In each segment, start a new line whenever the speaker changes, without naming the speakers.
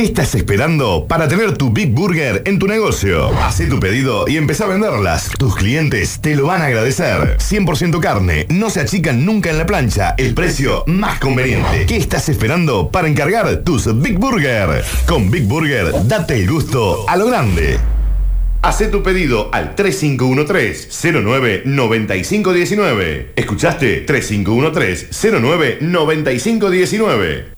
¿Qué estás esperando para tener tu Big Burger en tu negocio? Haz tu pedido y empezá a venderlas. Tus clientes te lo van a agradecer. 100% carne, no se achican nunca en la plancha. El precio más conveniente. ¿Qué estás esperando para encargar tus Big Burger? Con Big Burger, date el gusto a lo grande. Haz tu pedido al 3513-099519. ¿Escuchaste? 3513-099519.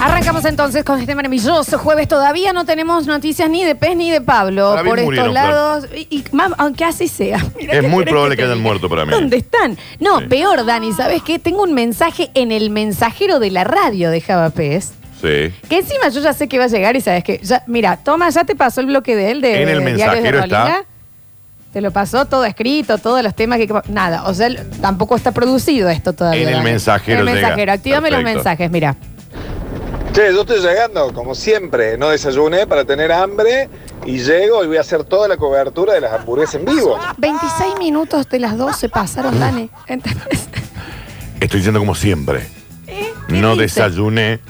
Arrancamos entonces con este maravilloso jueves. Todavía no tenemos noticias ni de Pez ni de Pablo
Para mí
por estos lados. Y, aunque así sea.
Es
¿qué
muy probable que
te
hayan
diga?
muerto para mí.
¿Dónde están? No,
Sí.
peor, Dani. ¿Sabes qué? Tengo un mensaje en el mensajero de la radio de Java Pez.
Sí.
Que encima yo ya sé que va a llegar y sabes que. Ya, mira, toma, ya te pasó el bloque de él de
En el
de Diarios de
mensajero está.
Rolina. Te lo pasó todo escrito, todos los temas que. Nada, o sea, tampoco está producido esto todavía.
En el
Dani.
mensajero
En el mensajero, actívame los
Perfecto.
mensajes, mira.
Che, yo estoy llegando, como siempre, no desayuné para tener hambre y llego y voy a hacer toda la cobertura de las hamburguesas en vivo.
26 minutos de las 12 pasaron, Dani. ¿Entendés?
Estoy diciendo como siempre.
¿Eh? ¿Qué
No
dice?
desayuné.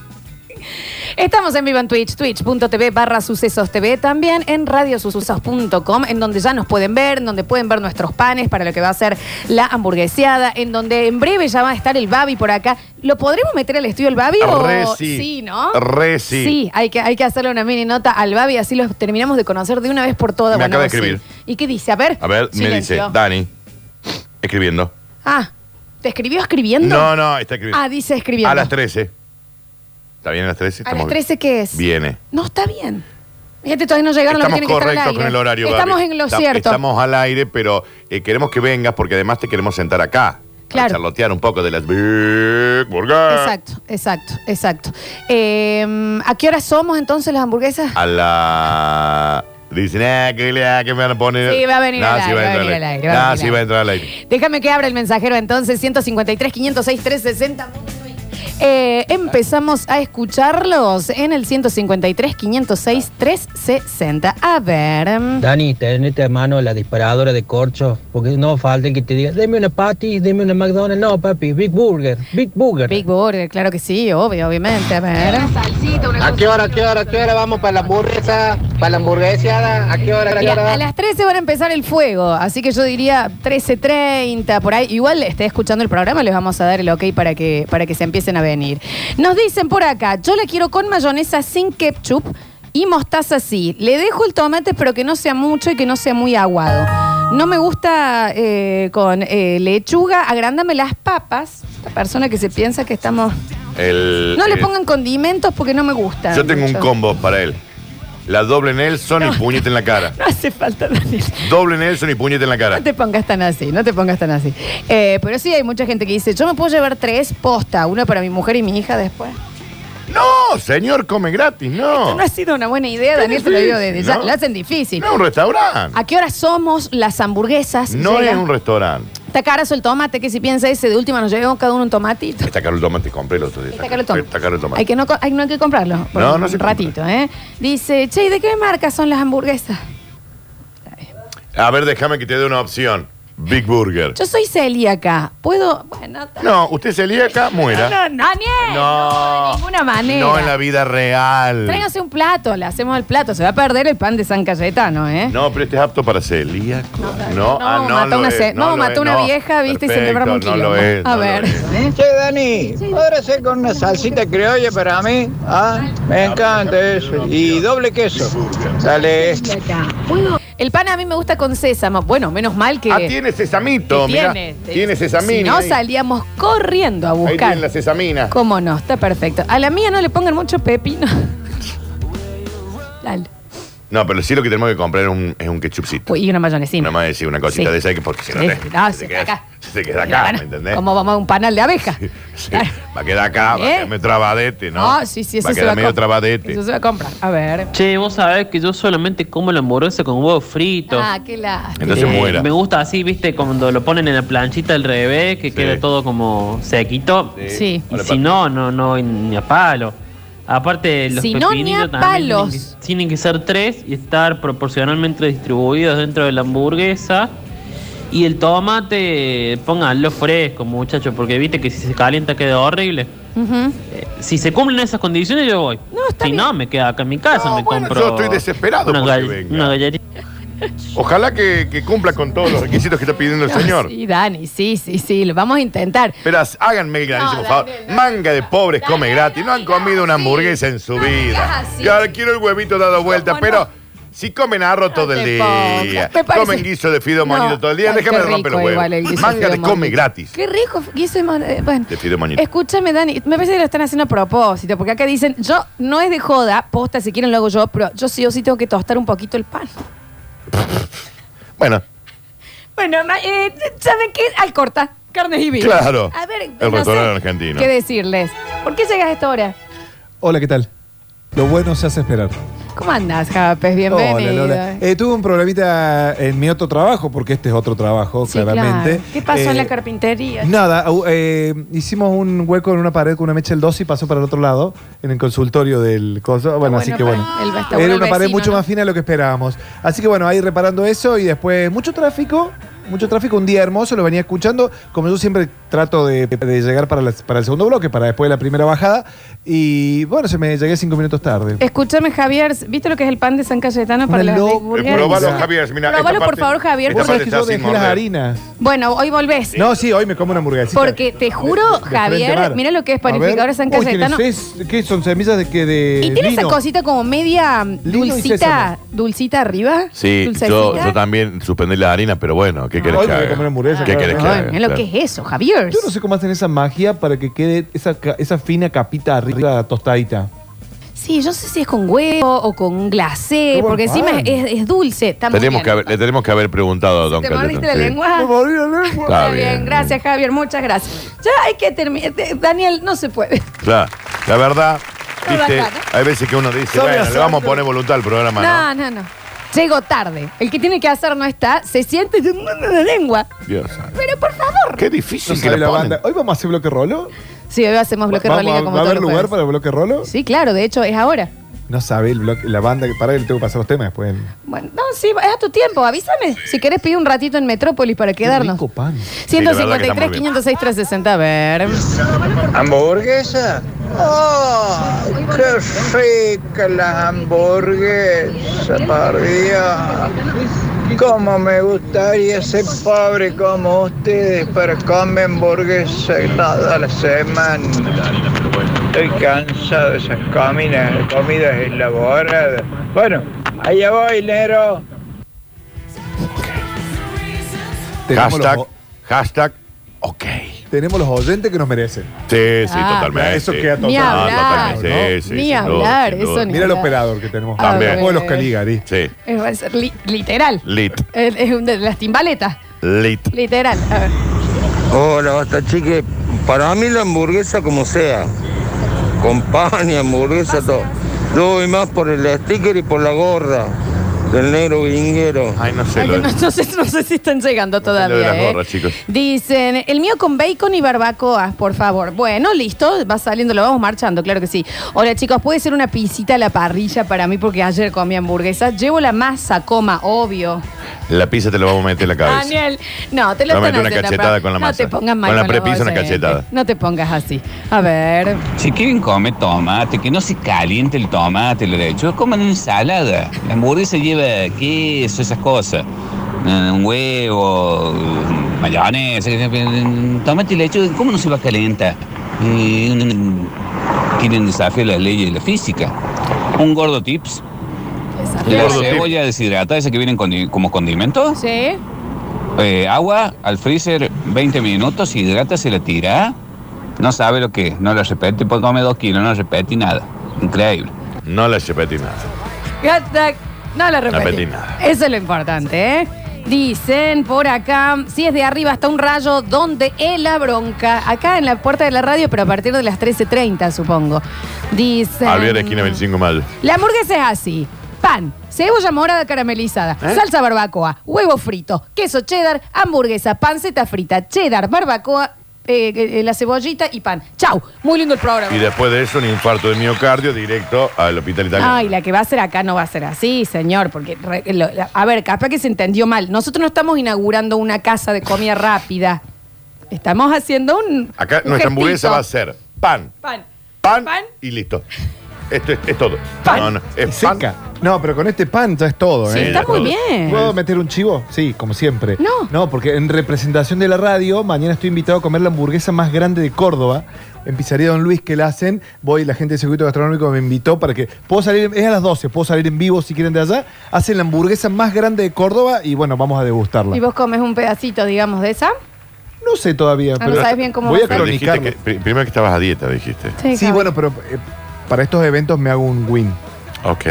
Estamos en vivo en Twitch, twitch.tv barra sucesos TV, también en radiosucesos.com, en donde ya nos pueden ver, en donde pueden ver nuestros panes para lo que va a ser la hamburgueseada, en donde en breve ya va a estar el Babi por acá. ¿Lo podremos meter al estudio el Babi o
Re sí.
no?
Re sí.
Sí, hay que, hay que hacerle una mini nota al Babi, así los terminamos de conocer de una vez por todas.
Me acaba de
sí.
escribir.
¿Y qué dice? A ver.
A ver, me dice. Dani, escribiendo.
Ah, ¿te escribió escribiendo?
No, no, está escribiendo.
Ah, dice escribiendo.
A las 13. ¿Está bien a las 13?
¿A las
Estamos-
13 qué es?
Viene.
No, está bien. Fíjate, todavía no llegaron
Estamos
los que tienen que estar al
correctos
aire.
con el horario.
Estamos
Gaby.
en lo
Esta-
cierto.
Estamos al aire, pero eh, queremos que vengas porque además te queremos sentar acá.
Claro.
Para charlotear un poco de las Big Burger.
Exacto, exacto, exacto. Eh, ¿A qué hora somos entonces las hamburguesas?
A la... Dicen, ah, que, le- que me van a poner...
Sí, va a venir al
sí
aire,
va a
venir
al aire.
aire, va a
No,
venir
sí
al
va a
aire.
entrar al aire.
Déjame que abra el mensajero entonces, 153, 506, 360. Eh, empezamos a escucharlos en el 153, 506, 360. A ver.
Dani, tenete a mano la disparadora de corcho, porque no falten que te digan, deme una patty, deme una McDonald's. No, papi, Big Burger, Big Burger.
Big Burger, claro que sí, obvio, obviamente. A ver.
¿A qué hora, a qué hora, a qué hora vamos para la hamburguesa? ¿Para la hamburgueseada? ¿A qué hora, a qué hora?
a las 13 van a empezar el fuego, así que yo diría 13.30, por ahí. Igual esté escuchando el programa, les vamos a dar el ok para que, para que se empiecen a venir. Nos dicen por acá, yo la quiero con mayonesa sin ketchup y mostaza sí. Le dejo el tomate, pero que no sea mucho y que no sea muy aguado. No me gusta eh, con eh, lechuga, agrándame las papas. Esta persona que se piensa que estamos...
El,
No le
eh,
pongan condimentos porque no me gusta.
Yo tengo un combo para él. La doble Nelson y puñete en la cara.
No hace falta, Daniel.
Doble Nelson y puñete en la cara.
No te pongas tan así, no te pongas tan así. Eh, pero sí hay mucha gente que dice, yo me puedo llevar tres posta, una para mi mujer y mi hija después.
No, señor, come gratis, no.
No ha sido una buena idea, Daniel, te lo digo desde ya.
¿no?
Lo hacen difícil.
No es un restaurante.
¿A qué hora somos las hamburguesas?
No
Llega-
es un restaurante.
Está carazo el tomate, que si piensa ese de última nos llevamos cada uno un tomatito.
Está caro el tomate, compré el otro día.
Está caro el tomate.
Está caro el tomate.
Hay que no, hay, no hay que comprarlo. por
No,
un
no se
ratito, ¿eh? Dice, che, ¿y de qué marca son las hamburguesas?
A ver, déjame que te dé una opción. Big Burger.
Yo soy celíaca. ¿Puedo? Bueno, ta-
No, usted celíaca, muera.
no, no, Daniel, no, de ninguna manera.
No en la vida real.
Tráigase un plato, le hacemos el plato. Se va a perder el pan de San Cayetano, ¿eh?
No, pero este es apto para celíaco. No,
no,
ah, no,
mató
lo
una
es,
ce- no,
lo
mató
es,
una
no.
vieja, viste, y se
Perfecto,
quebraba un
no lo es,
A
no lo
ver.
es.
Che, Dani, ¿podrá ser con una salsita criolla para mí? Ah, me encanta eso. Y doble queso. Dale.
El pan a mí me gusta con sésamo. Bueno, menos mal que.
Ah, tiene sesamito,
que
mira.
tiene.
Tiene sesamina.
Si no,
ahí.
salíamos corriendo a
Ahí
buscar.
tienen la sesamina.
¿Cómo no? Está perfecto. A la mía no le pongan mucho pepino. Dale.
No, pero sí lo que tenemos que comprar es un, es un ketchupcito.
Uy, y una mayonesina.
Nada más decir una cosita
Sí.
de esa que porque si no
Sí,
te,
no,
se,
se
te queda,
acá.
se te queda acá, ¿me entendés?
Como vamos a un panal de abeja.
Sí, va a quedar acá, va a
¿Eh?
quedarme trabadete, ¿no?
Ah, sí, sí, eso
va a
se
quedar medio trabadete.
Eso se va a comprar. A ver.
Che, vos sabés que yo solamente como la hamburguesa con huevo frito.
Ah, qué la.
Entonces
Eh,
muera.
Me gusta así, viste, cuando lo ponen en la planchita al revés, que
Sí.
queda todo como sequito.
Sí.
Y si no, no, no, ni a palo. Aparte, los
Si no, ni
pepinillos
a
también tienen
palos.
que, tienen que ser tres y estar proporcionalmente distribuidos dentro de la hamburguesa. Y el tomate, pónganlo fresco, muchachos, porque viste que si se calienta queda horrible. Eh, si se cumplen esas condiciones, yo voy.
No, está
si
bien.
no, me quedo acá en mi casa,
No,
me
bueno,
compro.
yo estoy desesperado
una, gall-
venga.
una galletita.
Ojalá que, que cumpla con todos los requisitos que está pidiendo el señor.
Sí, Dani, sí, sí, sí. Lo vamos a intentar.
Pero haz- háganme el granísimo
No,
favor.
Daniel, no.
Manga de pobres
Daniel,
come gratis. No han
digas
comido una
así.
hamburguesa en su
No digas
vida.
así.
Y ahora quiero el huevito dado vuelta.
¿Cómo
Pero si comen arroz todo el
te
día,
pongas. Me parece-
comen guiso de fideo moñito
No,
todo el día,
ay,
déjame
qué
romper los
rico igual el
huevos.
guiso
Manga de come
moñito.
gratis.
Qué rico guiso de mon- eh, Bueno.
De fideo moñito.
Escúchame, Dani, me parece que lo están haciendo a propósito, porque acá dicen, yo no es de joda, posta, si quieren lo hago yo, pero yo sí o sí tengo que tostar un poquito el pan.
Bueno,
Bueno, eh, ¿saben qué? Al corta, carnes y vinos.
Claro.
A ver,
El
no
restaurante
sé
argentino.
¿Qué decirles? ¿Por qué llegas a esta hora?
Hola, ¿qué tal? Lo bueno se hace esperar.
¿Cómo andas, Japes? Bienvenido.
Hola, Lola. Eh, tuve un problemita en mi otro trabajo, porque este es otro trabajo,
Sí,
claramente.
claro. ¿Qué pasó en la
Eh,
carpintería?
Nada, au- eh, hicimos un hueco en una pared con una mecha del 2 y pasó para el otro lado, en el consultorio del coso. Bueno, así que
bueno,
bueno.
para el- está
Era
el
una pared
vecino,
mucho
¿no?
más fina de lo que esperábamos. Así que bueno, ahí reparando eso y después mucho tráfico. Mucho tráfico, un día hermoso, lo venía escuchando. Como yo siempre trato de, de llegar para, las- para el segundo bloque, para después de la primera bajada. Y bueno, se me llegué cinco minutos tarde.
Escúchame, Javier, ¿viste lo que es el pan de San Cayetano para las?
Eh, probalo. Javier. Mira,
Probalo,
esta
por
parte-
favor, Javier.
esta
Vos sabés
parte
que
está
yo
sin
dejé las
morder.
harinas.
Bueno, hoy volvés.
No, sí, hoy me como una hamburguesita.
Porque te juro,
De- de frente
Javier,
mar.
mira lo que es
A ver.
panificador San
Uy, ¿qué
Cayetano.
¿Qué son semillas de que de
Y tiene esa
lino?
cosita como media
Lino y
dulcita,
sésamo.
dulcita arriba.
Sí,
dulcecita.
yo, yo también suspendí la harina, pero bueno, ¿qué querés
Hoy
que
me voy a
haga?
comer hamburguesa,
¿Qué
claro.
querés que
Ay,
haga?
mira lo
Claro.
que es eso, Javier.
Yo no sé cómo hacen esa magia para que quede esa, fina capita arriba tostadita.
Sí, yo sé si es con huevo o con glacé, porque encima es, es dulce. Está muy
Tenemos
bien.
que haber- le tenemos que haber preguntado a Don
¿Te mordiste la
sí.
lengua?
Me morí la lengua.
Está
Está bien.
bien.
gracias Javier, muchas gracias. Ya hay que terminar. Daniel, no se puede.
Claro, la verdad,
No,
viste,
bacana.
hay veces que uno dice, bueno, le vamos a poner voluntad al programa, ¿no?
No, no, no. Llego tarde. El que tiene que hacer no está, se siente muerde la lengua.
Dios santo.
Pero por favor.
Qué
No
difícil que
la
ponen.
banda. Hoy vamos a hacer bloque rolo.
Sí, hoy hacemos bloque
Vamos
rolling
a-
como
¿Va a
todos
haber
los
lugar
jueves.
para el bloque rolo?
Sí, claro, de hecho es ahora.
No sabe el bloque, la banda que para él tengo que pasar los temas después.
Bueno, no, sí, es a tu tiempo, avísame. Si querés pedir un ratito en Metrópolis para quedarnos.
Qué rico pan.
Sí, la verdad que está
153,
muy bien.
506, 360. A ver.
¿Hamburguesa? ¡Oh! ¡Qué rica la hamburguesa, por Dios! ¿Cómo me gustaría ser pobre como ustedes para comer hamburguesa toda la semana? Estoy cansado de esas comidas, comidas elaboradas. Bueno, allá voy, Nero.
Hashtag, hashtag, ok.
Tenemos los oyentes que nos merecen.
Sí, sí,
Ah,
totalmente.
eso queda
Ni
total.
hablar.
totalmente, sí, sí,
Ni
sin duda,
hablar,
sin
eso
duda.
ni-
Mira el
hablar.
operador que tenemos.
También.
Después de los Caligari.
Sí,
Es, va a ser li- literal.
lit,
Es, es un de las timbaletas.
lit.
Literal. A ver.
Hola, basta chique. Para mí la hamburguesa como sea. Con pan y hamburguesa, todo. Yo voy más por el sticker y por la gorra del negro vinguero.
Ay, no sé.
Ay,
Lo,
no, no sé, no sé si están llegando
lo de
todavía.
las
¿eh?
gorras, chicos.
Dicen, el mío con bacon y barbacoa, por favor. Bueno, listo, va saliendo, lo vamos marchando, claro que sí. Hola chicos, puede ser una pisita a la parrilla para mí porque ayer comí hamburguesa. Llevo la masa, coma, obvio.
La pizza te la vamos a meter en la cabeza.
Daniel, no, te lo
a
están
una
haciendo,
cachetada con la
No
masa.
te pongas mal
Con la
los
prepisa, una cachetada.
No te pongas así. A ver.
Si quieren comer tomate, que no se caliente el tomate, lo de hecho, coman ensalada. La hamburguesa lleva queso, esas cosas. Un huevo, mayonesa, tomate y leche, ¿cómo no se va a calentar? Quieren desafiar las leyes de la física. Un gordo tips. La cebolla deshidratada, esa que viene condi- como condimento.
Sí.
Eh, agua al freezer 20 minutos, hidrata, se la tira. No sabe lo que es, no la repete, pues come dos kilos, no repete nada. Increíble.
No la chepeti nada.
No la repetí.
repetí nada.
Eso es lo importante, ¿eh? Dicen por acá, si es de arriba hasta un rayo, ¿dónde es la bronca? Acá en la puerta de la radio, pero a partir de las 13.30, supongo. Dicen...
Alvear, esquina 25 mal.
La hamburguesa es así. Pan, cebolla morada caramelizada,
¿Eh?
salsa barbacoa, huevo frito, queso cheddar, hamburguesa, panceta frita, cheddar, barbacoa, eh, eh, la cebollita y pan. Chau, muy lindo el programa.
Y después de eso, un infarto de miocardio directo al hospital italiano.
Ay, la que va a ser acá no va a ser así, señor, porque, re- lo- la- a ver, capaz que se entendió mal. Nosotros no estamos inaugurando una casa de comida rápida. Estamos haciendo un.
Acá
un
nuestra hamburguesa va a ser pan,
Pan.
pan,
Pan.
y listo. Esto es, es todo.
Pan.
No, no, es
Seca.
pan.
No, pero con este pan ya es todo,
Sí,
¿eh?
Está
ya
muy
todo.
bien.
¿Puedo meter un chivo? Sí, como siempre.
No.
No, porque en representación de la radio, mañana estoy invitado a comer la hamburguesa más grande de Córdoba. En Pizzería Don Luis que la hacen. Voy, la gente del circuito gastronómico me invitó para que. Puedo salir, es a las 12, puedo salir en vivo si quieren de allá. Hacen la hamburguesa más grande de Córdoba y bueno, vamos a degustarla.
Y vos comes un pedacito, digamos, de esa.
No sé todavía,
Ah, no
pero
sabes bien cómo
voy
va
a
a ser.
Pero dijiste
cronicarlo.
que, pri- primero que estabas a dieta, dijiste.
Sí,
Javi.
bueno, pero eh, para estos eventos me hago un win.
Ok,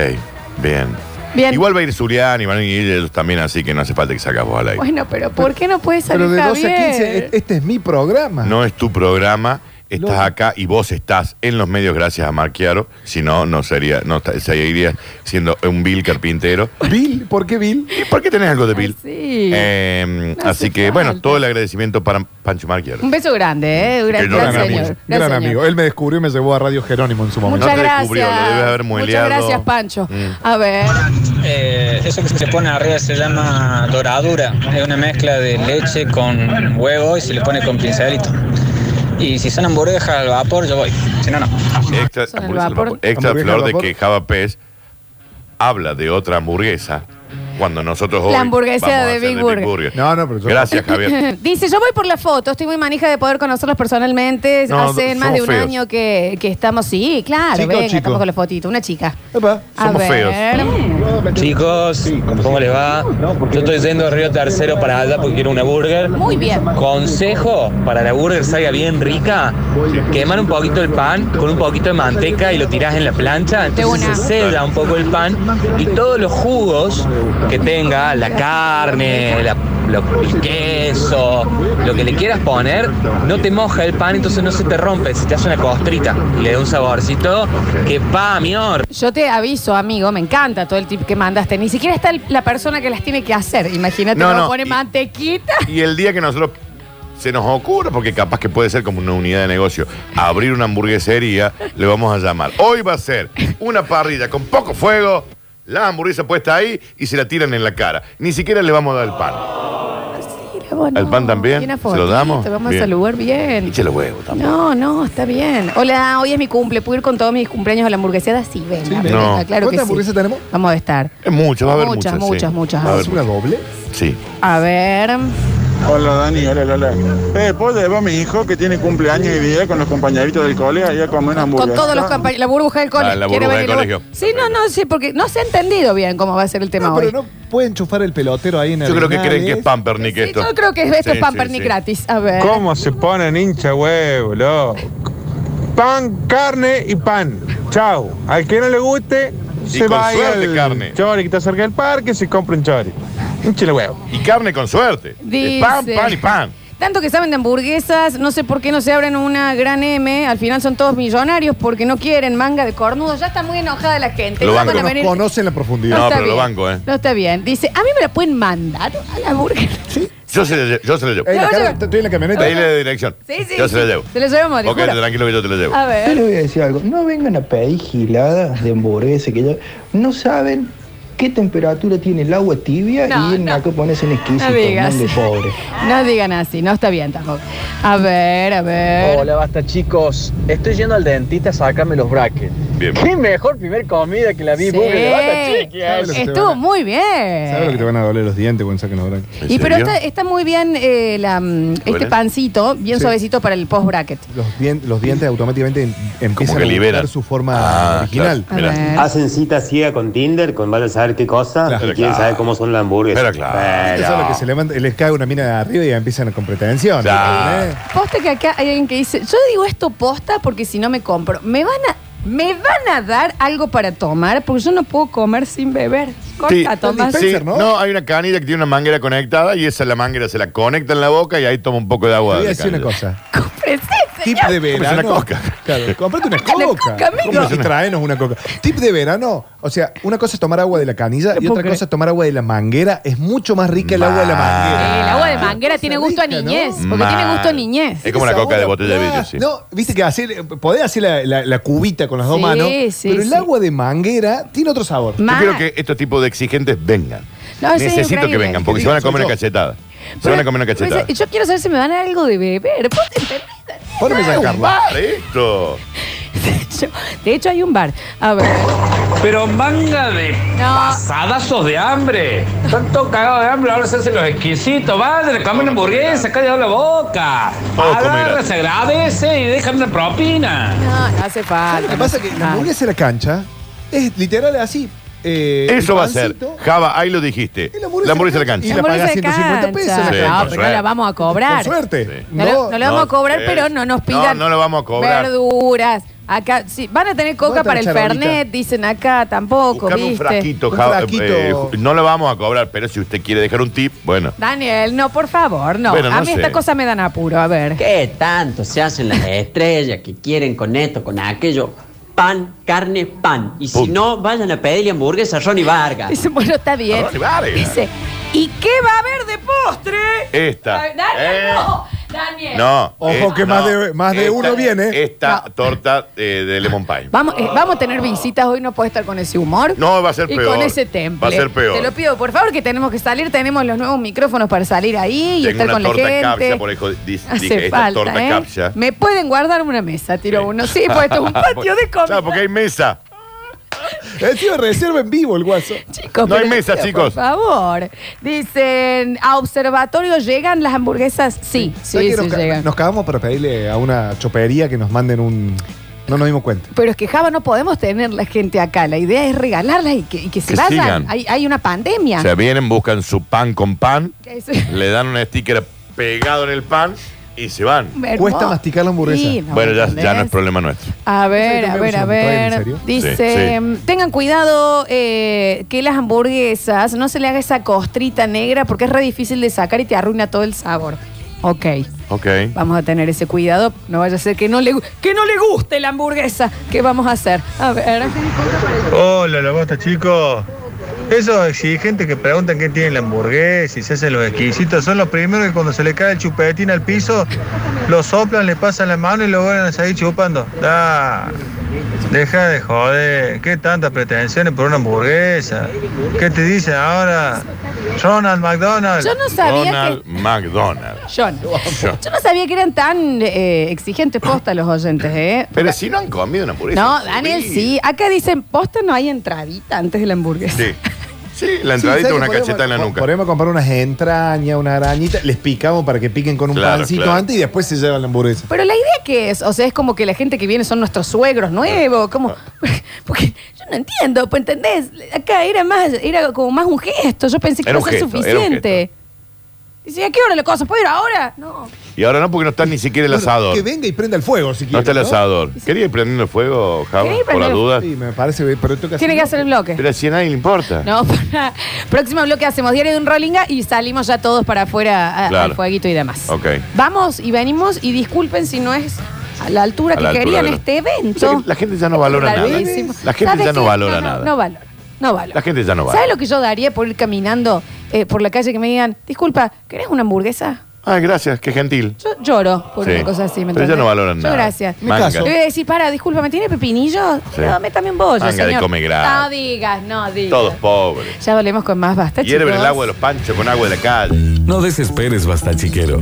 bien.
Bien.
Igual va a ir Zulián y van a ir ellos también, así que no hace falta que sacas vos al aire.
Bueno, pero ¿por qué no puedes salir
Pero de 12 a
Javier?
15, e- este es mi programa.
No es tu programa, estás acá y vos estás en los medios gracias a Marquiaro. Si no, no sería, no ta- seguiría siendo un Bill carpintero.
Bill, ¿por qué Bill?
¿Y por qué tenés algo de Bill?
Sí.
Eh,
No
así
hace
que, bueno,
falta.
todo el agradecimiento para Pancho Marquiaro.
Un beso grande, ¿eh? Gran,
no
gran
gran
señor.
amigo.
Gran
Gran
señor.
amigo. Él me descubrió y me llevó a Radio Jerónimo en su momento.
Muchas
No te
gracias.
descubrió, lo debes haber
Muchas
mueleado.
gracias, Pancho.
Mm.
A ver.
Eh, eso que se pone arriba se llama doradura. Es una mezcla de leche con huevo y se le pone con pincelito. Y si son hamburguesas al vapor, yo voy. Si no, no.
Extra,
Son el
hamburguesa al
vapor.
vapor. Extra
Hamburguesa
flor de
vapor.
que Java Pez habla de otra hamburguesa cuando nosotros hoy
La hamburguesa
vamos a
de
hacer
Big Burger.
No, no, pero yo-
Gracias, Javier.
Dice, yo voy por la foto, estoy muy manija de poder conocerlos personalmente.
No,
Hace
somos
más de un
feos.
año que, que estamos, sí, claro,
¿Chica o
venga,
chico?
estamos con la fotito, una chica.
Epa.
A
Somos feos.
Chicos, ¿cómo les va? Yo estoy yendo de Río Tercero para allá porque quiero una burger.
Muy bien.
Consejo para la burger salga bien rica, quemar un poquito el pan con un poquito de manteca y lo tirás en la plancha, entonces
una.
se sella un poco el pan y todos los jugos que tenga, la carne, la- lo- el queso, lo que le quieras poner, no te moja el pan, entonces no se te rompe, se te hace una costrita y le da un saborcito que va, mior.
Yo te aviso, amigo, me encanta todo el tip que mandaste. Ni siquiera está el- la persona que las tiene que hacer. Imagínate,
No,
no,
no,
pone
y-
mantequita.
Y el día que nosotros se nos ocurra, porque capaz que puede ser como una unidad de negocio, abrir una hamburguesería, le vamos a llamar. Hoy va a ser una parrilla con poco fuego, la hamburguesa puesta ahí y se la tiran en la cara. Ni siquiera le vamos a dar el pan.
Mira, bueno,
¿El pan también?
y una
¿Se lo damos?
Vamos
Bien.
a saludar bien.
Eche los huevos también.
No, no, está bien. Hola, hoy es mi cumple. ¿Puedo ir con todos mis cumpleaños a la hamburguesada? Sí.
No.
claro que
¿Cuántas
sí.
hamburguesas tenemos?
Vamos a estar.
Es mucho, va a haber
Muchas,
muchas.
muchas,
sí.
muchas.
Va a haber
¿Es una doble?
Sí.
A ver.
Hola Dani, hola Lola. Eh, ¿Puedo llevar a mi hijo que tiene cumpleaños y día con los compañeritos del cole allá a comer una
Con
hamburguesa?
todos los compañeros. La burbuja del colegio.
Ah, la
¿Quiere
burbuja del colegio.
Sí, no, no, sí, porque no se ha entendido bien cómo va a ser el tema
No,
hoy.
pero no puede enchufar el pelotero ahí en
Yo creo que creen que es
Arenales.
Pampernick
Sí,
esto.
yo creo que esto
Sí,
es pamper
sí,
ni
sí.
gratis. A ver.
¿Cómo se ponen hincha huevo, loco? Pan, carne y pan. Chao. Al que no le guste, se
con
va
suerte,
al
carne.
chori que está cerca del parque, se compra un chori. Hinchale huevo.
Y carne con suerte.
Dice-
pan, pan y pan.
Tanto que saben de hamburguesas, no sé por qué no se abren una gran M. Al final son todos millonarios porque no quieren manga de cornudo. Ya está muy enojada la gente.
Lo
No
banco.
van a
Nos
venir-
conocen la profundidad.
No, pero lo banco, ¿eh?
No está bien. Dice, a mí me la pueden mandar a la hamburguesa.
Yo se la llevo. Yo se la llevo.
Ey, la cara- estoy en la camioneta.
Dile de dirección.
Sí, sí.
Yo
sí.
se la llevo.
Se la llevamos, te
Ok,
juro.
tranquilo que yo te la llevo.
A
Yo
ver.
les voy a decir algo, no vengan a pedir giladas de hamburguesa que ya no saben qué temperatura tiene el agua tibia
No,
y
no.
acá a ponerse en exquisito,
No digas.
de pobre.
No digan así, no está bien tampoco. A ver, a ver.
Hola, basta chicos. Estoy yendo al dentista a sacarme los brackets.
Bien.
Qué mejor primer comida que la vi
Sí.
Basta, chiquis.
¿Sabes lo que te
Estuvo muy
¿Sabes lo que te
bien.
van a doler los dientes cuando saquen los brackets?
¿En
Y pero está, está muy bien eh, la, mm, este pancito, bien
Sí.
suavecito para el post bracket.
Los, dien- los dientes automáticamente em- empiezan a
liberan.
su forma
Ah,
original.
Ver.
Hacen cita ciega con Tinder, con a saber qué cosa,
Claro.
y quieren
Claro.
saber cómo son las hamburguesas.
Pero claro.
Eso es lo que se levanta, les cae una mina de arriba y ya empiezan con pretensión.
Claro.
¿Eh?
Posta que acá hay alguien que dice, yo digo esto posta porque si no me compro, me van a, me van a dar algo para tomar porque yo no puedo comer sin beber. Corta, Tomás.
sí, ¿no? hay una canilla que tiene una manguera conectada y esa la manguera se la conecta en la boca y ahí toma un poco de agua.
Te voy a
de
decir una cosa. Tip de verano.
una coca.
Claro, comprate una
Una
coca.
amigo.
Traenos una coca. Tip de verano. O sea, una cosa es tomar agua de la canilla y
puedo
otra
creer.
cosa es tomar agua de la manguera. Es mucho más rica el agua de la manguera.
El agua de manguera tiene gusto a niñez. Porque tiene
Mal.
gusto a niñez.
Es como la coca de botella de vidrio, sí.
No, viste que así, podés hacer la, la- la cubita con las dos
Sí,
manos,
sí,
pero el
sí.
agua de manguera tiene otro sabor.
Yo quiero que estos tipos de exigentes vengan.
No, sí,
Necesito que vengan, porque
Que
se van a comer
soy
una
yo.
cachetada. Se van a comer una cachetada.
Yo quiero saber si me van a dar algo de beber. ¿Vos entendés?
Poneme
esa bar esto.
De hecho, hay un bar. A ver.
Pero manga de pasadazos de hambre. Están todos cagados de hambre, ahora se hacen los exquisitos. Vayan, comen una hamburguesa, cállate la boca.
Todos
Agarra,
comerán.
se agradece y dejan una propina.
No, no hace falta.
Lo que pasa es que la hamburguesa de la cancha es literal así. Eh,
Eso va a ser.
pancito,
Java, ahí lo dijiste. La hamburguesa de la cancha.
Y la
Hamburguesa
pagás
de
150 pesos.
cancha.
Sí,
no,
con
pero no
suerte.
la vamos a cobrar.
Con suerte.
No, le vamos a cobrar,
eh,
pero no nos pidan
No, no lo vamos a cobrar.
verduras. Acá, sí, van a tener coca para el
charolita.
Fernet, dicen acá, tampoco,
Buscame un
¿viste?
frasquito, Java. eh, no lo vamos a cobrar, pero si usted quiere dejar un tip, bueno.
Daniel, no, por favor, no.
Bueno, no
a mí
sé.
esta cosa me dan apuro, a ver.
¿Qué tanto se hacen las estrellas que quieren con esto, con aquello? Pan, carne, pan. Y si no, vayan a pedirle hamburguesa a Ronnie Vargas.
Dice, bueno, está bien.
Ronnie Vargas.
Dice, ¿y qué va a haber de postre?
Esta.
Ay, Daniel,
Eh,
no. Daniel.
No.
Ojo
eh,
que más de- más de
Esta-
uno viene.
Esta torta eh, de lemon pie.
Vamos, eh, vamos a tener visitas hoy, no puede estar con ese humor.
No, va a ser
y
peor.
con ese temple.
Va a ser peor.
Te lo pido, por favor, que tenemos que salir. Tenemos los nuevos micrófonos para salir ahí y
Tengo
estar
una
con la
torta
gente.
capsa, por eso di-
Hace
dije, esta
falta,
torta
¿eh?
capsa.
Me pueden guardar una mesa, tiro uno. Sí, pues esto es un patio de comida.
Claro, porque hay mesa.
Encima reserva en vivo el guaso.
Chicos,
No hay
pero
mesa,
tío,
chicos.
Por favor. Dicen, ¿a observatorio llegan las hamburguesas? Sí, sí,
¿Sabes
sí,
que nos, ca-
llegan.
nos cagamos para pedirle a una chopería que nos manden un. No nos dimos cuenta.
Pero es que Java no podemos tener la gente acá. La idea es regalarla y que, y que se
Que
vayan.
sigan.
Hay, hay una pandemia.
O sea, vienen, buscan su pan con pan,
Eso-
le dan un sticker pegado en el pan y se van.
Cuesta masticar la hamburguesa.
Sí, no,
bueno, ya, ya no es problema nuestro.
A ver,
¿Esa
a ver, a ver. Dice,
Sí,
mm, tengan cuidado eh, que las hamburguesas no se le haga esa costrita negra porque es re difícil de sacar y te arruina todo el sabor. Ok,
Ok.
vamos a tener ese cuidado. No vaya a ser que no le, que no le guste la hamburguesa. ¿Qué vamos a hacer? A ver.
Hola, la bosta, chicos. Esos exigentes que preguntan qué tiene la hamburguesa y se hacen los exquisitos son los primeros que cuando se le cae el chupetín al piso, lo soplan, le pasan la mano y lo vuelven a seguir chupando. Da, deja de joder. ¿Qué tantas pretensiones por una hamburguesa? ¿Qué te dicen ahora? Ronald McDonald.
Yo no sabía
Ronald McDonald.
Yo no. Yo no sabía que eran tan eh, exigentes posta los oyentes, ¿eh?
Pero si no han comido una hamburguesa.
No, Daniel, sí. Acá dicen, posta no hay entradita antes de la hamburguesa.
Sí. Sí, la
Sí,
entradita
¿sabes
una
podemos-
cacheta en la nuca.
Podemos comprar unas entrañas, una arañita, les picamos para que piquen con un
Claro,
pancito
claro.
antes y después se llevan la hamburguesa.
Pero la idea que es, o sea, es como que la gente que viene son nuestros suegros nuevos, como porque yo no entiendo, pues entendés, acá era más era como más un gesto, yo pensé que
Era
iba a
un
ser
gesto, era un
suficiente. Dice, ¿a qué hora la cosa? ¿Puedo ir ahora? No.
Y ahora no, porque no está ni siquiera el asador.
Que venga y prenda el fuego si quiere.
No está el asador. ¿Quería ir prendiendo el fuego, Java?
¿Quería ir
Por la
prendiendo-
duda.
Sí, me parece, pero esto
Tiene que hacer el bloque.
Pero si a nadie le importa.
No, para- próximo bloque hacemos diario de un rollinga y salimos ya todos para afuera a-
Claro.
al fueguito y demás.
Ok.
Vamos y venimos y disculpen si no es a la altura
A
que
la altura
querían
de
este
O sea
evento.
que la gente ya no valora nada.
Rarísimo.
La gente
¿Sabes
ya no
qué?
valora nada.
No valora. No valora.
La gente ya no
¿Sabes
valora.
lo que yo daría por ir caminando eh, por la calle que me digan, disculpa, ¿querés una hamburguesa?
Ay, gracias, qué gentil.
Yo lloro por
Sí.
una cosa así, ¿me
Pero ya
entendés?
no valoran
Yo
nada.
gracias.
Manga.
Le voy a decir, para, disculpa, ¿me tiene pepinillo?
Sí.
No, métame un bollo,
Manga de
señor.
come gratis.
No digas, no digas.
Todos pobres.
Ya volvemos con más basta,
Hierven
chicos.
el agua de los panchos con agua de la calle.
No desesperes, basta chiquero.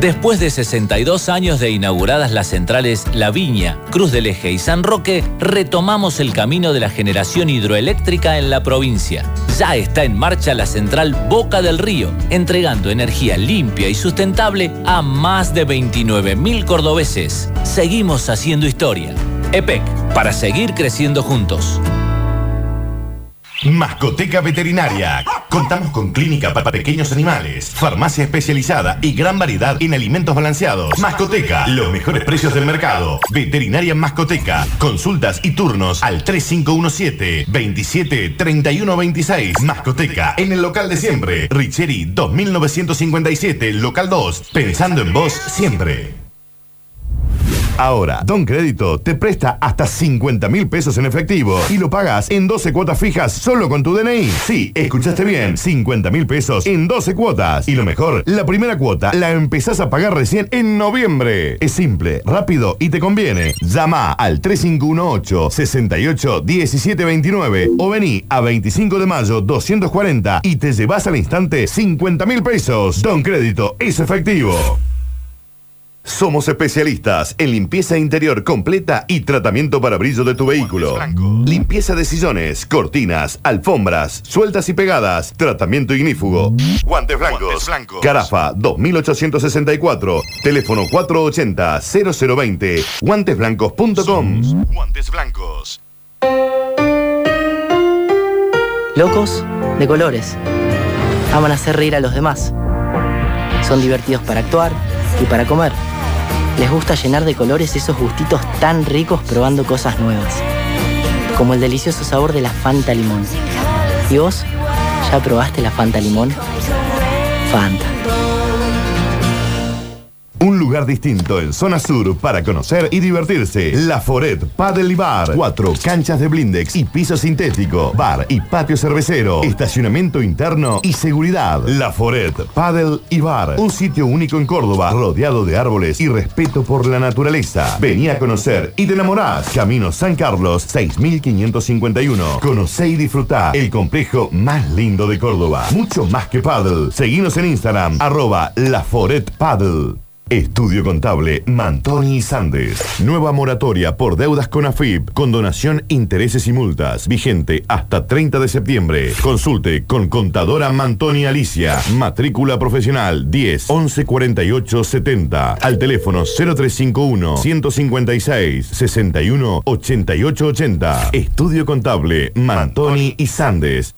Después de 62 años de inauguradas las centrales La Viña, Cruz del Eje y San Roque, retomamos el camino de la generación hidroeléctrica en la provincia. Ya está en marcha la central Boca del Río, entregando energía limpia y sustentable a más de 29.000 cordobeses. Seguimos haciendo historia. EPEC, para seguir creciendo juntos.
Mascoteca Veterinaria. Contamos con clínica para pequeños animales, farmacia especializada y gran variedad en alimentos balanceados. Mascoteca, los mejores precios del mercado. Veterinaria Mascoteca. Consultas y turnos al 3517 27 31 26. Mascoteca en el local de siempre. Richeri 2957, local 2. Pensando en vos siempre. Ahora, Don Crédito te presta hasta 50 mil pesos en efectivo y lo pagas en 12 cuotas fijas solo con tu DNI. Sí, escuchaste bien, 50 mil pesos en 12 cuotas. Y lo mejor, la primera cuota la empezás a pagar recién en noviembre. Es simple, rápido y te conviene. Llama al 3518 68 1729 o vení a 25 de mayo 240 y te llevas al instante 50 mil pesos. Don Crédito es efectivo. Somos especialistas en limpieza interior completa y tratamiento para brillo de tu vehículo. Limpieza de sillones, cortinas, alfombras, sueltas y pegadas, tratamiento ignífugo. Guantes blancos. Carafa 2864, teléfono 480 0020, guantesblancos.com. Guantes blancos.
Locos de colores. Aman hacer reír a los demás. Son divertidos para actuar y para comer. Les gusta llenar de colores esos gustitos tan ricos probando cosas nuevas. Como el delicioso sabor de la Fanta Limón. ¿Y vos? ¿Ya probaste la Fanta Limón? Fanta.
Un lugar distinto en zona sur para conocer y divertirse. La Foret Paddle y Bar. Cuatro canchas de blindex y piso sintético. Bar y patio cervecero. Estacionamiento interno y seguridad. La Foret Paddle y Bar. Un sitio único en Córdoba, rodeado de árboles y respeto por la naturaleza. Vení a conocer y te enamorás. Camino San Carlos 6551. Conocé y disfrutá el complejo más lindo de Córdoba. Mucho más que paddle. Seguinos en Instagram, arroba La Foret Paddle. Estudio Contable Mantoni y Sandes. Nueva moratoria por deudas con AFIP, con donación, intereses y multas. Vigente hasta 30 de septiembre. Consulte con contadora Mantoni Alicia. Matrícula profesional 10 11 48 70. Al teléfono 0351 156 61 88 80. Estudio Contable Mantoni y Sandes.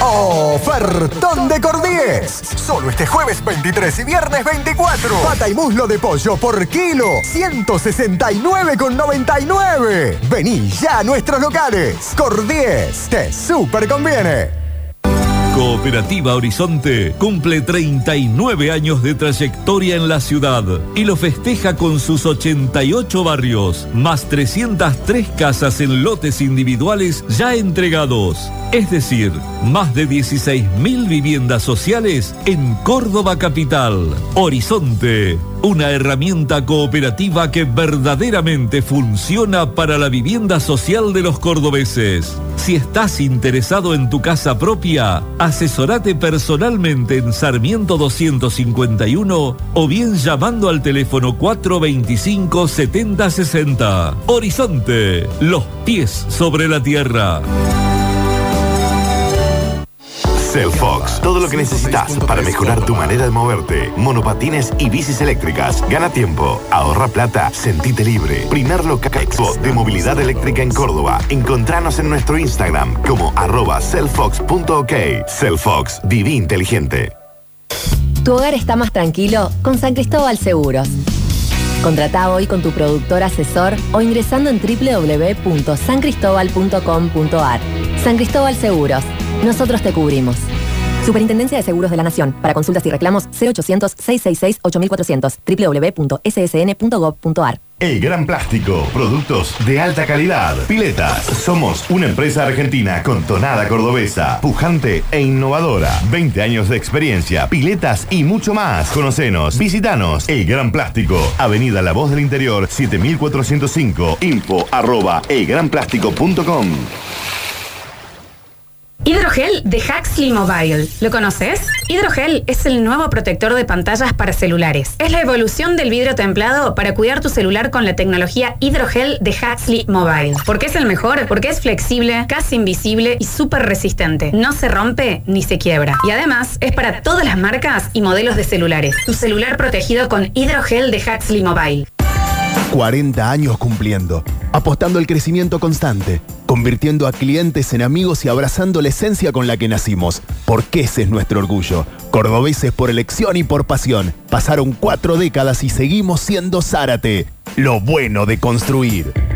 Ofertón de Cordies. Solo este jueves 23 y viernes 24. Pata y muslo de pollo por kilo. 169,99. Vení ya a nuestros locales. Cordies. Te super conviene.
Cooperativa Horizonte cumple 39 años de trayectoria en la ciudad y lo festeja con sus 88 barrios, más 303 casas en lotes individuales ya entregados. Es decir, más de 16.000 viviendas sociales en Córdoba Capital. Horizonte, una herramienta cooperativa que verdaderamente funciona para la vivienda social de los cordobeses. Si estás interesado en tu casa propia, asesorate personalmente en Sarmiento 251 o bien llamando al teléfono 425 7060. Horizonte, los pies sobre la tierra.
Cellfox, todo lo que necesitas para mejorar tu manera de moverte. Monopatines y bicis eléctricas. Gana tiempo, ahorra plata, sentite libre. Primer local expo de movilidad eléctrica en Córdoba. Encontranos en nuestro Instagram como arroba cellfox.ok. Cellfox, viví inteligente.
Tu hogar está más tranquilo con San Cristóbal Seguros. Contrata hoy con tu productor asesor o ingresando en www.sancristobal.com.ar. San Cristóbal Seguros. Nosotros te cubrimos. Superintendencia de Seguros de la Nación. Para consultas y reclamos 0800-666-8400. www.ssn.gov.ar.
El Gran Plástico, productos de alta calidad. Piletas, somos una empresa argentina con tonada cordobesa, pujante e innovadora. 20 años de experiencia, piletas y mucho más. Conocenos, visitanos. El Gran Plástico, Avenida La Voz del Interior, 7405, info arroba elgranplástico.com.
Hidrogel de Huxley Mobile. ¿Lo conoces? Hidrogel es el nuevo protector de pantallas para celulares. Es la evolución del vidrio templado para cuidar tu celular con la tecnología Hidrogel de Huxley Mobile. ¿Por qué es el mejor? Porque es flexible, casi invisible y súper resistente. No se rompe ni se quiebra. Y además es para todas las marcas y modelos de celulares. Tu celular protegido con Hidrogel de Huxley Mobile.
40 años cumpliendo, apostando al crecimiento constante, convirtiendo a clientes en amigos y abrazando la esencia con la que nacimos, porque ese es nuestro orgullo. Cordobeses por elección y por pasión. Pasaron cuatro décadas y seguimos siendo Zárate. Lo bueno de construir.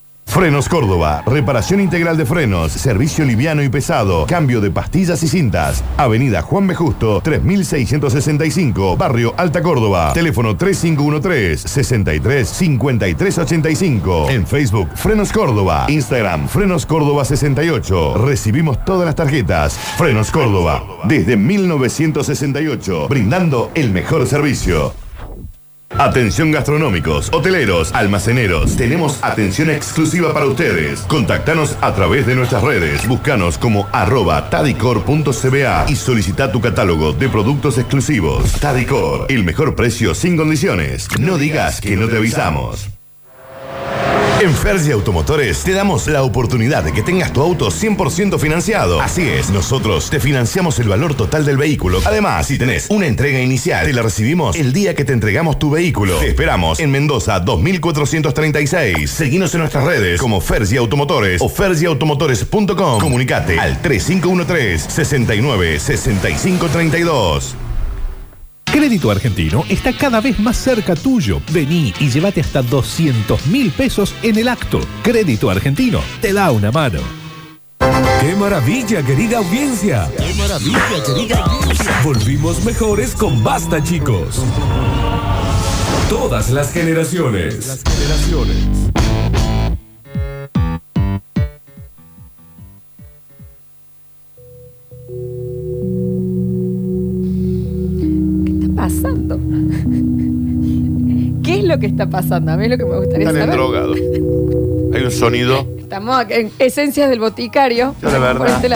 Frenos Córdoba, reparación integral de frenos, servicio liviano y pesado, cambio de pastillas y cintas. Avenida Juan B. Justo, 3665, Barrio Alta Córdoba. Teléfono 3513 63 53 85. En Facebook, Frenos Córdoba. Instagram, Frenos Córdoba 68. Recibimos todas las tarjetas. Frenos Córdoba, desde 1968, brindando el mejor servicio. Atención gastronómicos, hoteleros, almaceneros. Tenemos atención exclusiva para ustedes. Contactanos a través de nuestras redes. Búscanos como arroba tadicor.cba y solicita tu catálogo de productos exclusivos. Tadicor, el mejor precio sin condiciones. No digas que no te avisamos. En Fergie Automotores te damos la oportunidad de que tengas tu auto 100% financiado. Así es, nosotros te financiamos el valor total del vehículo. Además, si tenés una entrega inicial, te la recibimos el día que te entregamos tu vehículo. Te esperamos en Mendoza 2436. Seguinos en nuestras redes como Fergie Automotores o fergieautomotores.com. Comunicate al 3513 69 65 32.
Crédito Argentino está cada vez más cerca tuyo. Vení y llévate hasta 200 mil pesos en el acto. Crédito Argentino te da una mano.
¡Qué maravilla, querida audiencia! ¡Qué maravilla, querida audiencia! Volvimos mejores con Basta, chicos. Todas las generaciones. Las generaciones.
Pasando? ¿Qué es lo que está pasando? A mí es lo que me gustaría
Están
saber.
drogados. Hay un sonido.
Estamos acá en esencias del boticario.
Yo, la verdad.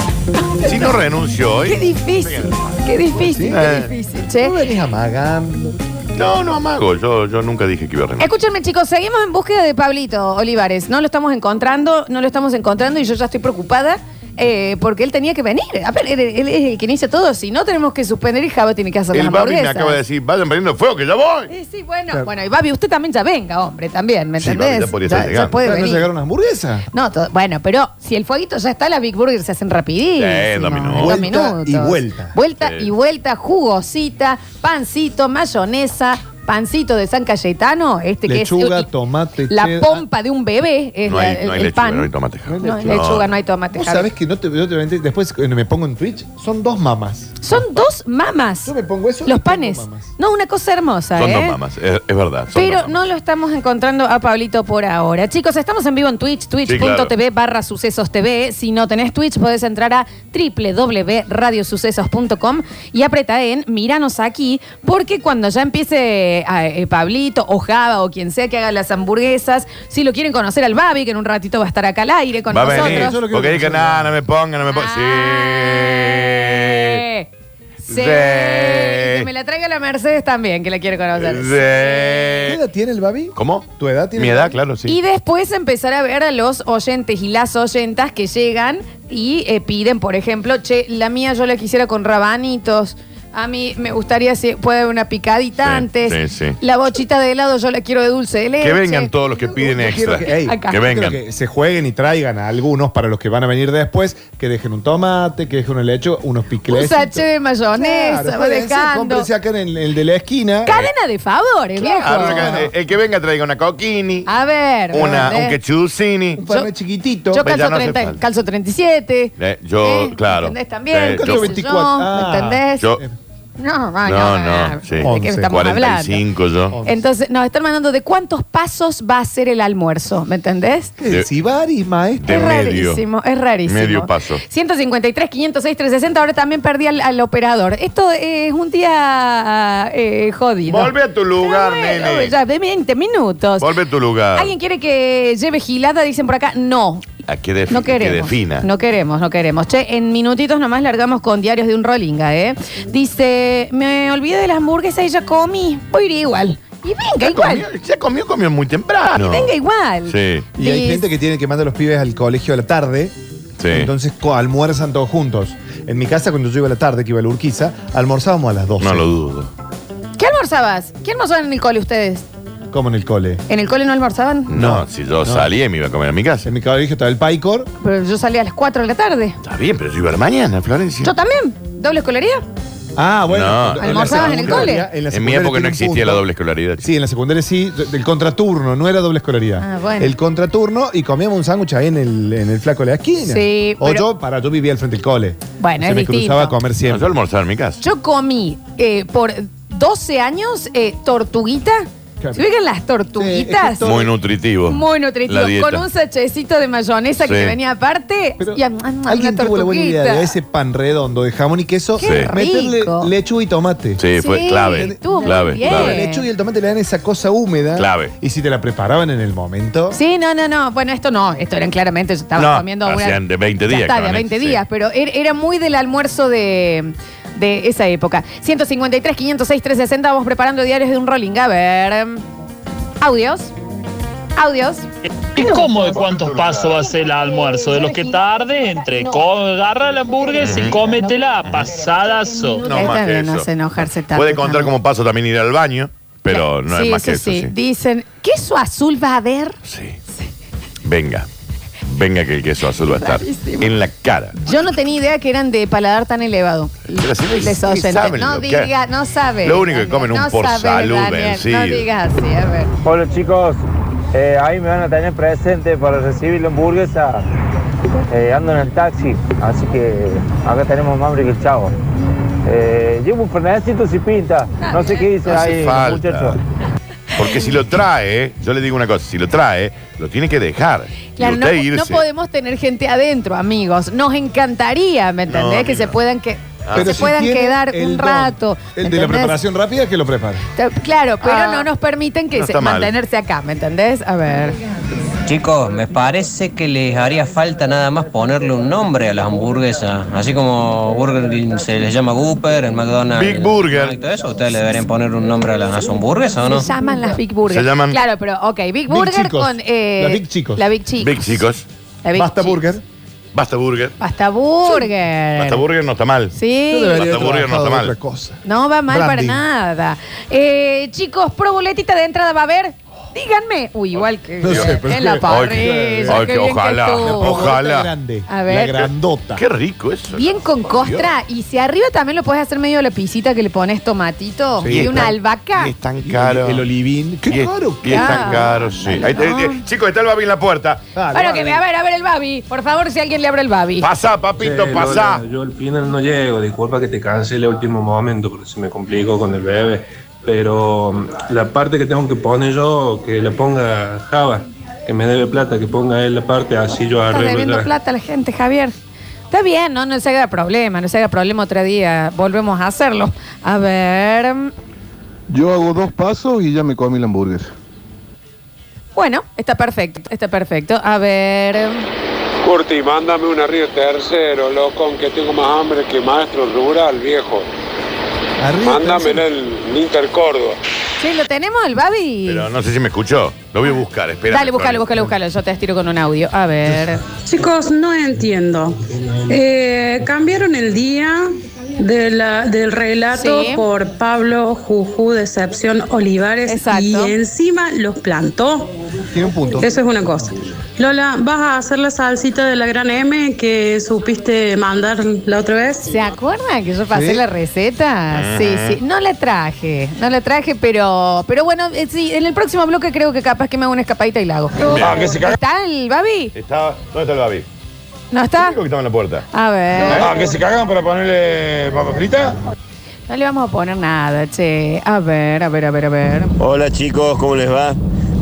Este.
Si no renuncio hoy.
Qué difícil, qué difícil, qué difícil, che.
venís amagando.
No, no amago. Yo, yo nunca dije que iba a renunciar.
Escúchenme, chicos, seguimos en búsqueda de Pablito Olivares. No lo estamos encontrando, no lo estamos encontrando y yo ya estoy preocupada eh, porque él tenía que venir. A ver, él, él es el que inicia todo. Si no, tenemos que suspender y Java tiene que hacer
El
las
Babi me
hamburguesas.
acaba de decir, vayan prendiendo fuego, que ya voy.
Sí, sí, bueno. Bueno, y Babi, usted también ya venga, hombre, también, ¿me
Sí,
entendés?
Babi, ya podría estar
ya,
llegando.
puede
¿No
venir.
llegaron unas hamburguesas?
No, to- bueno, pero si el fueguito ya está, las Big Burgers se hacen rapidísimo.
Sí, dos minutos.
En dos
Vuelta
minutos.
y vuelta.
Vuelta
Sí.
y vuelta, jugosita, pancito, mayonesa, pancito de San Cayetano, este
Lechuga,
que es
tomate,
la
cheddar.
pompa de un bebé, es
No hay,
el,
no hay
el
lechuga,
pan.
no hay tomate.
No hay lechuga, no hay tomate.
Vos
Javi.
sabés que no te, no te mentir, después cuando me pongo en Twitch, son dos mamas.
Son dos mamas.
Yo me pongo eso y
Los panes.
mamas.
No, una cosa hermosa,
Son
¿eh?
dos mamas, es, es verdad. son
Pero
dos
no lo estamos encontrando a Pablito por ahora. Chicos, estamos en vivo en Twitch, twitch.tv barra sucesos TV. Si no tenés Twitch, podés entrar a www.radiosucesos.com y apreta en Míranos aquí, porque cuando ya empiece a, eh, Pablito o Java o quien sea que haga las hamburguesas, si lo quieren conocer al Babi, que en un ratito va a estar acá al aire con
Va a
nosotros.
venir. Porque dije, nada, no me pongan, no me pongan.
Sí.
Sí.
Que me la traiga la Mercedes también, que la quiero conocer.
Sí.
¿Qué edad tiene el Babi?
¿Cómo?
¿Tu edad tiene
Mi edad, claro, sí.
Y después empezar a ver a los oyentes y las oyentas que llegan y eh, piden, por ejemplo, che, la mía yo la quisiera con rabanitos. A mí me gustaría si puede haber una picadita
Sí,
antes.
sí, sí.
La bochita de helado yo la quiero de dulce de leche.
Que vengan todos los que piden extra.
que, ey,
Acá.
Que
quiero
vengan.
que se jueguen y traigan a algunos para los que van a venir después, que dejen un tomate, que dejen una leche, unos
Un
picles.
sachet de mayonesa, va dejando.
Acá en el, el de la esquina.
Cadena de favores,
Claro,
viejo.
el, el que venga traiga una coquini,
A ver.
una,
¿eh?
un quechucini.
Un pan chiquitito.
Yo
Pues ya
calzo,
no hace
30
falta.
calzo 37.
Eh, yo,
¿eh?
claro.
¿Me entendés también?
Eh,
¿Qué
yo-
sé yo? ¿Me
Ah.
entendés?
Yo,
No, no,
No,
no.
no, sí.
¿De qué estamos hablando?
45 yo.
Entonces, nos están mandando de cuántos pasos va a ser el almuerzo, ¿me entendés?
De-
Sibaris, maestro.
De
es
medio.
rarísimo, es rarísimo.
Medio paso.
153, 506, 360. Ahora también perdí al, al operador. Esto es un día eh, jodido.
Volve a tu lugar,
Bueno,
nene.
ya de 20 minutos.
Volve a tu lugar.
¿Alguien quiere que lleve gilada? Dicen por acá. No,
A que, defi-
no
que
queremos.
defina.
No queremos, no queremos. Che, en minutitos nomás largamos con diarios de un rollinga, ¿eh? Dice, me olvidé de las hamburguesas y ya comí. Voy a ir igual. Y venga igual.
Comió- ya comió, comió muy temprano.
Y venga igual.
Sí.
Y hay gente que tiene que mandar a los pibes al colegio a la tarde.
Sí.
Entonces co- almuerzan todos juntos. En mi casa, cuando yo iba a la tarde, que iba a la Urquiza, almorzábamos a las 12.
No lo dudo.
¿Qué almorzabas? ¿Qué almorzaban en el cole ustedes?
Como en el cole.
¿En el cole no almorzaban?
No, si yo
no.
salía y me iba a comer a mi casa.
En mi colegio estaba el Paicor.
Pero yo salía a las 4 de la tarde.
Está bien, pero yo iba a la mañana, Florencia.
Yo también. ¿Doble escolaridad?
Ah, bueno.
No.
la
¿Almorzabas en el
secundaria-
cole?
la
En mi
secundaria
época no
tiene un
existía la
punto.
doble escolaridad.
Sí, en la secundaria sí, del contraturno, no era doble escolaridad.
Ah, bueno.
El contraturno y comíamos un sándwich ahí en el, en el flaco de la esquina.
Sí,
O
pero-
yo, para, yo vivía al frente del cole.
Bueno,
Se
es
me
distinto.
cruzaba a comer
No,
siempre.
yo almorzaba en mi casa.
Yo comí eh, por 12 años eh, tortuguita.
Claro.
¿Se ubican las tortuguitas?
Sí,
Muy nutritivo.
Muy nutritivo.
La dieta.
Con un sachecito de mayonesa que
Sí.
venía aparte.
Pero
y a- a- una
Alguien tuvo la buena idea
tortuguita.
de ese pan redondo de jamón y queso,
Qué
Sí.
meterle
rico.
lechuga y tomate.
Sí, fue
Sí,
clave.
estuvo muy
Clave,
bien.
La
clave.
lechuga y el tomate le dan esa cosa húmeda.
Clave.
Y si te la preparaban en el momento.
Sí, no, no, no. Bueno, esto no. Esto eran claramente. Yo estaba
No,
comiendo una.
hacían de 20 días,
Ya está, de
claramente,
20
sí.
días. Pero er- era muy del almuerzo de, de esa época. 153, 506, 360. Vamos preparando diarios de un rolling. A ver. Audios. Audios.
¿Y cómo de cuántos pasos va a ser el almuerzo? De los que tarde, entre co- agarra la hamburguesa y cómetela a pasadazo.
No
Está
más que
bien, no
eso.
enojarse tanto.
Puede contar como paso también ir al baño, pero no
sí,
es más que eso.
sí.
Sí.
Dicen, ¿queso azul va a haber?
Sí. Venga. Venga que el queso azul va a estar
Rarísimo.
en la cara.
Yo no tenía idea que eran de paladar tan elevado.
Pero si no-
Les
sí
oyentes.
saben
No
lo que-
diga, no sabe.
Lo único que comen un por
sabe,
salud
Daniel,
vencido.
No digas así, a ver.
Hola chicos, Eh, ahí me van a tener presente para recibir la hamburguesa. Eh, ando en el taxi, así que acá tenemos más hambre que el chavo. Eh, llevo un fernecito si pinta. No sé qué dice
No hace
ahí, el
falta.
muchacho.
Porque si lo trae, yo le digo una cosa, si lo trae, lo tiene que dejar.
Claro, no, no podemos tener gente adentro, amigos. Nos encantaría, ¿me entendés?
No,
que se puedan que
Pero
se
si
puedan quedar un
don,
rato.
El
¿me
de la preparación rápida, que lo prepare.
Claro, pero
Ah.
no nos permiten que
No
se- mantenerse acá, ¿me entendés? A ver.
Chicos, me parece que les haría falta nada más ponerle un nombre a las hamburguesas. Así como Burger King se les llama Gooper, en McDonald's.
Big Burger.
y todo eso, ¿ustedes le deberían poner un nombre a las hamburguesas o no?
Se llaman las Big Burger.
Se llaman-
Claro, pero ok, Big Burger
Chicos.
con. eh,
La Big Chicos.
La Big Chicos.
Big chicos.
La Big
Basta
Chicos.
burger. Basta burger.
Basta Burger.
Basta burger no está mal.
Sí.
Basta burger no está mal.
No va mal
Branding.
para nada. Eh, chicos, pro boletita de entrada va a haber. Díganme. Uy, igual que
No sé, pero
en la
qué-
parrilla.
Ay,
qué
que
bien que
ojalá,
estuvo.
ojalá.
grande.
A ver.
La grandota.
Qué rico eso.
Bien con costra. Y si arriba también lo puedes hacer medio la pisita que le pones tomatito
Sí,
y una
está-
albahaca.
y es tan caro.
El olivín. Qué
Y es-
caro.
Y es tan caro, sí. Ahí- ahí- ahí- chicos, está el babi en la puerta.
Bueno, que me, a ver, a ver el babi. Por favor, si alguien le abre el babi.
Pasá, papito,
Sí,
pasá.
Lola, yo al final no llego, disculpa que te cancele el último momento porque se me complicó con el bebé. Pero la parte que tengo que poner yo, que la ponga Java, que me debe plata, que ponga él la parte, así yo
Está
arreglo
debiendo plata a la gente, Javier. Está bien, no, no se haga problema, no se haga problema otro día. Volvemos a hacerlo. A ver.
Yo hago dos pasos y ya me comí la hamburguesa.
Bueno, está perfecto, está perfecto. A ver.
Curti, mándame una Río Tercero, loco, que tengo más hambre que maestro rural, viejo. Mándame en el Inter Córdoba.
Sí, ¿lo tenemos el babi?
Pero no sé si me escuchó. Lo voy a buscar, espera.
Dale, búscalo, búscalo, búscalo. Yo te estiro con un audio. A ver.
Chicos, no entiendo. Eh, cambiaron el día de la- del relato
Sí.
por Pablo Juju, Decepción Olivares, y encima los plantó.
Tiene un punto.
Eso es una cosa. Lola, ¿vas a hacer la salsita de la gran M que supiste mandar la otra vez?
¿Se acuerdan que yo pasé
Sí.
la receta? Sí, sí. No la traje, no la traje, pero, pero bueno, eh, sí, en el próximo bloque creo que capaz que me hago una escapadita y la hago.
Bien. Ah, que se caga.
¿Está el babi?
Está, ¿Dónde está el babi?
¿No está?
Digo que estaba en la puerta.
A ver.
Ah, que se cagan para ponerle papa frita.
No le vamos a poner nada, che. A ver, a ver, a ver, a ver.
Hola chicos, ¿cómo les va?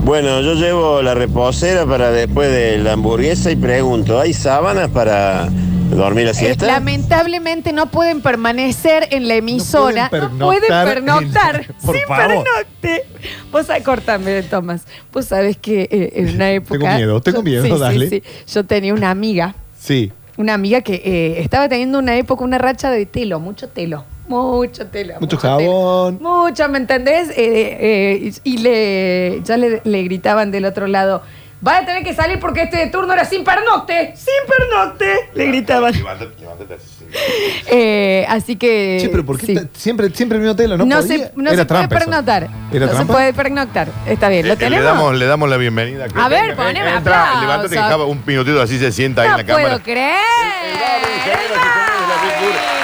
Bueno, yo llevo la reposera para después de la hamburguesa y pregunto, ¿hay sábanas para dormir la
Eh,
siesta?
lamentablemente no pueden permanecer en la emisora. No
No
pueden pernoctar.
pernoctar. Por
sin
favor.
pernocte. Vos sabés, cortame, Tomás. Vos sabés que eh, en una época.
Tengo miedo, tengo
yo-
miedo,
sí,
dale.
sí. Yo tenía una amiga,
Sí.
una amiga que eh, estaba teniendo una época, una racha de telo, mucho telo. Mucho telo.
Mucho jabón.
Mucho, ¿me entendés? Eh, eh, y y le, ya le, le gritaban del otro lado. Va a tener que salir porque este turno era sin pernocte. Sin pernocte. Le gritaban. Eh, así que.
Che, pero ¿por qué
sí.
ta- siempre, siempre el mismo telo? No,
No,
podía?
se, no
Era
se puede
trampa eso.
pernoctar.
¿Era
no se
trampa?
puede pernoctar. Está bien, ¿lo
Eh, le,
tenemos?
damos, le damos la bienvenida.
A ver, poneme
Entra,
aplausos.
levántate y Java, un minutito así se sienta ahí en
no
la cámara.
puedo creer.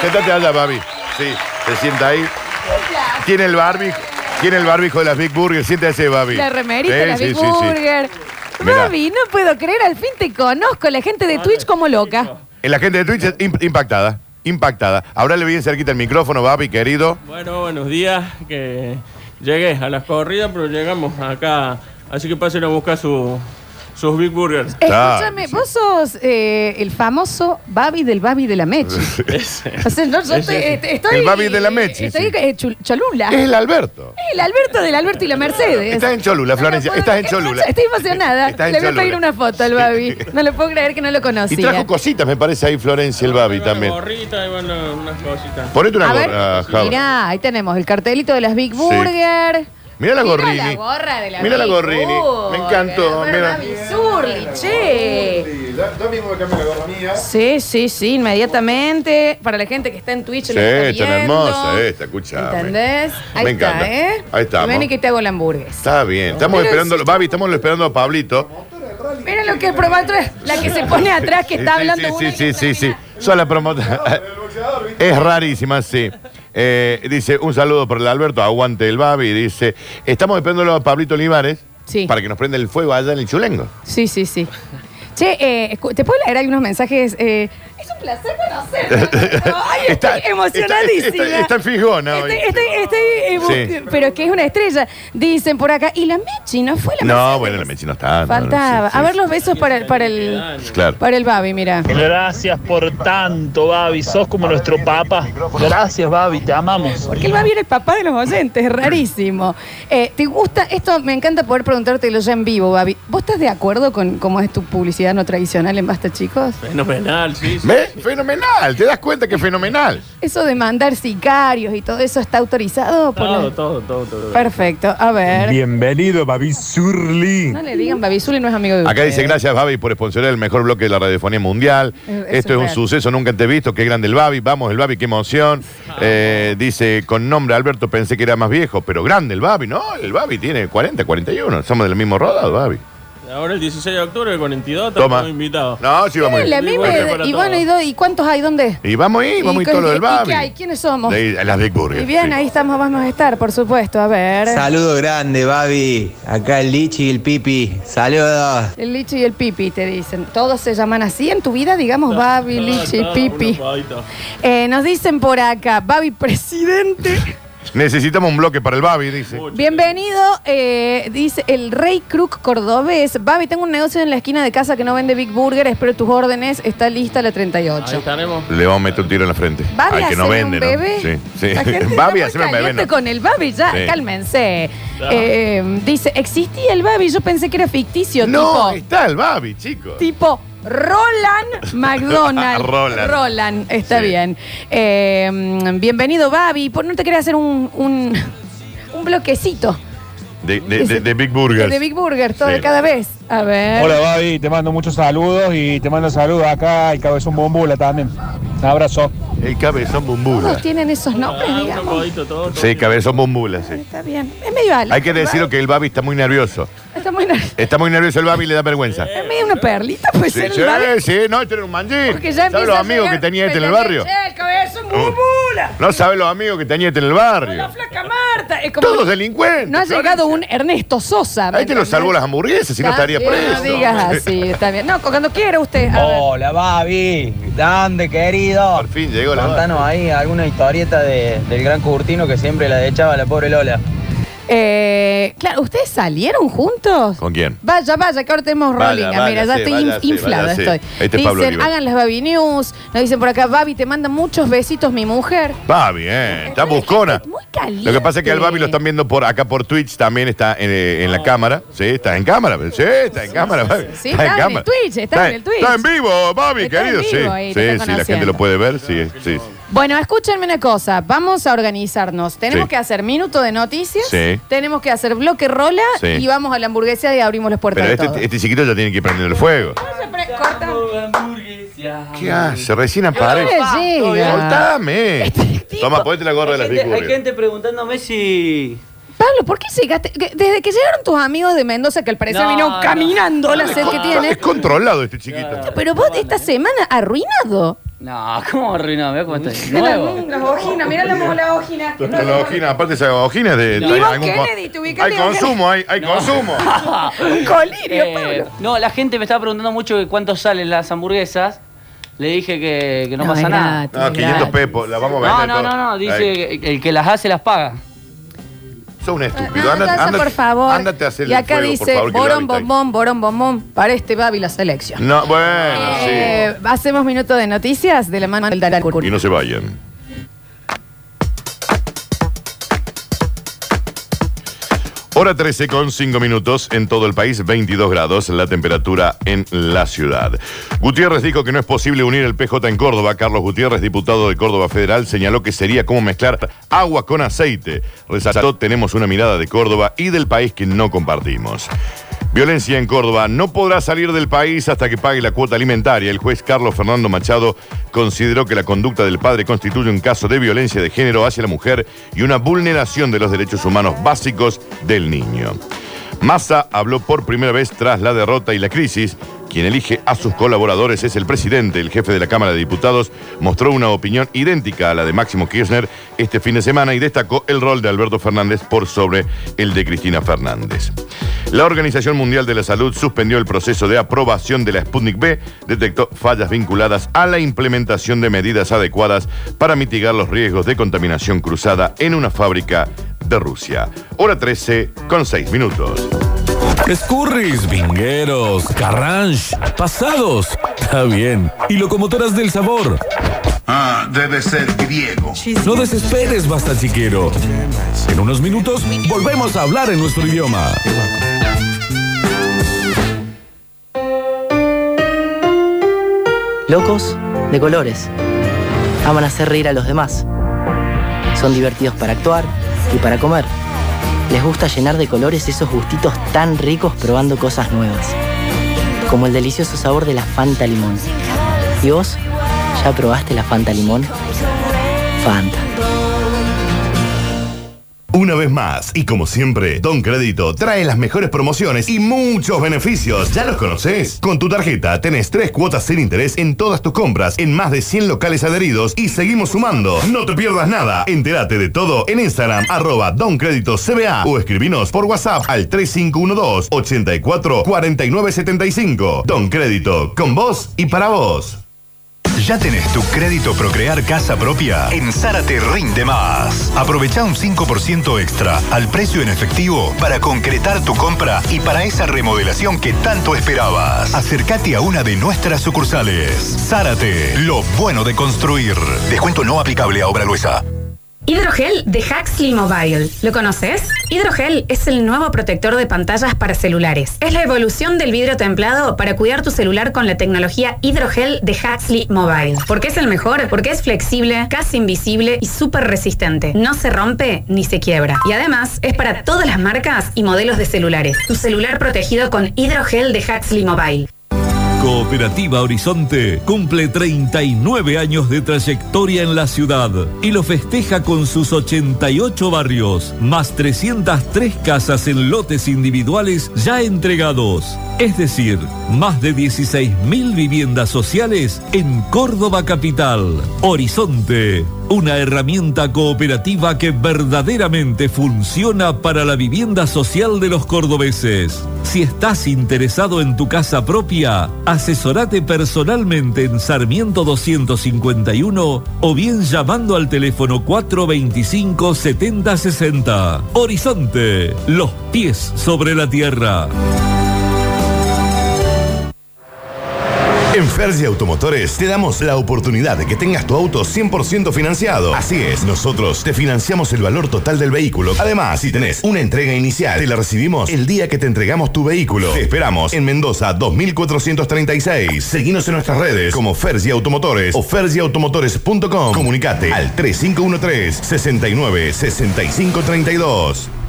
Sentate allá, Babi. Sí, se sienta ahí. Tiene el barbijo. Tiene el barbijo de las Big Burger. Siéntese, Babi.
La remerita,
Sí,
la
sí,
Big
sí, sí.
Burger.
Mirá.
Babi, no puedo creer, al fin te conozco. La gente de Twitch como loca.
Eh, La gente de Twitch es imp- impactada. Impactada. Háblale bien cerquita el micrófono, Babi, querido.
Bueno, buenos días. Que llegué a las corridas, pero llegamos acá. Así que pasen a buscar su, sus Big Burgers.
Escúchame, vos sos eh, el famoso Babi del Babi de la Mechi. O sea, no, yo
Ese.
estoy, eh, estoy-
El Babi de la Mechi,
Estoy
sí.
eh, chul- Cholula.
Es el Alberto.
Es el Alberto del Alberto y la Mercedes.
Estás en Cholula, Florencia. Estás en Cholula.
Estoy emocionada.
Estás en
Le voy a
Cholula.
pedir una foto al Babi. No le puedo creer que no lo
Y
conocía.
trajo cositas, me parece, ahí Florencia el Babi también.
Gorrita y bueno, unas cositas.
Ponete una
A ver,
gorra, Java.
Mirá, ahí tenemos el cartelito de las Big Burger.
Mira la
Mira
gorrini.
la gorra de la
Mira la
Big
gorrini. Me encantó. Mira.
Babi Zurli, che.
Yo mismo me cambio la gorra mía.
Sí, sí, sí, inmediatamente. Para la gente que está en Twitch,
Sí,
lo está
tan
viendo.
hermosa esta, escuchame.
¿Entendés? Ahí
Me
está,
encanta.
¿eh?
Ahí estamos.
Ven y que te hago la hamburguesa.
Está bien. Estamos
Pero
esperando, Babi, estamos esperando a Pablito.
Mira lo que es promotora, la que se pone atrás, que está
Sí,
hablando
sí,
una
sí, sí, sí, sí. Son la promotora. Es rarísima, sí. Eh, dice, un saludo por el Alberto, aguante el Babi. Dice, estamos esperando a Pablito Olivares
Sí.
para que nos prenda el fuego allá en el chulengo.
Sí, sí, sí. Che, eh, escu- ¿te puedo leer algunos mensajes? Eh, es un placer conocerte. Ay,
Está-
estoy emocionadísima.
está- está- está fijona hoy.
Estoy, estoy, estoy,
Sí.
bu- Pero es que es una estrella. Dicen por acá. Y la Mechi, ¿no fue la
No, bueno, la Mechi no está. no, no,
Faltaba.
sí,
A ver los besos para, el- para el
Claro.
para el Babi, mira.
Gracias por tanto, Babi. Sos como nuestro papa. Gracias, Babi. Te amamos.
Porque el Babi era el papá de los oyentes, es rarísimo. Eh, ¿Te gusta? Esto me encanta poder preguntártelo ya en vivo, Babi. ¿Vos estás de acuerdo con cómo es tu publicidad no tradicional en Basta, chicos?
Fenomenal, sí. sí.
¿Ves? Fenomenal. ¿Te das cuenta que es fenomenal?
Eso de mandar sicarios y todo eso está autorizado por
Todo,
la-
todo, todo, todo.
Perfecto. A ver.
Bienvenido, Babi Surli.
No le digan Babi Zuli no es amigo de
Acá
ustedes.
dice, gracias Babi por exponenciar el mejor bloque de la radiofonía mundial.
Eh, eso
Esto
es
es un
real.
suceso nunca antes visto. Qué grande el Babi. Vamos, el Babi, qué emoción. Eh, dice, con nombre Alberto pensé que era más viejo, pero grande el Babi. No, el Babi tiene 40, 41. Somos del mismo rodado, Babi.
Ahora el 16 de octubre, el 42,
Toma.
estamos invitados.
No, sí, vamos a
Dale, a
ir.
mí
Igual que
me-
para
y
todos.
bueno, ¿y, do- ¿y cuántos hay? ¿Dónde?
Y vamos a ir, vamos a ir todo lo del
¿Y
Babi.
qué hay? ¿Quiénes somos?
De ahí, a las Big Burger.
Y bien,
sí.
ahí estamos, vamos a estar, por supuesto. A ver.
Saludo grande, Babi. Acá el Lichi y el Pipi. Saludos.
El Lichi y el Pipi te dicen. ¿Todos se llaman así en tu vida? Digamos Babi, Lichi, Pipi. Eh, nos dicen por acá, Babi presidente.
Necesitamos un bloque para el Babi, dice.
Bienvenido, eh, dice el Rey Crook Cordobés. Babi, tengo un negocio en la esquina de casa que no vende Big Burger, espero tus órdenes. Está lista la 38.
estaremos.
Le vamos a meter un tiro en la frente.
Babi,
Al que no vende,
un bebé.
¿no? Sí, sí.
La gente
Babi,
está
haceme un
muy
bebé,
caliente
¿no?
con el Babi, ya,
Sí.
cálmense. Eh, dice, ¿existía el Babi? Yo pensé que era ficticio,
No,
tipo...
está el Babi, chicos.
Tipo Roland McDonald.
Roland.
Roland, está
Sí.
bien. Eh, bienvenido, Babi. ¿Por no te querés hacer un, un, un bloquecito
De, de- de- de Big Burgers.
de Big Burger, todo
Sí.
de cada vez? A ver.
Hola Babi, te mando muchos saludos y te mando saludos acá el cabezón bombula también. Un abrazo.
El cabezón bumbula.
Todos tienen esos nombres, digamos.
Sí, cabezón bumbula, sí.
Está bien. Es medio alto.
Hay que decirlo que el Babi está muy nervioso.
Está muy ner-
Está muy nervioso el Babi y le da vergüenza.
Es medio una perlita, puede
Sí,
el Babi.
sí, no, este era un manjín.
Porque ya
¿Sabes
empieza
los
a
amigos que tenía este en el
¿me
barrio?
el cabezón bombula.
No sabe los amigos que tenía este en el barrio.
La flaca Marta. está- es como-
Todos delincuentes.
No ha llegado un Ernesto Sosa. ¿me
Ahí te lo salvó las hamburguesas, si no estaría preso.
No digas así, está bien. No, cuando quiera usted. A ver.
Hola, Babi. ¿Dónde, querido?
Por fin llegó la
Contanos ahí alguna historieta de- del gran Curtino que siempre la echaba la pobre Lola.
Eh, claro, ¿ustedes salieron juntos?
¿Con quién?
Vaya, vaya, que ahora tenemos
Vaya,
rolling. Ah, Mira, ya
váyase,
estoy inf-
váyase,
inflada.
váyase.
Estoy.
Este es Pablo
dicen,
Oliver.
hagan las Babi News. Nos dicen por acá, Babi, te manda muchos besitos mi mujer.
Va bien, está buscona.
caliente.
Lo que pasa es que al Babi lo están viendo por acá por Twitch, también está en, eh, en la cámara. Sí, está en cámara. Sí, está en cámara. Babi.
Sí, está en el Twitch, está en el Twitch.
Está en vivo, Babi,
Está en
querido.
vivo
sí,
ahí, te
sí,
está
sí, la gente
conociendo.
lo puede ver. Sí, sí.
Bueno, escúchenme una cosa. Vamos a organizarnos. Tenemos
Sí.
que hacer minuto de noticias.
Sí.
Tenemos que hacer bloque rola.
Sí.
Y vamos a la hamburguesa y abrimos las puertas
Pero
de todo.
este, este chiquito ya tiene que prender el fuego. ¿Qué hace? Recién aparece.
¿Dónde llega?
Soltame. Toma, ponete la gorra de las
Hay gente, hay gente preguntándome si.
Pablo, ¿por qué llegaste? que- Desde que llegaron tus amigos de Mendoza, que al parecer
No,
vino
no.
caminando la sed que tiene.
Es controlado este chiquito.
Pero vos esta semana arruinado.
No, ¿cómo arruinado? Mira cómo está.
Las,
Nuevo.
las ojinas, mirá la, la ojina.
Con la aparte esa ojina de.
Ni
hay
Kennedy,
Hay consumo, hay, hay consumo.
Un colirio,
Eh, no, la gente me estaba preguntando mucho que cuánto salen las hamburguesas. Le dije que, que no,
No,
pasa
es
nada.
gratis,
No, 500 pepos, la vamos a
No,
vender.
no,
todas.
no, no, dice que el que las hace las paga.
Sos un estúpido.
No,
Andate,
ya,
andate-
por favor.
Ándate a hacer
y
el
acá dice, borón, bombón, borón, bombón, para este Babi la selección.
No, bueno,
Eh, hacemos minuto de noticias de la mano del Dalal
sí. Y no se vayan. Hora 13 con 5 minutos en todo el país, 22 grados la temperatura en la ciudad. Gutiérrez dijo que no es posible unir el PJ en Córdoba. Carlos Gutiérrez, diputado de Córdoba Federal, señaló que sería como mezclar agua con aceite. Resaltó, tenemos una mirada de Córdoba y del país que no compartimos. Violencia en Córdoba. No podrá salir del país hasta que pague la cuota alimentaria. El juez Carlos Fernando Machado consideró que la conducta del padre constituye un caso de violencia de género hacia la mujer y una vulneración de los derechos humanos básicos del niño. Massa habló por primera vez tras la derrota y la crisis. Quien elige a sus colaboradores es el presidente. El jefe de la Cámara de Diputados mostró una opinión idéntica a la de Máximo Kirchner este fin de semana y destacó el rol de Alberto Fernández por sobre el de Cristina Fernández. La Organización Mundial de la Salud suspendió el proceso de aprobación de la Sputnik B, detectó fallas vinculadas a la implementación de medidas adecuadas para mitigar los riesgos de contaminación cruzada en una fábrica de Rusia. Hora 13 con 6 minutos.
Escurris, vingueros, carranche, pasados. Está bien. Y locomotoras del sabor.
Ah, debe ser griego.
No desesperes, basta chiquero. En unos minutos volvemos a hablar en nuestro idioma.
Locos de colores. Aman hacer reír a los demás. Son divertidos para actuar y para comer. Les gusta llenar de colores esos gustitos tan ricos probando cosas nuevas. Como el delicioso sabor de la Fanta Limón. ¿Y vos? ¿Ya probaste la Fanta Limón? Fanta.
Una vez más, y como siempre, Don Crédito trae las mejores promociones y muchos beneficios. ¿Ya los conoces? Con tu tarjeta tenés tres cuotas sin interés en todas tus compras en más de 100 locales adheridos y seguimos sumando. No te pierdas nada. Entérate de todo en Instagram, arroba Don Crédito CBA o escribinos por WhatsApp al 3512 84 49 75. Don Crédito, con vos y para vos.
¿Ya tenés tu crédito Procrear Casa Propia? En Zárate rinde más. Aprovecha un 5% extra al precio en efectivo para concretar tu compra y para esa remodelación que tanto esperabas. Acércate a una de nuestras sucursales. Zárate, lo bueno de construir. Descuento no aplicable a obra gruesa.
Hidrogel de Huxley Mobile. ¿Lo conoces? Hidrogel es el nuevo protector de pantallas para celulares. Es la evolución del vidrio templado para cuidar tu celular con la tecnología Hidrogel de Huxley Mobile. ¿Por qué es el mejor? Porque es flexible, casi invisible y súper resistente. No se rompe ni se quiebra. Y además es para todas las marcas y modelos de celulares. Tu celular protegido con Hidrogel de Huxley Mobile.
Cooperativa Horizonte cumple 39 años de trayectoria en la ciudad y lo festeja con sus 88 barrios, más 303 casas en lotes individuales ya entregados. Es decir, más de 16.000 viviendas sociales en Córdoba Capital. Horizonte, una herramienta cooperativa que verdaderamente funciona para la vivienda social de los cordobeses. Si estás interesado en tu casa propia, asesorate personalmente en Sarmiento 251 o bien llamando al teléfono 425 7060. Horizonte, los pies sobre la tierra.
En Fergie Automotores te damos la oportunidad de que tengas tu auto 100% financiado. Así es, nosotros te financiamos el valor total del vehículo. Además, si tenés una entrega inicial, te la recibimos el día que te entregamos tu vehículo. Te esperamos en Mendoza 2436. Seguinos en nuestras redes como Fergie Automotores o fergieautomotores.com. Comunicate al 3513 69 65 32.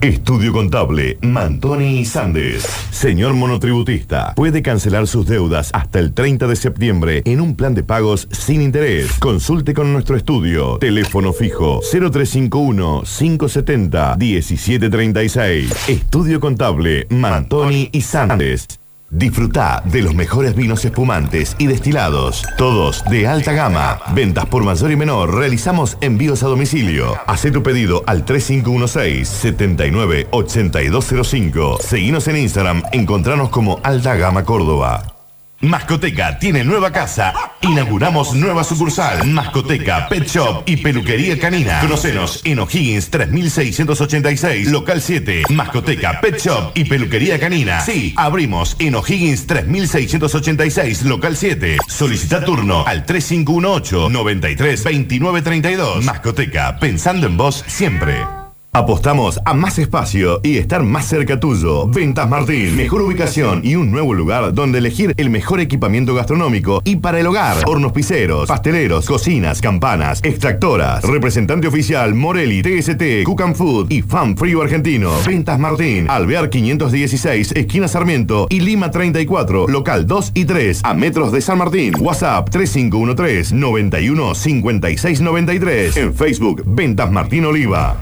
Estudio Contable, Mantoni y Sandes. Señor monotributista, puede cancelar sus deudas hasta el 30 de septiembre en un plan de pagos sin interés. Consulte con nuestro estudio. Teléfono fijo 0351-570-1736. Estudio Contable, Mantoni y Sandes. Disfruta de los mejores vinos espumantes y destilados, todos de alta gama. Ventas por mayor y menor, realizamos envíos a domicilio. Haz tu pedido al 3516-798205. Seguinos en Instagram, encontranos como Alta Gama Córdoba. Mascoteca tiene nueva casa. Inauguramos nueva sucursal. Mascoteca, Pet Shop y Peluquería Canina. Conocenos en O'Higgins 3686, local 7. Mascoteca, Pet Shop y Peluquería Canina. Sí, abrimos en O'Higgins 3686, local 7. Solicita turno al 3518 93 2932. Mascoteca, pensando en vos siempre. Apostamos a más espacio y estar más cerca tuyo. Ventas Martín, mejor ubicación y un nuevo lugar donde elegir el mejor equipamiento gastronómico y para el hogar. Hornos piseros, pasteleros, cocinas, campanas, extractoras. Representante oficial Morelli, TST, Cook Food y Fan Frío Argentino. Ventas Martín, Alvear 516, esquina Sarmiento y Lima 34, local 2 y 3, a metros de San Martín. WhatsApp 3513 91 56 93. En Facebook, Ventas Martín Oliva.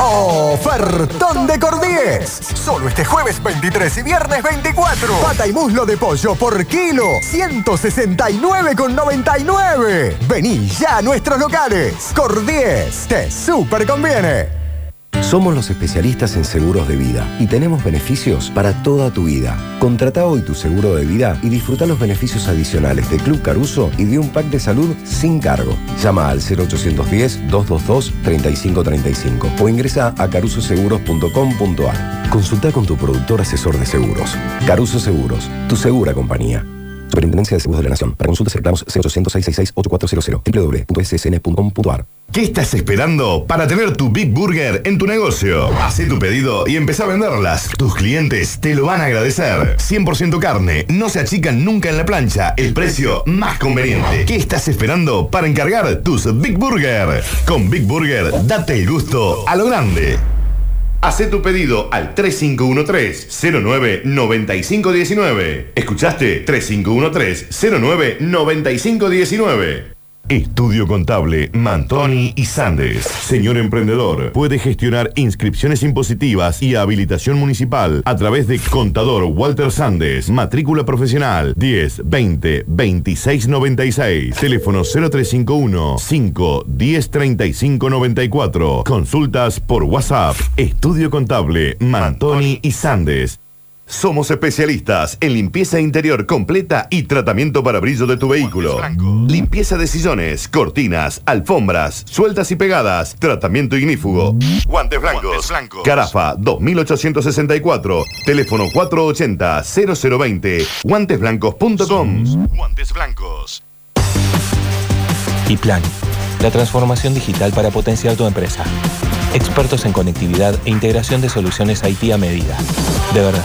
Ofertón de Cordies. Solo este jueves 23 y viernes 24. Pata y muslo de pollo por kilo. 169,99. Vení ya a nuestros locales. Cordies. Te super conviene.
Somos los especialistas en seguros de vida y tenemos beneficios para toda tu vida. Contrata hoy tu seguro de vida y disfruta los beneficios adicionales de Club Caruso y de un pack de salud sin cargo. Llama al 0810-222-3535 o ingresa a carusoseguros.com.ar. Consulta con tu productor asesor de seguros. Caruso Seguros, tu segura compañía. Superintendencia de Seguros de la Nación. Para consultas y reclamos 0800 8400 www.ssn.com.ar.
¿Qué estás esperando para tener tu Big Burger en tu negocio? Haz tu pedido y empezá a venderlas. Tus clientes te lo van a agradecer. 100% carne, no se achican nunca en la plancha. El precio más conveniente. ¿Qué estás esperando para encargar tus Big Burger? Con Big Burger, date el gusto a lo grande. Haz tu pedido al 3513-099519. ¿Escuchaste? 3513-099519. Estudio Contable Mantoni y Sandes. Señor emprendedor, puede gestionar inscripciones impositivas y habilitación municipal a través de Contador Walter Sandes, matrícula profesional 10 20 26 96, teléfono 0351 5 10 35 94. Consultas por WhatsApp. Estudio Contable Mantoni y Sandes. Somos especialistas en limpieza interior completa y tratamiento para brillo de tu vehículo. Limpieza de sillones, cortinas, alfombras, sueltas y pegadas, tratamiento ignífugo. Guantes blancos. Carafa 2864, teléfono 480 0020, guantesblancos.com. Guantes blancos.
Y Plan, la transformación digital para potenciar tu empresa. Expertos en conectividad e integración de soluciones IT a medida. De verdad,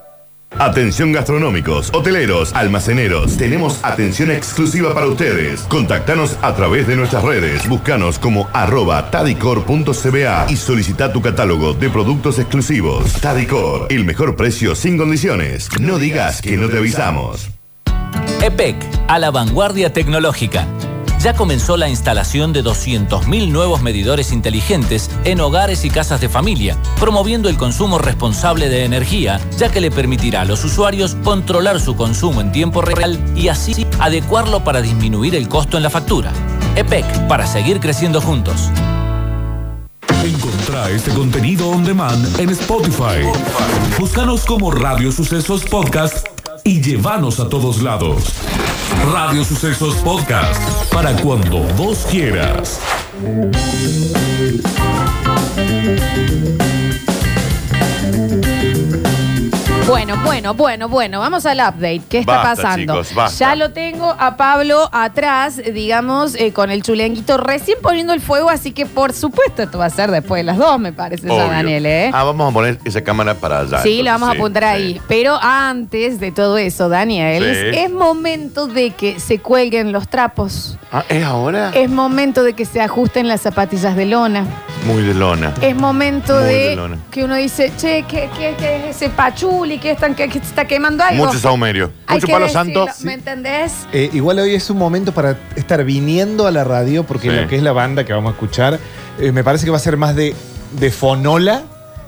Atención gastronómicos, hoteleros, almaceneros. Tenemos atención exclusiva para ustedes. Contactanos a través de nuestras redes. Búscanos como arroba tadicor.cba y solicita tu catálogo de productos exclusivos. Tadicor, el mejor precio sin condiciones. No digas que no te avisamos.
EPEC, a la vanguardia tecnológica. Ya comenzó la instalación de 200.000 nuevos medidores inteligentes en hogares y casas de familia, promoviendo el consumo responsable de energía, ya que le permitirá a los usuarios controlar su consumo en tiempo real y así adecuarlo para disminuir el costo en la factura. EPEC, para seguir creciendo juntos.
Encontrá este contenido on demand en Spotify. Búscanos como Radio Sucesos Podcast y llévanos a todos lados. Radio Sucesos Podcast, para cuando vos quieras.
Bueno, bueno, bueno, bueno, vamos al update. ¿Qué está
Basta,
pasando?
chicos, basta.
Ya lo tengo a Pablo atrás, digamos, eh, con el chulenguito recién poniendo el fuego, así que por supuesto esto va a ser después de las dos, me parece, ya,
Obvio.
Daniel, ¿eh?
Ah, vamos a poner esa cámara para allá.
Sí, la vamos a apuntar
sí.
ahí. Pero antes de todo eso, Daniel,
Sí.
es momento de que se cuelguen los trapos.
Ah, ¿es ahora?
Es momento de que se ajusten las zapatillas de lona.
Muy de lona.
Es momento
Muy
de,
de lona.
que uno dice, che, ¿qué, qué- qué es ese pachuli? ¿Qué, están, qué, qué se está quemando algo?
Mucho saumerio.
Hay
Mucho
que
palo
decirlo,
santo.
¿Me entendés?
Eh, igual hoy es un momento para estar viniendo a la radio, porque
Sí.
lo que es la banda que vamos a escuchar, eh, me parece que va a ser más de, de fonola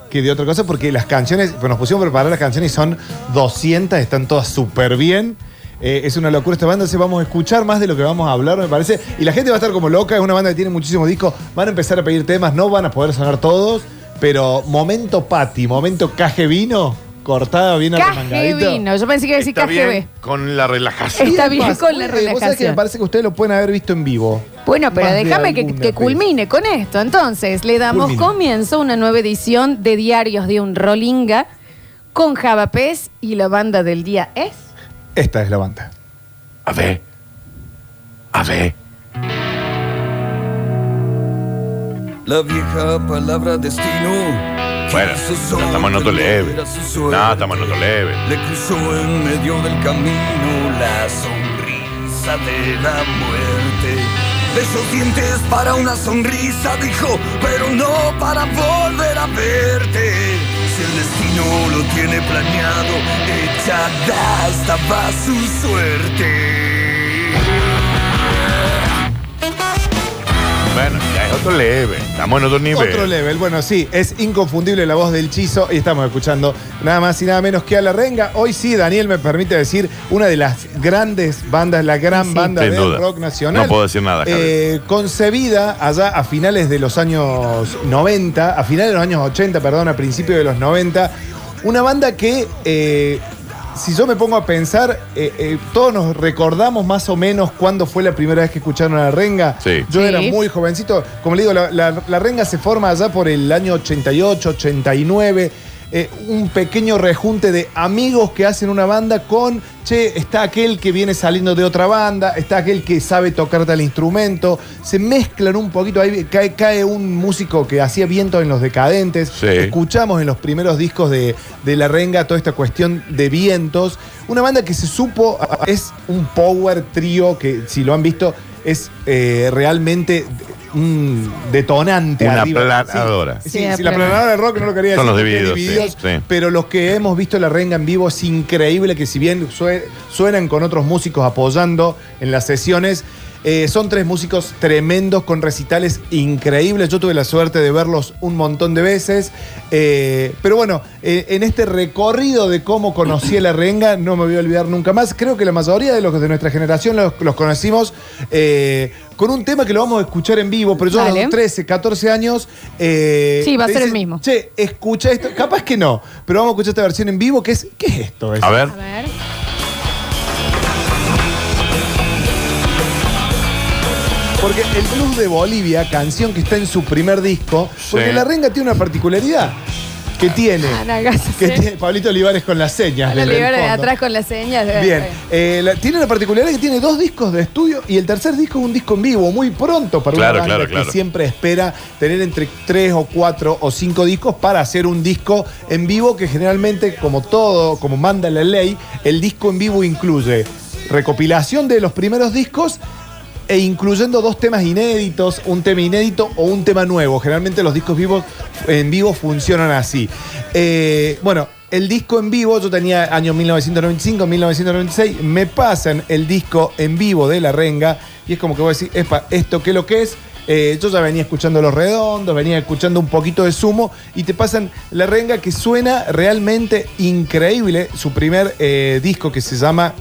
que de otra cosa, porque las canciones, pues nos pusimos a preparar las canciones y son 200, están todas súper bien. Eh, es una locura esta banda, así vamos a escuchar más de lo que vamos a hablar, me parece. Y la gente va a estar como loca, es una banda que tiene muchísimos discos, van a empezar a pedir temas, no van a poder sonar todos, pero momento Patti, momento caje vino, cortada bien arremangadita.
vino. Yo pensé que iba a decir
Está
KGB.
bien con la relajación.
Está bien
además,
con la
vos sabés que me
relajación.
parece que ustedes lo pueden haber visto en vivo.
Bueno, pero
Más de
déjame que,
alguna
que
vez.
culmine con esto. Entonces, le damos
Culmine.
comienzo a una nueva edición de Diarios de un Rolinga con Javapés y la banda del día es.
Esta es la banda.
A ver. A ver.
La vieja palabra destino.
Bueno, ya estamos en otro
solo
leve.
volver a su suerte.
No, estamos en otro leve.
Le cruzó en medio del camino la sonrisa de la muerte. De esos dientes para una sonrisa dijo, pero no para volver a verte. Si el destino lo tiene planeado, echada estaba su suerte.
Bueno, ya es otro leve. Estamos en otro nivel.
Otro level. Bueno, sí, es inconfundible la voz del Chizo y estamos escuchando nada más y nada menos que a La Renga. Hoy sí, Daniel me permite decir, una de las grandes bandas, la gran
Sí.
banda del
duda.
rock nacional.
No puedo decir nada.
Eh, concebida allá a finales de los años 90, a finales de los años 80, perdón, a principios de los 90. Una banda que, eh, si yo me pongo a pensar, eh, eh, todos nos recordamos más o menos cuándo fue la primera vez que escucharon a la renga.
Sí.
Yo
Sí.
era muy jovencito. Como le digo, la, la- la renga se forma allá por el año 88, 89. Eh, un pequeño rejunte de amigos que hacen una banda con, che, está aquel que viene saliendo de otra banda, está aquel que sabe tocar tal instrumento, se mezclan un poquito, ahí cae, cae un músico que hacía viento en los decadentes,
Sí.
escuchamos en los primeros discos de, de La Renga toda esta cuestión de vientos, una banda que se supo, es un power trío que si lo han visto es eh, realmente un detonante
Una
arriba.
planadora.
Sí,
Sí,
sí,
la
si la planadora de rock no lo quería
Son
decir
los
porque
divididos,
Divididos,
sí, sí.
pero los que hemos visto la renga en vivo es increíble que si bien sue- suenan con otros músicos apoyando en las sesiones, eh, son tres músicos tremendos con recitales increíbles. Yo tuve la suerte de verlos un montón de veces. Eh, pero bueno, eh, en este recorrido de cómo conocí a la renga, no me voy a olvidar nunca más. Creo que la mayoría de los de nuestra generación los, los conocimos eh, con un tema que lo vamos a escuchar en vivo, pero yo a los 13, 14 años. eh,
Sí, va a ser el mismo.
Che, escucha esto. Capaz que no, pero vamos a escuchar esta versión en vivo. ¿Qué es, qué es esto?
A ver.
A ver.
Porque el Blues de Bolivia, canción que está en su primer disco, porque
Sí.
La Renga tiene una particularidad. que tiene,
Gasa,
que
sí.
tiene Pablito Olivares con las señas.
Ana
del-
de
fondo.
atrás con las señas. de-
Bien, eh, la- tiene la particularidad que tiene dos discos de estudio y el tercer disco es un disco en vivo, muy pronto para
Claro,
una banda
claro,
que
claro.
siempre espera tener entre tres o cuatro o cinco discos para hacer un disco en vivo que generalmente, como todo, como manda la ley, el disco en vivo incluye recopilación de los primeros discos e incluyendo dos temas inéditos, un tema inédito o un tema nuevo. Generalmente los discos vivos en vivo funcionan así. Eh, bueno, el disco en vivo, yo tenía año 1995, 1996, me pasan el disco en vivo de La Renga y es como que voy a decir, epa, ¿esto qué es lo que es? Eh, yo ya venía escuchando Los Redondos, venía escuchando un poquito de Sumo y te pasan La Renga que suena realmente increíble. Su primer eh, disco que se llama...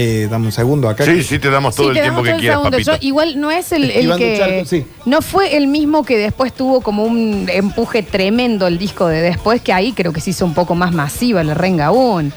eh, dame un segundo acá.
Sí, sí, te damos todo
Sí,
el
te
tiempo
damos
que
todo el
quieras,
segundo.
papito.
Yo igual no es el, el
Esquivando
que.
sí.
No fue el mismo que después tuvo como un empuje tremendo el disco de después, que ahí creo que se hizo un poco más masiva la renga aún.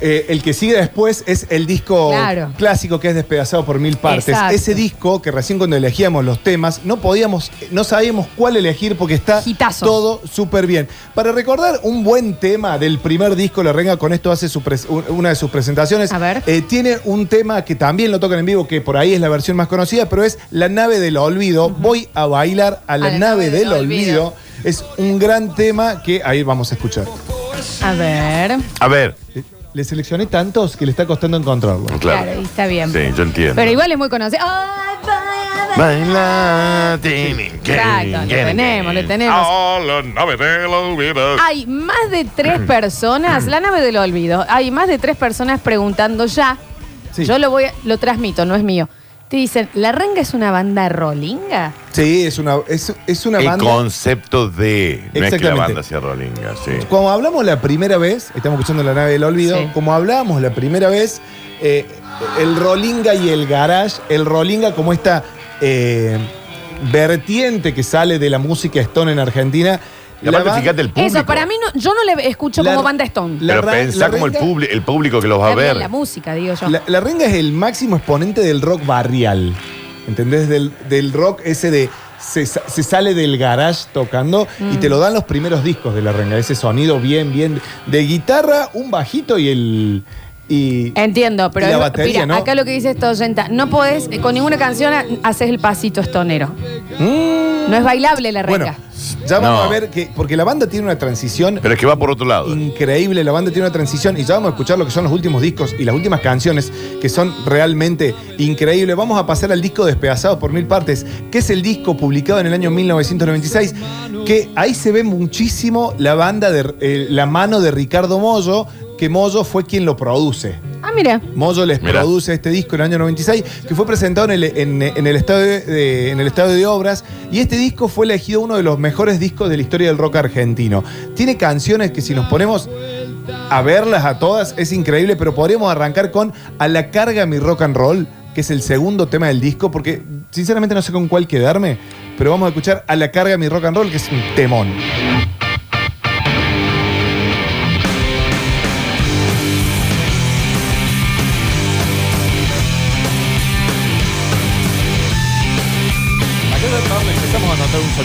Eh, el que sigue después es el disco
Claro.
clásico que es despedazado por mil partes.
Exacto.
Ese disco que recién cuando elegíamos los temas no podíamos, no sabíamos cuál elegir porque está todo súper bien. Para recordar un buen tema del primer disco, La Renga con esto hace su una de sus presentaciones. Eh, tiene un tema que también lo tocan en vivo, que por ahí es la versión más conocida, pero es La nave del olvido. Voy a bailar a la, nave, del, olvido. Es un gran tema que ahí vamos a escuchar.
A ver.
A ver.
Le seleccioné tantos que le está costando encontrarlo.
Claro, está bien.
Sí, yo entiendo.
Pero igual es muy conocido. Ay,
Baila,
Exacto, lo tenemos, lo tenemos.
Ah, la nave del olvido.
Hay más de tres personas, la nave del olvido, hay más de tres personas preguntando ya. Yo lo voy a- lo transmito, no es mío. Te dicen, ¿La Renga es una banda rolinga?
Sí, es una, es, es una
El
banda.
concepto de. No es que la
Exactamente.
banda sea rolinga, sí.
Como hablamos la primera vez, estamos escuchando la nave del olvido,
Sí.
como hablábamos la primera vez, eh, el Rolinga y el Garage, el Rolinga como esta eh, vertiente que sale de la música Stone en Argentina.
Y aparte, fíjate el público.
Eso, para mí no, yo no le escucho
La-
como banda Stone.
la
Pero
ra-
pensá
la
como el,
renga-
publi- el público que los va a ver.
La música, digo yo.
La, la renga es el máximo exponente del rock barrial. ¿Entendés? Del, del rock ese de. Se, sa- se sale del garage tocando y
Mm.
te lo dan los primeros discos de la renga. Ese sonido bien, bien. De guitarra, un bajito y el. Y,
Entiendo, pero
y la
es-
batería,
mira,
¿no?
acá lo que dice esto, oyenta, no podés, eh, con ninguna canción ha- haces el pasito estonero. No es bailable la renga.
Bueno, ya vamos
No.
a ver que. Porque la banda tiene una transición.
Pero es que va por otro lado.
Increíble, la banda tiene una transición y ya vamos a escuchar lo que son los últimos discos y las últimas canciones que son realmente increíbles. Vamos a pasar al disco Despedazado por Mil Partes, que es el disco publicado en el año 1996, que ahí se ve muchísimo la banda de eh, la mano de Ricardo Mollo, que Mollo fue quien lo produce.
Ah, mira.
Mollo les
Mirá.
produce este disco en el año 96, que fue presentado en el, en- en el estadio de, en el estadio de obras. Y este disco fue elegido uno de los mejores discos de la historia del rock argentino. Tiene canciones que si nos ponemos a verlas a todas es increíble, pero podríamos arrancar con A la carga mi rock and roll, que es el segundo tema del disco, porque sinceramente no sé con cuál quedarme, pero vamos a escuchar A la carga mi rock and roll, que es un temón.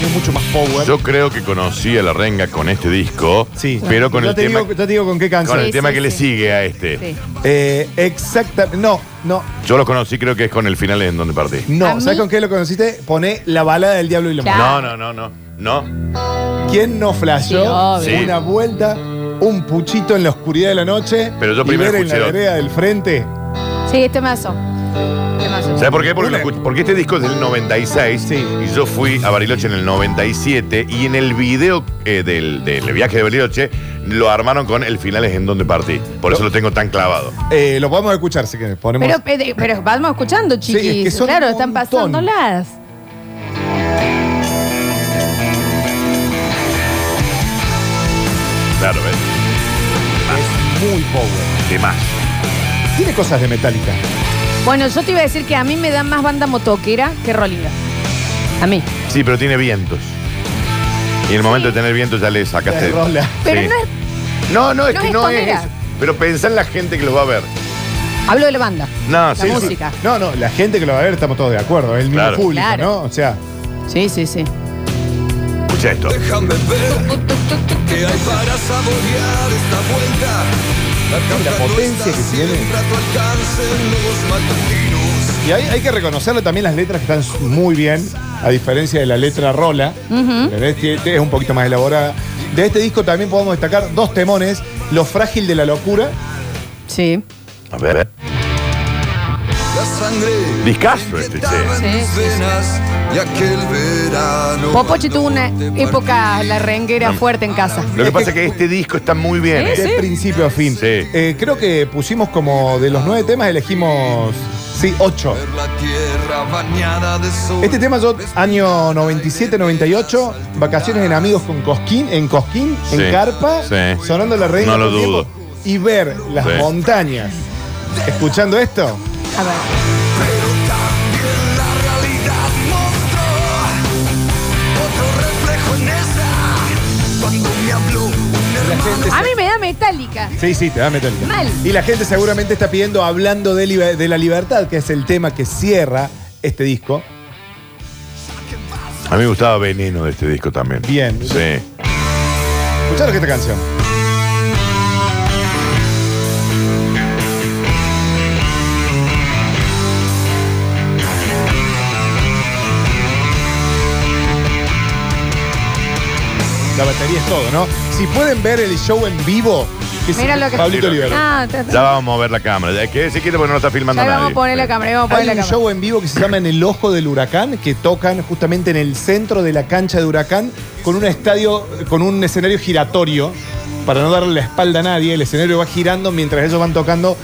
Mucho más power.
Yo creo que conocí a la renga con este disco,
Sí.
pero con
Ya
el
te
tema,
digo- ya te digo con qué canción.
con el
Sí,
tema
sí,
que le
sí.
sigue a este.
Eh, exactamente. No, no.
Yo lo conocí, creo que es con el final en donde partí.
No, ¿sabes con qué lo conociste? Pone la balada del diablo y la mujer.
No, no, no, no. No.
¿Quién no
Sí,
flasheó
obvio.
una vuelta, un puchito en la oscuridad de la noche?
Pero yo
y
primero
ver en la
escuché-
vereda del frente?
Sí,
¿Sabes por qué? Porque, lo escuché- porque este disco es del 96 y yo fui a Bariloche en el 97 y en el video eh, del, del viaje de Bariloche lo armaron con el final es en donde partí. Por eso lo tengo tan clavado.
Eh, lo podemos escuchar si querés. Ponemos.
Pero, pero vamos escuchando, chiquis.
es que son
claro,
un
están
montón.
pasándolas.
Claro, ¿ves?
es muy power.
De más.
Tiene cosas de Metallica.
Bueno, yo te iba a decir que a mí me da más banda motoquera que rolinga. A mí.
Sí, pero tiene vientos. Y en el momento de tener vientos ya le sacaste.
Te rola.
Pero
Sí.
no es.
No, no, es
no
que
es
no es
estonera.
eso. Pero pensá en la gente que los va a ver.
Hablo de la banda.
No,
La
sí. sí.
música.
No, no, la gente que lo va a ver estamos todos de acuerdo. Es el mismo
Claro.
público,
Claro.
¿no? O sea,
Sí, sí, sí.
Escucha esto.
Déjame ver qué hay para saborear esta vuelta. La,
potencia que tiene. Y hay, hay que reconocerle también las letras que están muy bien, a diferencia de la letra rola. Es un poquito más elaborada. De este disco también podemos destacar dos temones. Lo frágil de la locura.
Sí.
A ver. Discaso este, che.
Popochi tuvo una época la renguera fuerte en casa.
Lo que pasa es que este disco está muy bien.
Sí,
¿eh?
De principio a fin. Eh, creo que pusimos como de los nueve temas, elegimos. Sí, ocho.
La tierra bañada de sol.
Este tema yo, año 97-98, vacaciones en amigos con Cosquín, en Cosquín,
Sí,
en Carpa,
sí.
sonando la reina.
No lo
todo el
dudo.
tiempo, Y ver las
Sí.
montañas, escuchando esto.
A ver.
Otro reflejo en esa. Cuando me habló un
La gente
A mí me da metálica.
Sí, sí, te va a meter.
Mal.
Y la gente seguramente está pidiendo hablando de, liber- de la libertad, que es el tema que cierra este disco.
A mí me gustaba Veneno de este disco también.
Bien.
Sí.
Escucharon esta canción. La batería es todo, ¿no? Si pueden ver el show en vivo, que es
Mira lo que
Pablito Olivero.
Ah, te- te-
Ya vamos a ver la cámara. Que si quiere porque no está filmando
Ya
nadie.
vamos a poner la cámara, vamos a poner
Hay
la
un
cámara.
show en vivo que se llama En el Ojo del Huracán, que tocan justamente en el centro de la cancha de Huracán con un estadio, con un escenario giratorio, para no darle la espalda a nadie. El escenario va girando mientras ellos van tocando.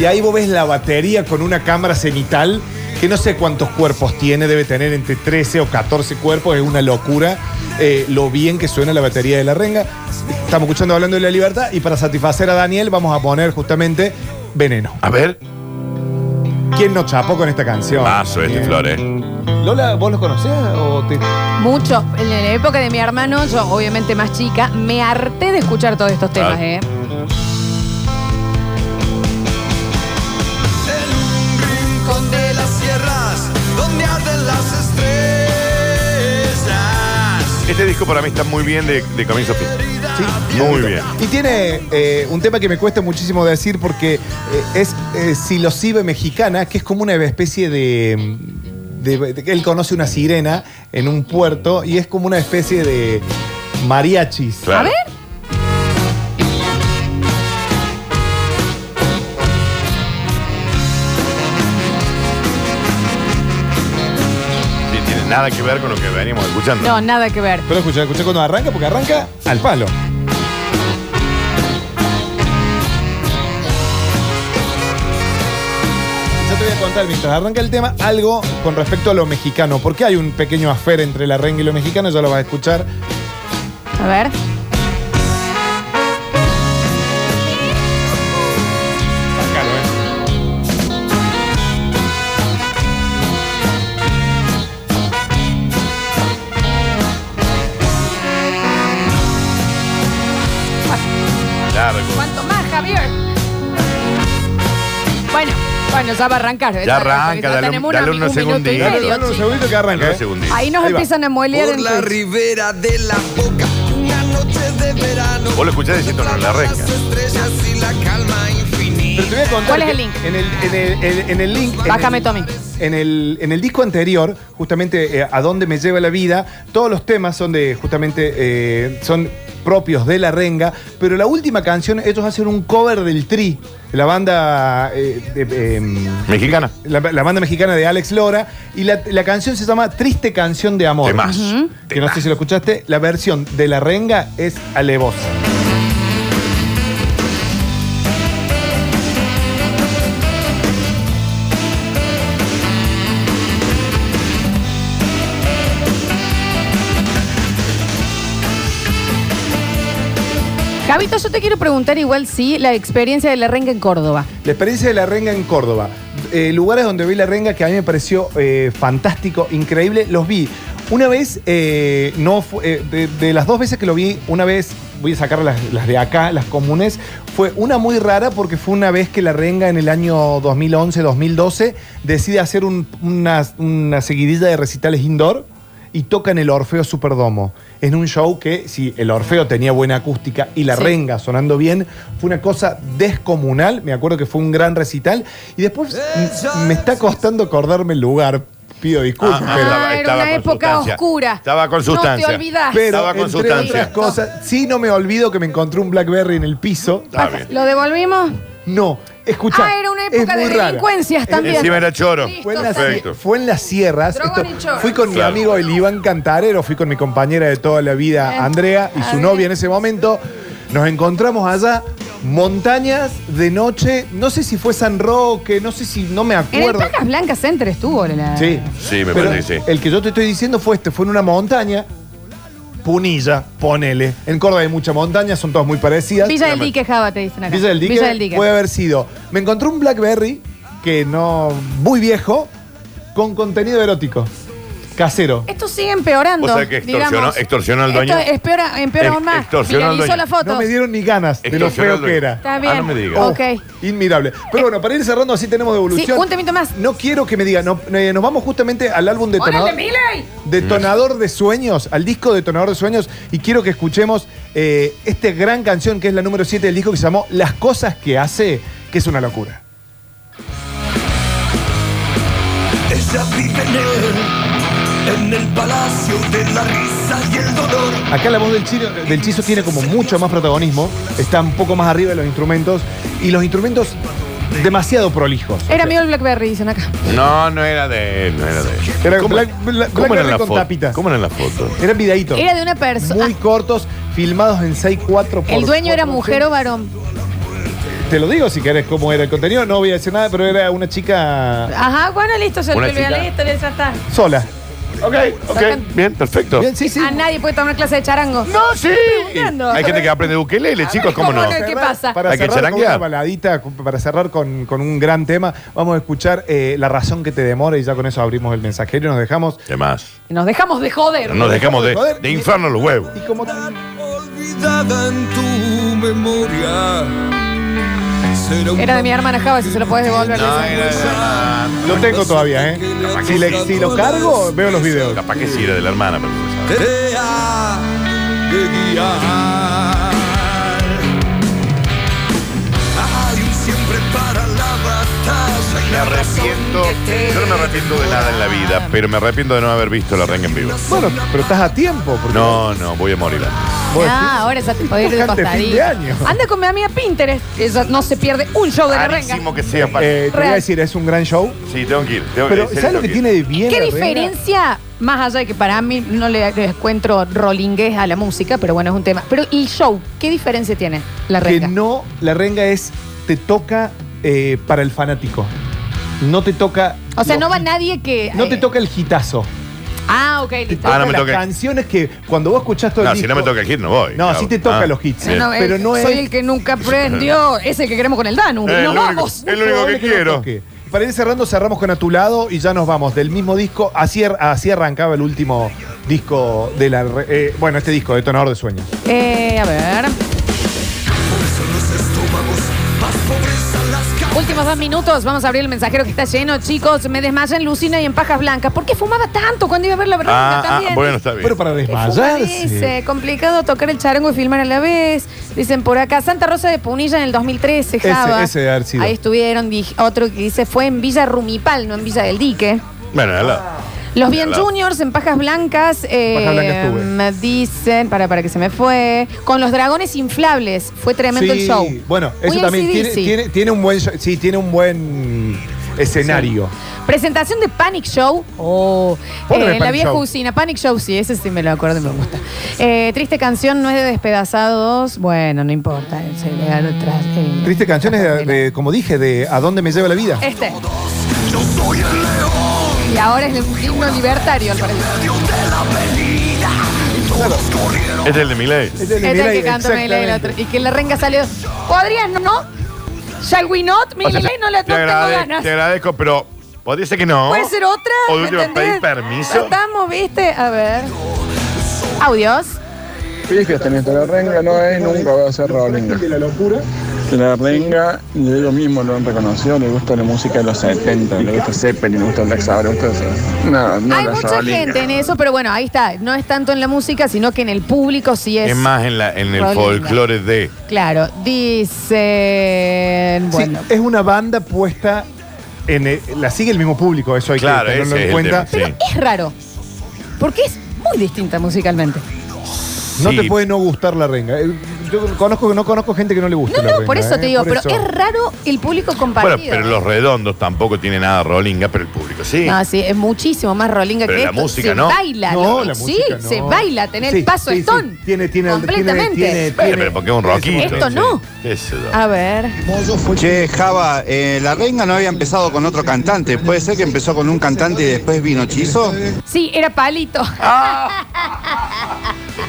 Y ahí vos ves la batería con una cámara cenital, que no sé cuántos cuerpos tiene, debe tener entre 13 o 14 cuerpos, es una locura. eh, lo bien que suena la batería de la renga. Estamos escuchando hablando de la libertad y para satisfacer a Daniel vamos a poner justamente Veneno.
A ver.
¿Quién no chapó con esta canción?
Paso este,
Bien.
Flor, ¿eh?
Lola, ¿vos los conocías o te.?
Mucho. En la época de mi hermano, yo obviamente más chica, me harté de escuchar todos estos temas,
Ah.
¿eh?
Arden las estrellas.
Este disco para mí está muy bien de, de comienzo a fin. Muy bien.
Y tiene eh, un tema que me cuesta muchísimo decir porque eh, es eh, silosive mexicana, que es como una especie de, de- de- Él conoce una sirena en un puerto y es como una especie de mariachis.
A ver.
Nada que ver con lo que veníamos escuchando.
No, nada que ver.
Pero escucha, escucha cuando arranca, porque arranca al palo. Ya te voy a contar mientras arranca el tema algo con respecto a lo mexicano. Porque hay un pequeño afer entre la renga y lo mexicano, ya lo vas a escuchar.
A ver. Javier? Bueno, bueno, ya va a arrancar.
Ya arranca, dale, un- dale
una-
unos segunditos.
Dale un segundito que arranca.
Dale un
¿eh?
segundito.
Ahí nos
Ahí va.
empiezan a molear
Por
en
la
Twitch.
ribera de la boca, una noche de verano.
Vos lo escuchás diciendo no en la renga.
Las estrellas y la calma infinita.
Pero te voy a contar
¿Cuál es
que
el link?
En el, en el- en- en el link. en
Bájame, Tommy.
En el, en el disco anterior, justamente eh, A dónde me lleva la vida, todos los temas son de justamente eh, son propios de la renga, pero la última canción ellos hacen un cover del Tri, la banda eh, em,
Mexicana.
la, la banda mexicana de Alex Lora, y la, la canción se llama Triste Canción de Amor.
Temazo.
Que no sé si lo escuchaste, la versión de la renga es alevosa.
Javito, yo te quiero preguntar igual si la experiencia de la renga en Córdoba.
La experiencia de la renga en Córdoba. Eh, lugares donde vi la renga que a mí me pareció eh, fantástico, increíble. Los vi. Una vez, eh, no de, de las dos veces que lo vi, una vez, voy a sacar las, de acá, las comunes, fue una muy rara porque fue una vez que la renga en el año 2011-2012 decide hacer un- una, una seguidilla de recitales indoor. Y toca en el Orfeo Superdomo. En un show que, si el Orfeo tenía buena acústica y la
Sí.
renga sonando bien, fue una cosa descomunal. Me acuerdo que fue un gran recital. Y después me está costando acordarme el lugar. Pido disculpas,
Ah,
pero.
Ah, era una época oscura.
Estaba con sustancia.
No te olvidas.
Pero
Estaba con
entre
sustancia.
otras cosas, sí no me olvido que me encontré un Blackberry en el piso.
¿Lo devolvimos?
No, escucha.
Ah, era una época
es
de delincuencias también.
Encima era choro.
Listo,
Fue en, las,
Perfecto.
fue en las sierras.
Y choro.
fui con mi amigo el Iván Cantarero, fui con mi compañera de toda la vida,
Eh,
Andrea, y su novia en ese momento. Nos encontramos allá, montañas de noche. No sé si fue San Roque, no sé si, no me
En el
acuerdo.
Pacas Blancas Center estuvo. La...
Sí.
Sí, me
Pero
parece que sí.
El que yo te estoy diciendo fue este, fue en una montaña. Punilla, ponele. En Córdoba hay mucha montaña, son todas muy parecidas.
Villa del Dique, Java, te dicen acá.
Villa del Dique,
Villa del Dique.
puede haber sido. Me encontré un Blackberry que no. muy viejo, con contenido erótico. Casero.
Esto sigue empeorando.
Vos sabés que extorsionó-
digamos.
extorsionó al dueño.
Esto empeora, empeora
Ex-
aún más.
extorsionó al
Viralizó
dueño.
la foto.
No me dieron ni ganas de lo
Extorsionó
feo
al dueño.
que era.
Está bien.
Ah, no me digas.
Oh,
Ok.
Inmirable. Pero bueno, para ir cerrando, así tenemos
Sí,
devolución.
un temito más.
No quiero que me digan, no, eh, nos vamos justamente al álbum Detonador,
¡Órale, Miley!
Detonador de Sueños, al disco Detonador de Sueños, y quiero que escuchemos eh, esta gran canción que es la número 7 del disco que se llamó Las cosas que hace, que es una locura.
Ella vive en él, en el palacio de la risa y el dolor.
Acá la voz del, chino, del Chizo tiene como mucho más protagonismo, está un poco más arriba de los instrumentos, y los instrumentos demasiado prolijos.
Era mío el Blackberry, dicen acá.
No, no era de él, no era de él.
Era
¿Cómo,
Black- Black-
cómo
Blackberry
eran las
con
fotos?
tapita.
¿Cómo eran las fotos?
Eran videitos.
Era de una persona.
Muy cortos, filmados en 6.4 por
¿El dueño era
4,
mujer o varón?
Te lo digo si querés cómo era el contenido, no voy a decir nada, pero era una chica
Ajá, bueno, listo, ya
Una chica.
listo, ya está.
sola.
Ok, ok,
Sacan-
bien, perfecto.
Bien, sí, sí.
A nadie puede tomar clase de charango.
No, sí.
preguntando.
Hay gente que aprende ukelele, chicos, ¿cómo
¿cómo
no?
no? ¿Qué pasa?
Para
Hay que
cerrar con
charanguear.
una baladita, para cerrar con, con un gran tema, vamos a escuchar eh, La razón que te demora y ya con eso abrimos el mensajero y nos dejamos.
¿Qué más?
Nos dejamos de joder.
Nos dejamos de,
Joder.
de infierno los huevos.
Y como
Olvidada en tu memoria.
Era de mi hermana Java, si se lo puedes devolver.
No,
dice.
era de
lo tengo todavía, ¿eh? Si, le- si lo cargo, veo los videos.
Capaz que sí era de la hermana, pero no se sabe.
de guiar.
Me arrepiento.
que
Yo no me arrepiento de nada en la vida, pero me arrepiento de no haber visto la renga en vivo.
Bueno, pero estás a tiempo. Porque
No, no, voy a morir antes.
vos
Ah, ahora ya te puedo ir de
Buscante fin
costadito.
de año.
Anda con mi amiga Pinterest. Ella no se pierde un show de la renga.
Rarísimo que sea para.
eh, te voy a
Real.
decir, es un gran show.
Sí, tengo que ir. Tengo
Pero,
en serio
¿sabes lo
tengo
que
ir.
tiene de bien?
¿Qué
la renga?
diferencia, más allá de que para mí no le, le encuentro rolinguez a la música, pero bueno, es un tema. Pero el show, ¿qué diferencia tiene la
Que
renga?
no, la renga es, te toca eh, para el fanático. No te toca.
o sea, no va nadie que.
No te
eh,
toca el hitazo.
Ah, ok, listo.
Ah, no me
las
toca.
canciones que cuando vos escuchás todo
No,
el
si
disco.
no me toca el hit, no voy.
No,
Claro.
sí te toca
Ah,
los hits.
bien.
No, eh,
pero no
soy
es-
el que nunca aprendió. Ese que queremos con el Danu.
Eh,
Nos
lo único-
vamos.
es lo único que
no
quiero.
toque. Para ir cerrando, cerramos con A tu lado y ya nos vamos del mismo disco. Así, ar- así arrancaba el último disco de la. re- eh, bueno, este disco, Detonador de Sueños.
Eh, a ver. Últimos dos minutos, vamos a abrir el mensajero que está lleno, chicos. Me desmayé en Lucina y en Pajas Blancas. ¿Por qué fumaba tanto cuando iba a ver la renga
Ah,
también?
ah, bueno, está bien.
Pero para
Dice,
desmayarse.
complicado tocar el charango y filmar a la vez. Dicen por acá, Santa Rosa de Punilla en el 2013,
Ese-
Java.
ese debe haber sido.
Ahí estuvieron, dije- otro que dice fue en Villa Rumipal, no en Villa del Dique.
Bueno, al lado.
Los Bien. Juniors en Pajas Blancas, eh,
Pajas Blancas estuve.
me dicen, para, para que se me fue, con los dragones inflables, fue tremendo
Sí,
el show.
Bueno, eso
Muy
también tiene,
AC/DC.
tiene, tiene un buen show- sí, tiene un buen escenario.
Presentación de Panic Show. Oh,
Póngame
eh, la
Panic
vieja
Show.
usina. Panic Show, sí, ese sí me lo acuerdo y me gusta. Eh, triste canción, no es de Despedazados. Bueno, no importa. se le da atrás, eh.
Triste canciones de, de- como dije, de ¿A dónde me lleva la vida?
Este. Y ahora es el himno libertario, al parecer.
Este es el de Miley.
Este es
Este es el que canta Miley el otro. Y que la renga salió. ¿Podrías, no? no? ¿Shall we not?
O sea,
no le no
te,
tengo
agrade-
ganas.
te agradezco, pero podría ser que no.
¿Puede ser otra?
O de
¿Me
última
entendés?
pedir permiso.
Tratamos, ¿viste? A ver. Audios.
Fíjate, mientras la renga no es, nunca va a ser Rolinga.
la locura.
La renga, y ellos mismos lo han reconocido, le gusta la música de los 70, le gusta Zeppelin, le gusta Black Sabbath, le gusta eso. No, no
Hay
la
mucha gente en eso, pero bueno, ahí está. No es tanto en la música, sino que en el público sí es.
Es más en, la, en el
Rolinga.
folclore de.
Claro, dicen. Bueno,
Sí, es una banda puesta en. el- la sigue el mismo público, eso hay
Claro,
que tenerlo
es
en
el
cuenta.
tema, sí.
es raro. Porque es muy distinta musicalmente.
No
Sí.
te puede no gustar la renga. Eh, Yo conozco, no conozco gente que no le gusta
No,
la
no,
renga.
por eso
eh,
te digo,
por
pero
eso.
es raro el público
Bueno,
compartido.
pero los redondos tampoco tienen nada rolinga, pero el público sí.
No, sí, es muchísimo más rolinga
Pero
que
la
esto.
música
se
no.
baila.
No,
¿no?
la
sí,
música no.
se baila, tener
Sí,
el paso
sí, sí.
stone.
Tiene, tiene,
Completamente.
tiene, tiene,
Bueno, pero porque es un rockito.
Esto no.
¿Qué sé yo?
A ver.
Che, Java, eh, la renga no había empezado con otro cantante. ¿Puede ser que empezó con un cantante y después vino Chizo?
Sí, era palito.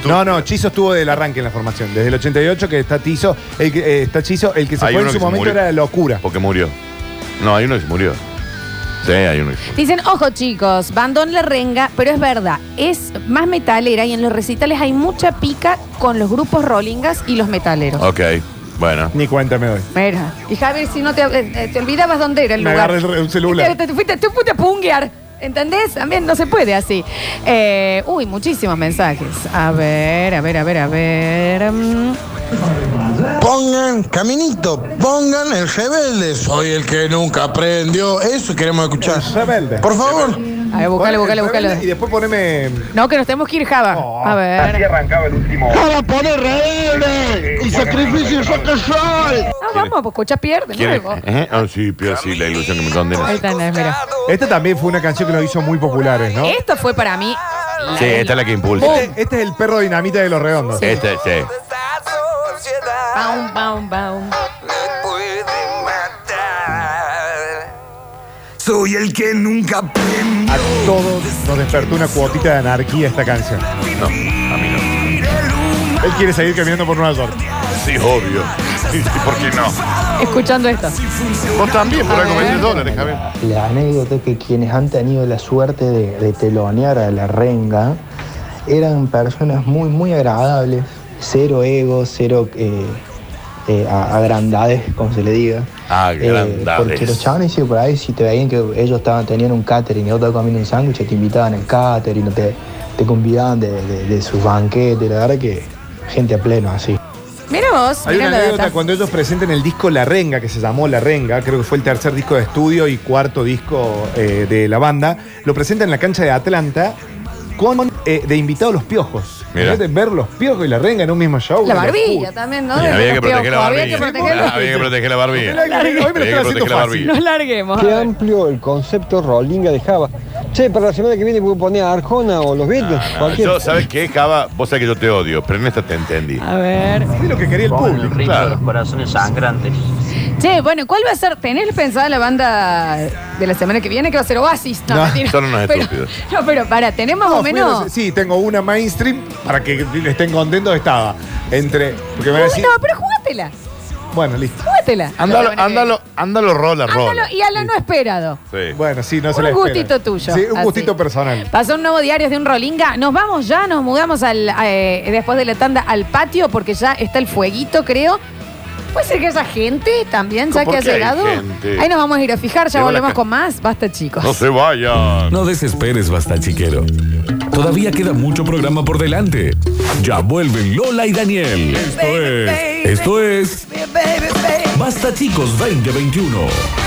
No, no, Chizo estuvo del arranque en la formación. Desde el 88 que está Tizo, el que, eh, está Chizo, el que se
Hay
fue
uno
en su
que se
momento
murió.
era locura.
Porque murió. No, hay uno que se murió. Sí, hay uno que se murió.
Dicen, ojo chicos, bandón la renga, pero es verdad, es más metalera y en los recitales hay mucha pica con los grupos rollingas y los metaleros.
Ok, bueno.
Ni cuenta me doy.
Mira, y Javier, si no te, eh, eh, te olvidabas dónde era el
Me
lugar.
agarré el, el celular.
Te, te fuiste, te fuiste a punguear. ¿Entendés? También no se puede así. Eh, uy, muchísimos mensajes. A ver, a ver, a ver, a ver.
Pongan, caminito, pongan el rebelde. Soy el que nunca aprendió. Eso queremos escuchar.
Rebelde.
Por favor.
A ver, buscale, buscale, buscale.
Y después poneme.
No, que nos tenemos que ir, Java. a ver.
arrancaba el último. Para poner rebelde. Y sacrificio saca sol.
No, vamos, pues escucha pierde luego.
¿Eh? Ah, sí, pero sí, la ilusión que me condena.
Ahí tenés, mira.
Esta también fue una canción que nos hizo muy populares, ¿no?
Esto fue para mí.
Sí, esta es la que impulsa.
Este, este es el perro dinamita de los redondos.
Este, sí.
Baum, baum, baum.
Soy el que nunca aprendió.
A todos nos despertó una cuotita de anarquía esta canción.
No, a mí no.
Él quiere seguir caminando por Nueva York.
Sí, obvio. Sí, sí, ¿Por qué no?
Escuchando esto.
Vos también, por algo vendés dólares, Javier.
La anécdota es que quienes han tenido la suerte de, de telonear a la renga eran personas muy, muy agradables, cero ego, cero eh, eh, a- agrandades, como se le diga. Eh, porque los chavales sí, por ahí, si te veían que ellos estaban teniendo un catering y otro comiendo un sándwich, te invitaban al catering, te, te convidaban de, de- de sus banquetes, la verdad que gente a pleno así.
Mira vos,
Hay
mira
una anécdota
data.
cuando ellos presentan el disco La Renga, que se llamó La Renga, creo que fue el tercer disco de estudio y cuarto disco eh, de la banda. Lo presentan en la cancha de Atlanta con eh, de invitados los piojos.
Mira.
Imagínate ver los piojos y la renga en un mismo show.
La barbilla también, ¿no?
Y había que proteger la
Había
barbilla.
que proteger los
Había que proteger la barbilla.
Hoy me lo
Había
estoy
que
haciendo
proteger la
fácil.
barbilla.
Nos larguemos.
Qué amplio el concepto Rolinga de Java. Che, para la semana que viene puedo poner a Arjona o los Beatles.
Ah. Yo, ¿sabes qué, Java? Vos sabés que yo te odio, pero en esta te entendí.
A ver.
Es lo que quería el público.
Claro.
Los corazones sangrantes.
Che, bueno, ¿cuál va a ser? ¿Tenés pensada la banda de la semana que viene que va a ser Oasis? No,
No,
mentira.
son unos
Pero-
estúpidos.
No, pero para, ¿tenés más
No,
o menos?
a- sí, tengo una mainstream para que estén contentos. Estaba entre. Porque me van a decir.
No, pero jugátela.
Bueno, listo.
Jugátela.
Ándalo, ándalo, ándalo, rola, rola.
Ándalo y a lo no esperado.
Sí.
Bueno, sí, no se
Un
la espera.
gustito tuyo,
Sí, un
así.
gustito personal.
Pasó un nuevo diario de un Rolinga. Nos vamos ya, nos mudamos al, eh, después de la tanda al patio porque ya está el fueguito, creo. Puede ser que haya gente también, ya
¿Por
que ha
qué hay
llegado.
gente?
Ahí nos vamos a ir a fijar, ya
la
volvemos
ca-
con más. Basta, chicos.
No se vayan.
No desesperes, basta chiquero. Todavía queda mucho programa por delante. Ya vuelven Lola y Daniel. Esto es. Esto es. Basta chicos 2021.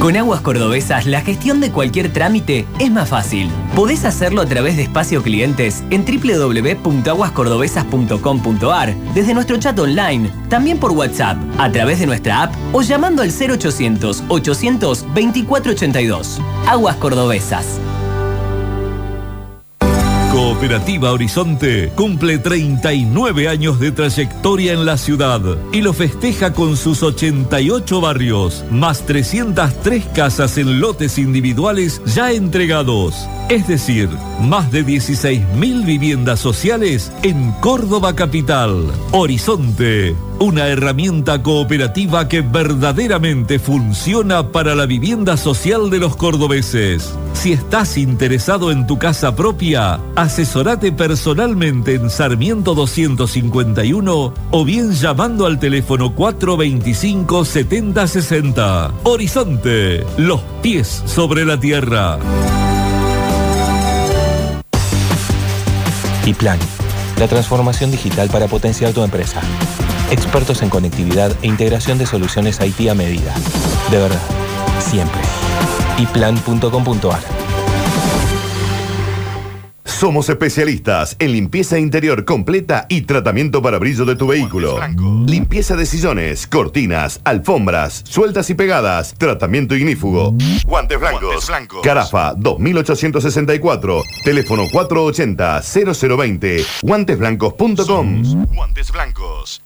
Con Aguas Cordobesas, la gestión de cualquier trámite es más fácil. Podés hacerlo a través de espacio clientes en www.aguascordobesas.com.ar, desde nuestro chat online, también por WhatsApp, a través de nuestra app o llamando al 0800 800 2482. Aguas Cordobesas.
Cooperativa Horizonte cumple 39 años de trayectoria en la ciudad y lo festeja con sus 88 barrios, más 303 casas en lotes individuales ya entregados. Es decir, más de 16.000 viviendas sociales en Córdoba Capital. Horizonte, una herramienta cooperativa que verdaderamente funciona para la vivienda social de los cordobeses. Si estás interesado en tu casa propia, asesorate personalmente en Sarmiento 251 o bien llamando al teléfono 425 7060. Horizonte, los pies sobre la tierra.
Y Plan, la transformación digital para potenciar tu empresa. Expertos en conectividad e integración de soluciones IT a medida. De verdad, siempre. iplan.com.ar
Somos especialistas en limpieza interior completa y tratamiento para brillo de tu vehículo. Limpieza de sillones, cortinas, alfombras, sueltas y pegadas, tratamiento ignífugo. Guantes blancos. Carafa 2864, teléfono 480 0020, guantesblancos.com. Guantes blancos.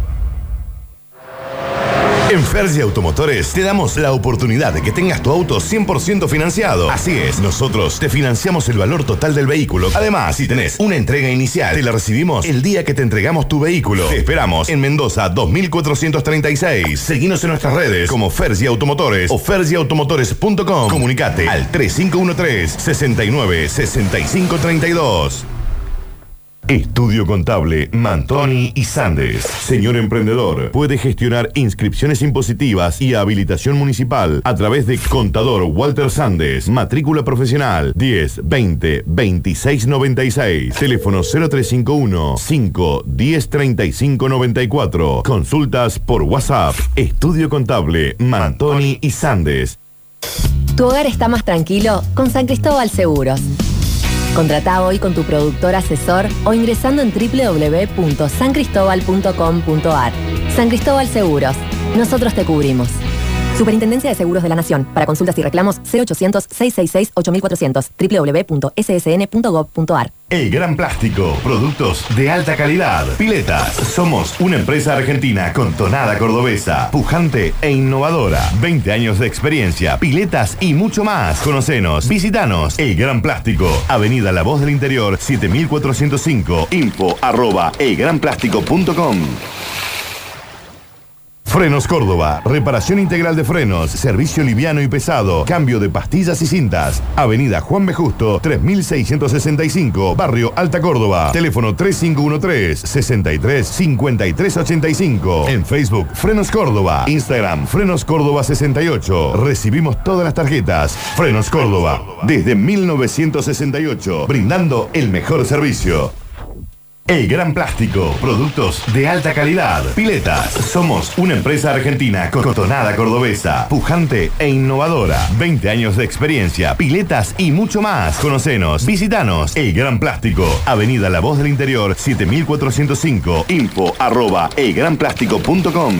En Fergie Automotores te damos la oportunidad de que tengas tu auto 100% financiado. Así es, nosotros te financiamos el valor total del vehículo. Además, si tenés una entrega inicial, te la recibimos el día que te entregamos tu vehículo. Te esperamos en Mendoza 2436. Seguinos en nuestras redes como Fergie Automotores o fergieautomotores.com. Comunicate al 3513 69 65 32. Estudio Contable Mantoni y Sandes. Señor emprendedor, puede gestionar inscripciones impositivas y habilitación municipal a través de Contador Walter Sandes. Matrícula profesional 10 20 26 96. Teléfono 0351 5 10 35 94. Consultas por WhatsApp. Estudio Contable Mantoni y Sandes.
Tu hogar está más tranquilo con San Cristóbal Seguros. Contrata hoy con tu productor asesor o ingresando en www.sancristobal.com.ar. San Cristóbal Seguros. Nosotros te cubrimos. Superintendencia de Seguros de la Nación. Para consultas y reclamos 0800-666-8400. www.ssn.gov.ar.
El Gran Plástico, productos de alta calidad. Piletas, somos una empresa argentina con tonada cordobesa, pujante e innovadora. 20 años de experiencia, piletas y mucho más. Conocenos, visitanos. El Gran Plástico, Avenida La Voz del Interior, 7405, info arroba elgranplástico.com. Frenos Córdoba, reparación integral de frenos, servicio liviano y pesado, cambio de pastillas y cintas. Avenida Juan B. Justo, 3665, Barrio Alta Córdoba. Teléfono 3513 63 53 85. En Facebook, Frenos Córdoba. Instagram, Frenos Córdoba 68. Recibimos todas las tarjetas. Frenos Córdoba, desde 1968, brindando el mejor servicio. El Gran Plástico, productos de alta calidad. Piletas, somos una empresa argentina con tonada cordobesa, pujante e innovadora. 20 años de experiencia, piletas y mucho más. Conocenos, visitanos. El Gran Plástico, Avenida La Voz del Interior, 7405, info arroba elgranplástico.com.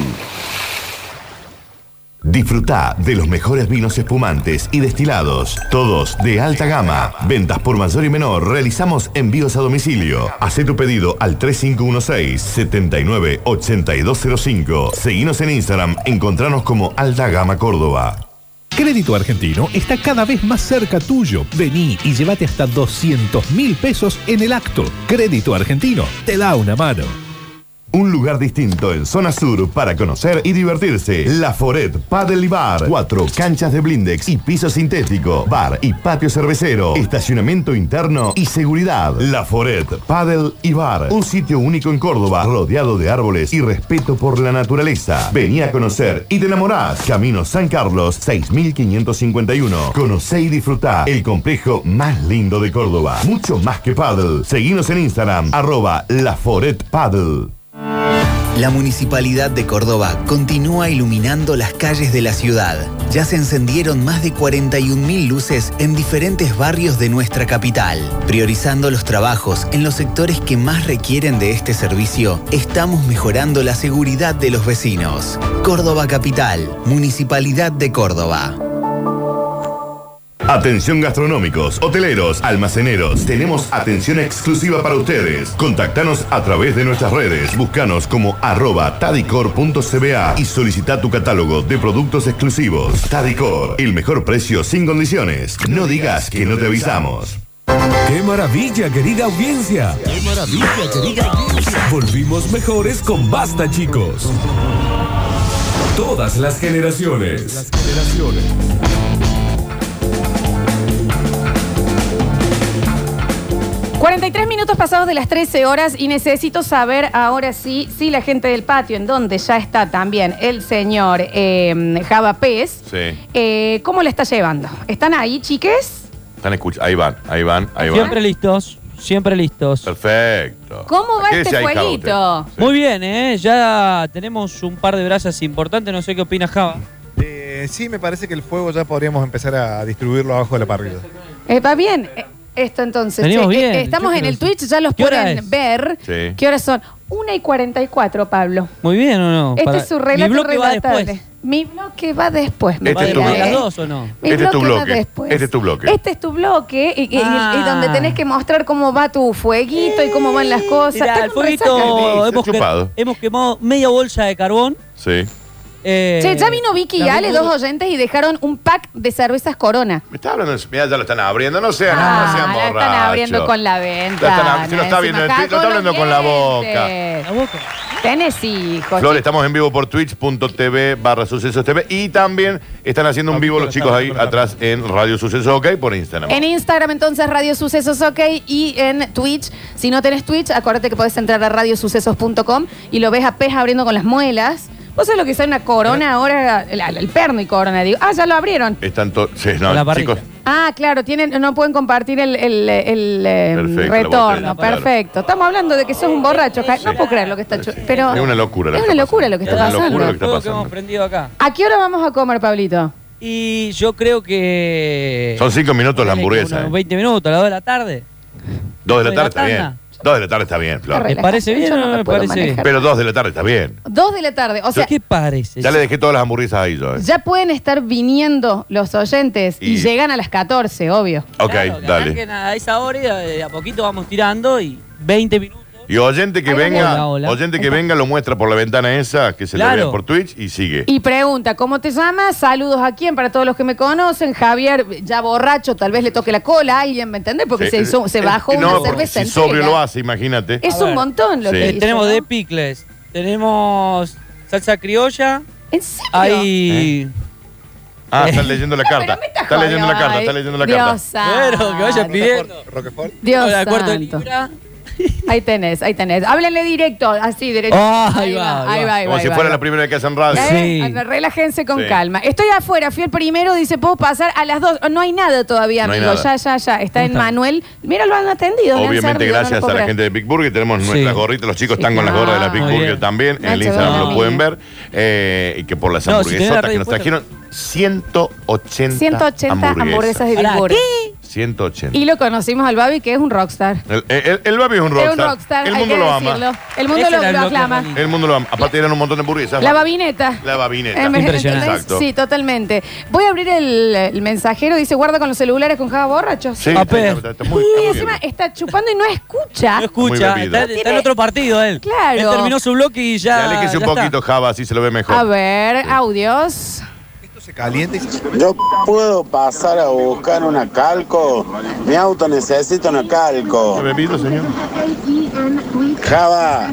Disfruta de los mejores vinos espumantes y destilados, todos de alta gama. Ventas por mayor y menor, realizamos envíos a domicilio. Haz tu pedido al 3516-798205. Seguinos en Instagram, encontranos como Alta Gama Córdoba.
Crédito Argentino está cada vez más cerca tuyo. Vení y llévate hasta 200 mil pesos en el acto. Crédito Argentino te da una mano.
Un lugar distinto en zona sur para conocer y divertirse. La Foret Paddle y Bar. Cuatro canchas de blindex y piso sintético. Bar y patio cervecero. Estacionamiento interno y seguridad. La Foret Paddle y Bar. Un sitio único en Córdoba, rodeado de árboles y respeto por la naturaleza. Vení a conocer y te enamorás. Camino San Carlos 6551. Conocé y disfrutá el complejo más lindo de Córdoba. Mucho más que paddle. Seguinos en Instagram, arroba La Foret Paddle.
La Municipalidad de Córdoba continúa iluminando las calles de la ciudad. Ya se encendieron más de 41.000 luces en diferentes barrios de nuestra capital. Priorizando los trabajos en los sectores que más requieren de este servicio, estamos mejorando la seguridad de los vecinos. Córdoba Capital, Municipalidad de Córdoba.
Atención gastronómicos, hoteleros, almaceneros. Tenemos atención exclusiva para ustedes. Contactanos a través de nuestras redes. Búscanos como arroba tadicor.cba y solicita tu catálogo de productos exclusivos. Tadicor, el mejor precio sin condiciones. No digas que no te avisamos.
¡Qué maravilla, querida audiencia! ¡Qué maravilla, querida audiencia! Volvimos mejores con Basta, chicos. Todas las generaciones. Las generaciones.
43 minutos pasados de las 13 horas y necesito saber ahora sí, si la gente del patio, en donde ya está también el señor eh, Java Pez,
Sí.
eh, ¿cómo le está llevando? ¿Están ahí, chiques?
Están escuchando. Ahí van, ahí van, ahí van.
Siempre listos, siempre listos.
Perfecto.
¿Cómo va este
ahí, Java,
jueguito?
Muy bien, ¿eh? Ya tenemos un par de brasas importantes, no sé qué opina Java.
Eh, sí, me parece que el fuego ya podríamos empezar a distribuirlo abajo de la parrilla.
Eh, ¿Va bien? Eh, Esto entonces.
Venimos
che, eh,
bien,
estamos
yo
en el Twitch, ya los
¿Qué hora
pueden
es?
ver.
Sí.
¿Qué horas son? 1 y 44, Pablo.
Muy bien o no?
Este
Para-
es su
Mi
relato
bloque va
relatable.
después.
Mi bloque va después. me
Este es tu bloque.
¿eh?
¿Las dos o no?
Mi
Este es tu
bloque va
bloque.
después.
Este es tu bloque.
Este es tu bloque y, y- y-
Ah.
y donde tenés que mostrar cómo va tu fueguito y cómo van las cosas.
Mirá,
Tengo
el fueguito
resaca.
hemos, que-
chupado.
hemos quemado media bolsa de carbón.
Sí.
Eh,
Che, ya vino Vicky y
la
Ale, dos oyentes, y dejaron un pack de cervezas Corona.
Me está hablando. Mira, ya lo están abriendo. No sean, no
Ah,
sean
la están abriendo con la
La
venta.
están ab- si lo está viendo, lo está hablando con la boca.
La boca.
Tenés hijos.
Flor, estamos en vivo por twitch.tv barra sucesos TV y también están haciendo un vivo los chicos ahí atrás en Radio Sucesos OK por Instagram.
En Instagram, entonces, Radio Sucesos OK. Y en Twitch, si no tenés Twitch, acuérdate que podés entrar a radiosucesos.com y lo ves a Pez abriendo con las muelas. ¿Vos sabés lo que es una corona ahora? El, el perno y corona, digo. Ah, ya lo abrieron.
Están todos. Sí, no,
La
chicos.
Ah, claro, tienen, no pueden compartir el, el- el, eh,
Perfecto, la
retorno.
botella, claro.
Perfecto. Estamos hablando de que sos un borracho. No puedo creer lo que está hecho. Pero
Es una locura. lo
es
que
una
está
locura lo que está
pasando. Es una
pasando.
locura lo que está
que hemos
pasando.
prendido acá.
¿A qué hora vamos a comer, Pablito?
Y yo creo que.
Son cinco minutos la
Ponele que
hamburguesa.
unos
eh.
20 minutos, a las 2 de la tarde.
Dos de la
de
tarde está bien. Dos de la tarde está bien, Flor.
¿Les parece bien
Yo
o
no
no
me
me
puedo
parece bien?
manejar.
Pero dos de la tarde está bien.
Dos de la tarde. O sea,
¿Qué parece?
Ya le dejé todas las hamburguesas ahí yo. eh.
ya pueden estar viniendo los oyentes y,
Y-
llegan a las 14, obvio.
Ok,
Claro, que
dale.
arranquen a esa hora y de a poquito vamos tirando y 20 minutos.
Y oyente que venga,
Hola, hola.
oyente que venga lo muestra por la ventana esa, que se le
Claro.
vea por Twitch y sigue.
Y pregunta, ¿cómo te llamas? Saludos a quién, para todos los que me conocen. Javier, ya borracho, tal vez le toque la cola a alguien, ¿me entendés? Porque
Sí,
se, hizo- se
eh,
bajó
eh,
una
porque
cerveza
si sobrio lo hace, imagínate.
Es
A
un
ver.
montón lo
Sí.
que
Eh,
hizo,
tenemos
¿no?
de picles, tenemos salsa criolla,
¿En serio?
hay...
Ah, están leyendo la carta.
me estás
Está leyendo la
jodiendo.
carta, está leyendo la
Dios
carta.
santo.
Bueno, que vayan pidiendo.
Dios
de
santo.
libra.
Ahí tenés, ahí tenés. Háblenle directo, así, derecho.
Ah,
ahí
ahí
va,
va,
ahí va,
va.
ahí
Como
va,
si
ahí
fuera
va.
la primera vez que hacen radio.
¿Eh?
Sí.
Relájense con
Sí.
calma. Estoy afuera, fui el primero, dice, puedo pasar a las dos. No hay nada todavía,
No hay
amigo.
nada.
Ya, ya, ya. Está en Manuel. Mira, lo han atendido. le han
Obviamente,
servido, no lo
gracias
puedo
a la
creer.
gente de Big Burger. Tenemos
Sí.
nuestras gorritas. Los chicos
Sí,
están con las gorras de la
claro.
Big
Muy
Burger
bien.
también. En el
Nacho,
Instagram lo pueden ver. Eh, y que por las
No, si tenés la
hamburguesotas que nos
puesta-
trajeron, 180,
180 hamburguesas de Big
¿Para
Burger.
180.
Y lo conocimos al Babi, que es un rockstar.
El, el, el Babi es un
Es
rockstar.
un rockstar,
El
hay
mundo
que
lo
decirlo.
ama.
El mundo
Ese
lo,
era el
aclama.
El mundo lo ama. Aparte eran un montón de hamburguesas.
La babineta.
La babineta.
Eh, ¿me
Impresionante.
entendés?
Exacto.
Sí, totalmente. Voy a abrir el, el mensajero. Dice, guarda con los celulares con Java borracho.
Sí, está,
ver.
está- está muy,
Y
está muy
encima
bien.
está chupando y no escucha.
No escucha,
bebido.
está, está en otro partido él.
Claro.
Él terminó su bloque y ya.
Ya aléjese un
ya está.
poquito, Java, así se lo ve mejor.
A ver, audios.
Se calienta y se...
Yo puedo pasar a buscar una calco. Mi auto necesita una
¿Está
calco.
bebido, señor?
Java,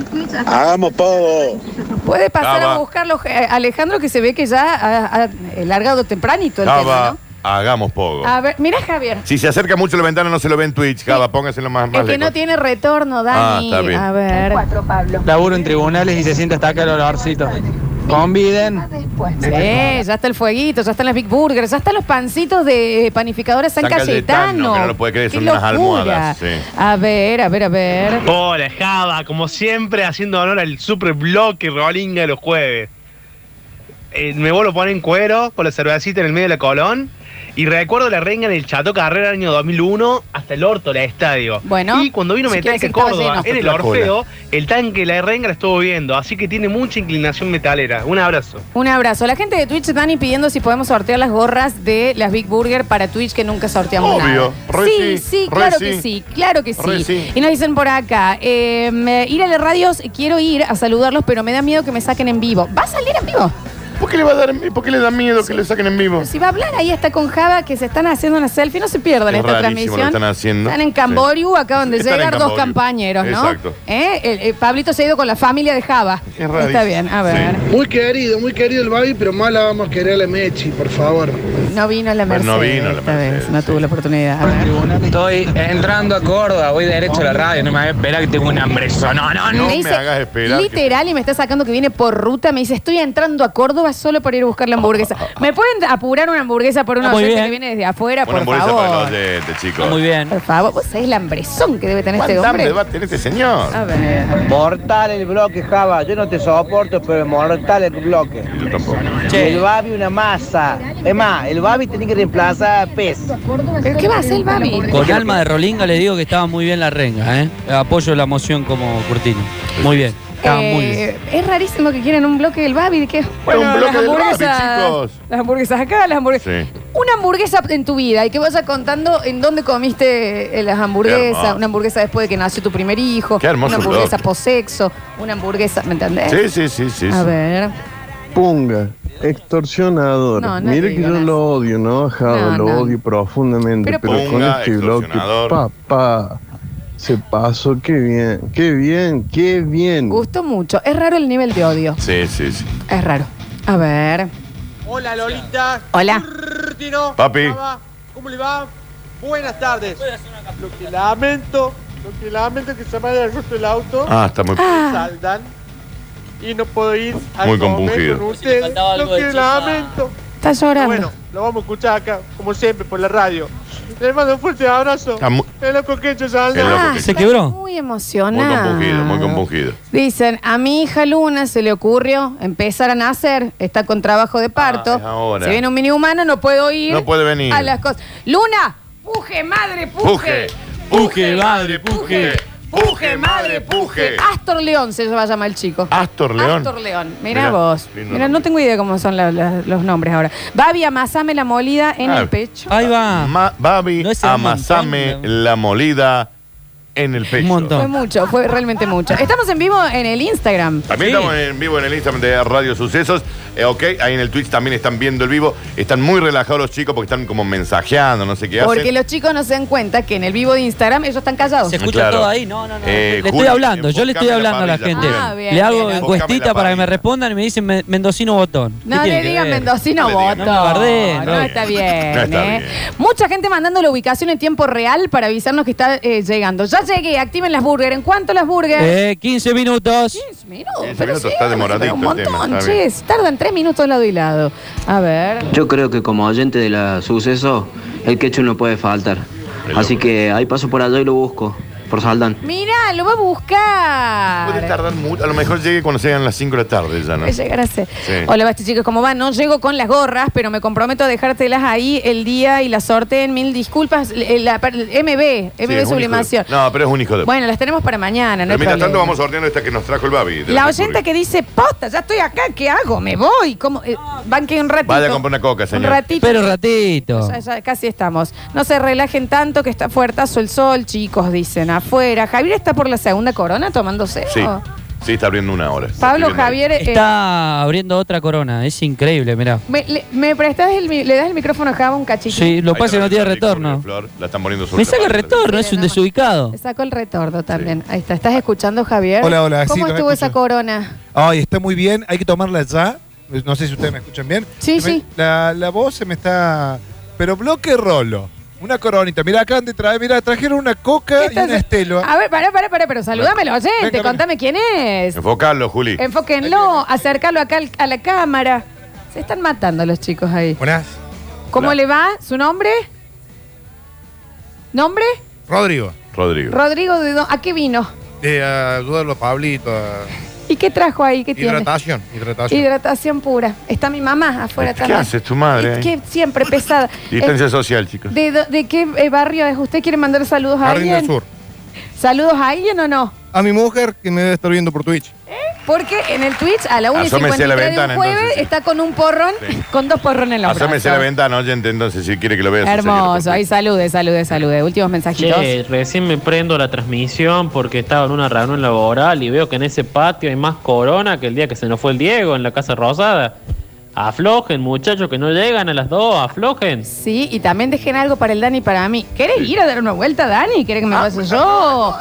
hagamos poco.
Puede pasar
Java.
a buscarlo, eh, Alejandro, que se ve que ya ha, ha largado tempranito el tema,
Java,
¿no?
hagamos poco.
A ver, mira Javier.
Si se acerca mucho la ventana no se lo ve en Twitch, Java, póngaselo más, más
El que no tiene retorno,
Ah,
Dani.
está bien.
A ver.
Laburo en tribunales y se siente hasta acá el olorcito. Conviden.
Sí, ya está el fueguito, ya están las Big Burgers, ya están los pancitos de panificadora San,
San Cayetano, que no lo puede creer, son unas almohadas, sí.
A ver, a ver, a ver.
Hola, Java, como siempre, haciendo honor al super bloque Rolinga de los jueves. Eh, me vuelvo a poner en cuero con la cervecita en el medio de la colón. Y recuerdo la renga en el Chato Carrera año 2001 hasta el orto, la estadio.
Bueno,
y cuando vino
quiere
Metallica Córdoba en el Orfeo, el tanque de la renga la estuvo viendo. Así que tiene mucha inclinación metalera. Un abrazo.
Un abrazo. La gente de Twitch, Dani, pidiendo si podemos sortear las gorras de las Big Burger para Twitch, que nunca sorteamos
Obvio,
nada.
re
sí,
sí,
claro
sí.
que sí, claro que sí.
sí.
Y nos dicen por acá, eh, ir a las radios, quiero ir a saludarlos, pero me da miedo que me saquen en vivo. ¿Va a salir en vivo?
¿Por qué le va a dar, por qué le da miedo que le saquen en vivo?
Si va a hablar, ahí está con Java, que se están haciendo una selfie, no se pierdan
Es
esta
rarísimo
transmisión.
lo que están haciendo.
Están en Camboriú, acaban de
Están en
llegar dos
Camboriú.
compañeros, ¿no?
Exacto.
¿Eh? El- el Pablito se ha ido con la familia de Java. Está bien, a ver.
Muy querido, muy querido el Babi, pero más la vamos a querer a la Mechi, por favor.
No vino la Mercedes.
no vino la
esta vez, no tuvo la oportunidad. A ver.
Estoy entrando a Córdoba, voy derecho a la radio, no me hagas esperar que tengo un hambrezo. No, no, no.
Me dice, Literal, y me está sacando que viene por ruta. Me dice, estoy entrando a Córdoba solo por ir a buscar la hamburguesa. ¿Me pueden apurar una hamburguesa por una
Ah, muy
oyente
bien.
que viene desde afuera,
Una
por
hamburguesa
favor?
para los oyentes, chicos.
Muy bien.
Por favor, vos sabés la hambrezón que debe tener este
¿Cuánta
hombre.
va a tener este señor?
A ver.
Mortal el bloque, Java. Yo no te soporto, pero mortal el bloque.
Yo tampoco.
El Babi una masa. Es más, el Babi tiene que reemplazar a Pez.
¿Pero qué va a hacer el Babi?
Con alma de Rolinga les digo que estaba muy bien la renga, ¿eh? Apoyo la moción como Curtino. Muy bien. Muy bien.
Eh, es rarísimo que quieran un bloque del Babi. Que, bueno,
un bloque
las
del Babi,
hamburguesas-
chicos.
Las hamburguesas acá, las hamburguesas.
Sí.
Una hamburguesa en tu vida y que vayas contando en dónde comiste eh, las
Qué
hamburguesas.
hermoso.
Una hamburguesa después de que nació tu primer hijo.
Qué hermoso
Una hamburguesa
blog.
posexo. Una hamburguesa, ¿me entendés?
Sí, sí, sí, sí.
A
sí.
ver.
Punga, extorsionador.
No, no
Mire que yo lo odio, ¿no? Java,
No,
lo
no.
odio profundamente.
Pero
Pero, con
Punga,
este bloque,
extorsionador.
papá, se pasó. Qué bien, qué bien, qué bien.
Gustó mucho. Es raro el nivel de odio.
Sí, sí, sí.
Es raro. A ver.
Hola Lolita.
Hola.
Curtino.
Papi.
¿Cómo le va? Buenas tardes. Lo que lamento, lo que lamento es que se me haya roto el auto.
Ah, está muy- Ah.
saldan y no puedo ir a
Muy
comer
compungido.
con ustedes. Lo que lamento.
Está llorando.
Bueno, lo vamos a escuchar acá, como siempre, por la radio. Les mando un fuerte abrazo.
Mu-
El loco Quecho Salda.
El loco
Ah,
que-
¿Se quebró?
Muy
Muy
emocionado.
compungido, muy compungido.
Dicen, a mi hija Luna se le ocurrió empezar a nacer, está con trabajo de parto.
Ah, es ahora.
Se viene un mini humano, no puedo ir.
No puede venir.
A las cosas. Luna, puje, madre, puje.
Puje.
Puje, madre, puje.
Puje, madre, puje. Astor León se va a llamar el chico.
Astor León.
Astor León. Mira
Mirá,
vos.
lindo
Mira, no
nombre.
tengo idea cómo son la- la- los nombres ahora. Babi, amasame la molida en
Ah,
el pecho.
Ahí va.
Ma- Babi,
No, ese era un
amasame
montón,
la molida en el pecho.
Un montón.
Fue mucho, fue realmente mucho. Estamos en vivo en el Instagram.
También
Sí.
estamos en vivo en el Instagram de Radio Sucesos. Eh, ok, ahí en el Twitch también están viendo el vivo. Están muy relajados los chicos porque están como mensajeando, no sé qué
Porque
hacen.
los chicos no se dan cuenta que en el vivo de Instagram ellos están callados.
Se escucha
Claro.
todo ahí, no, no, no.
Eh,
le estoy
Juli,
hablando, yo le estoy
enfócame
hablando a la gente.
Ah, bien,
le hago
bien.
encuestita
Enfócame la
para que me
parrilla.
respondan y me dicen me- mendocino botón. ¿Qué
No
tiene
le
que
digan
ver?
mendocino
No le digan.
voto.
No me bardeen,
no,
no.
está bien.
No está
¿eh?
bien.
Mucha gente mandando la ubicación en tiempo real para avisarnos que está eh, llegando. Ya llegué, activen las burgers. ¿En cuánto las burgers?
Eh, 15 minutos.
15 minutos.
15
pero
minutos,
sí,
está demoradito
Un
el tema,
montón,
bien.
che. Tardan tres minutos lado y lado. A ver.
Yo creo que como oyente de la suceso, el quechu no puede faltar. Así que ahí paso por allá y lo busco, por Saldán.
Mirá, lo va a buscar.
Puede tardar mucho. A lo mejor llegue cuando sean las 5 de la tarde ya, ¿no?
Puede llegar a ser.
Sí.
Hola, Basti, chicos, ¿cómo van? No llego con las gorras, pero me comprometo a dejártelas ahí el día y las sorteen. Mil disculpas. El- la- el MB,
Sí,
MB
es un
Sublimación.
hijo de- No, pero es un hijo de.
Bueno, las tenemos para mañana, no
pero mientras tanto
problema.
vamos sorteando esta que nos trajo el Babi. de
La oyenta que dice, posta, ya estoy acá, ¿qué hago? ¿Me voy? ¿Cómo? Eh, van que un ratito.
Vaya a comprar una coca,
Un
señor.
ratito.
Pero ratito.
Ya, ya casi estamos. No se relajen tanto que está fuertazo el sol, chicos, dicen afuera. Javier está por la segunda corona tomándose.
Sí.
¿o?
Sí, está abriendo una hora.
Pablo. Javier. eh,
Está abriendo otra corona, es increíble, mirá.
me, le, me prestas el, mi- le das el micrófono a Java un cachito.
Sí, lo
Ahí
pasa es que no tiene retorno.
Flor, la están poniendo sobre
Me
la
saca el retorno, es un desubicado.
Le saco el retorno también. Ahí está. ¿Estás escuchando, Javier?
Hola, hola, sí,
¿Cómo
los
estuvo
escucho.
esa corona?
Ay, está muy bien, hay que tomarla ya. No sé si ustedes me escuchan bien.
Sí,
me-
sí.
La, la voz se me está. Pero bloque rolo. Una coronita. Mira, acaban de traer. Mira, trajeron una coca y una estelo.
A ver, pará, pará, pará, pero saludame al oyente,
Venga,
contame quién es.
Enfocalo, Juli.
Enfóquenlo, acércalo acá al- a la cámara. Se están matando los chicos ahí.
Buenas.
¿Cómo le va? ¿Su nombre? ¿Nombre?
Rodrigo.
Rodrigo.
Rodrigo, ¿de dó- ¿a qué vino?
Eh, ayudarlo a Pablito. a-
¿Y qué trajo ahí? ¿Qué tiene?
Hidratación. Hidratación.
Hidratación pura. Está mi mamá afuera
¿Qué
también.
hace tu madre?
Es
ahí?
que siempre pesada.
Distancia
Eh,
social, chicos.
¿de, do- de qué eh, barrio es? ¿Usted quiere mandar saludos a
Jardín del
alguien?
Sur.
¿Saludos a alguien o no?
A mi mujer que me debe estar viendo por Twitch.
Porque en el Twitch a la 1 y
Asómese a la
53 de un
ventana,
jueves
entonces, sí.
está con un porrón,
Sí.
con dos porrones en los
Asómese a la ventana, oyente, entonces, si quiere que lo vea. su señora,
Hermoso, ahí salude, salude, salude. Últimos mensajitos.
Che, recién me prendo la transmisión porque estaba en una reunión laboral y veo que en ese patio hay más corona que el día que se nos fue el Diego en la Casa Rosada. Aflojen, muchachos, que no llegan a las dos, aflojen.
Sí, y también dejen algo para el Dani y para mí. ¿Querés ir a dar una vuelta, Dani? ¿Querés que me vaya yo?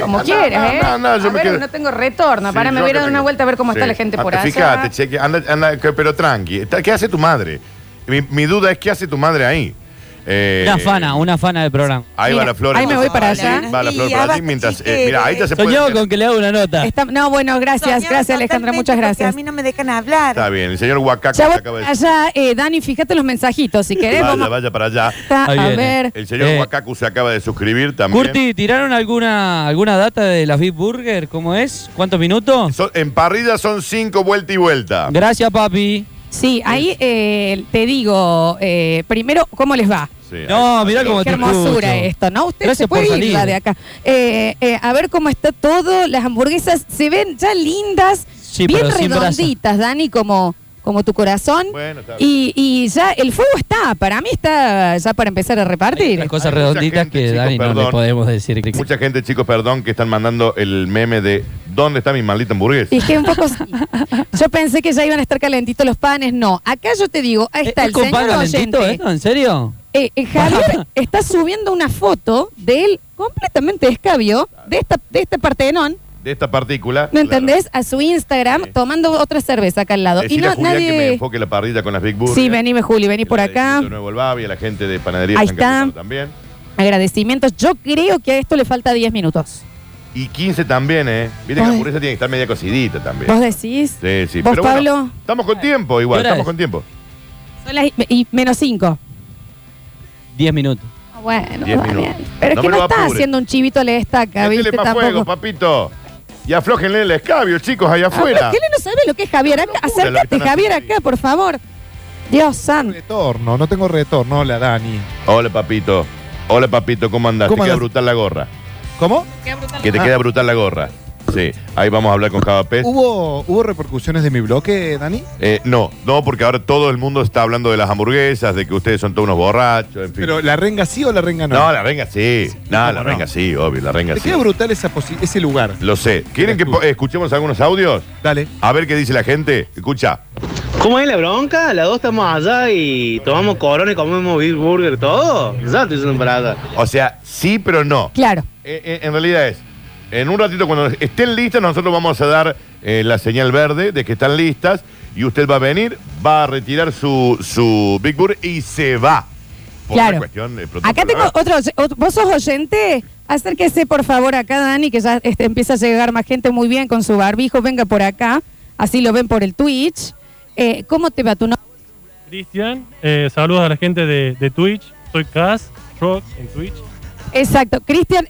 Como quieras, ¿eh?
yo
a
me
ver,
quedo-
no tengo retorno.
Sí,
para, me
yo
voy a ir
que
a dar una
tengo-
vuelta a ver cómo está
Sí.
la gente
Ah,
por allá.
Fíjate, cheque, anda, anda, que- pero tranqui. Está- ¿Qué hace tu madre? Mi, mi duda es qué hace tu madre ahí. Eh,
Una fana, una fana del programa.
Ahí va la flor.
ahí me voy para allá.
Va la flor
Y
para
abajo,
mientras. eh,
chiquere.
mira, ahí ya se puede.
Soñó con que le haga una nota.
Está- no, bueno, gracias,
Soñaba
gracias Alejandra,
totalmente
muchas
porque
gracias.
A mí no me dejan hablar.
Está bien, el señor Huacaco
Ya
se acaba de
allá, eh, Dani, fíjate los mensajitos, si querés.
Vaya,
vamos-
vaya para allá.
Está, Ahí a viene. ver.
El señor
Eh.
Huacacu se acaba de suscribir también.
Curti, ¿tiraron alguna, alguna data de las Big Burger? ¿Cómo es? ¿Cuántos minutos?
Son- en parrilla son cinco vuelta y vuelta.
Gracias, papi.
Sí, ahí eh, te digo, eh, primero, ¿cómo les va?
No, mirá cómo
Qué
te
hermosura
escucho.
esto, ¿no? Usted
Gracias
se puede
por
ir la de acá. Eh, eh, a ver cómo está todo. Las hamburguesas se ven ya lindas,
Sí,
bien
pero sin brasa.
redonditas, Dani, como, como tu corazón. y, y ya el fuego está, para mí está ya para empezar a repartir.
Las cosas
Hay mucha
redonditas
gente,
que
chicos,
Dani no le
perdón.
podemos decir. que-
Mucha gente, chicos, perdón, que están mandando el meme de ¿Dónde está mi maldita hamburguesa?
Y es que un poco. Yo pensé que ya iban a estar calentitos los panes. No, acá yo te digo, ahí está
¿Es
el
con
señor
calentito
oyente.
esto? ¿En serio?
Eh, eh, Javier está subiendo una foto de él completamente escabio de esta, de este partenón,
De esta partícula.
¿no entendés? A su Instagram tomando otra cerveza acá al lado. y
Decirle
no,
a Julián que me
nadie.
enfoque la parrilla con las Big Burger.
Sí, vení, Juli, vení por acá.
De nuevo el Babi, a la gente de Panadería
Ahí
San
está.
También.
Agradecimientos. Yo creo que a esto le falta 10 minutos.
Y 15 también, ¿eh? Viste que la hamburguesa tiene que estar media cocidita también.
¿Vos decís?
Sí, sí.
¿Vos,
Pero bueno,
Pablo?
estamos con tiempo igual,
¿Qué hora
estamos
es?
con tiempo.
Son las- y menos 5.
10 minutos.
Bueno,
Diez
está
minutos.
bien. Pero
No
es que
me
no
lo
está
apure.
haciendo un chivito a la estaca,
Métele
¿viste? Tampoco.
fuego, papito. Y aflójenle el escabio, chicos, ahí
A ver,
afuera.
¿Qué le no sabe lo que es Javier acá? Acércate, Javier, acá, por favor. Dios santo.
Retorno, no tengo retorno. Hola, Dani.
Hola, papito. Hola, papito, ¿cómo andás?
¿Cómo
Te queda
andás?
brutal la gorra.
¿Cómo?
Que te
Ah.
queda brutal la gorra. Sí, ahí vamos a hablar con Java Pez.
¿Hubo, ¿Hubo repercusiones de mi bloque, Dani?
Eh, no, no, porque ahora todo el mundo está hablando de las hamburguesas, de que ustedes son todos unos borrachos, en fin.
Pero la renga sí o la renga no.
no, la renga sí. No, la
¿cómo no?
renga sí, obvio, la renga
Te
sí.
queda brutal esa ese lugar.
Lo sé. ¿Quieren que escuchemos algunos audios?
Dale.
A ver qué dice la gente. Escucha.
¿Cómo es la bronca? Las dos estamos allá y tomamos corona y comemos Big Burger todo. Ya estoy diciendo para allá.
O sea, sí, pero no.
Claro.
Eh, eh, en realidad es, en un ratito cuando estén listas, nosotros vamos a dar eh, la señal verde de que están listas y usted va a venir, va a retirar su, su Big Burger y se va. Por
Claro.
cuestión de
Acá tengo otro, otro- ¿Vos sos oyente? Acérquese, por favor, acá, Dani, que ya este, empieza a llegar más gente muy bien con su barbijo. Venga por acá. Así lo ven por el Twitch. Eh, ¿Cómo te va tu nombre?
Cristian, eh, saludos a la gente de, de Twitch. Soy Cas Rock en Twitch.
Exacto. Cristian.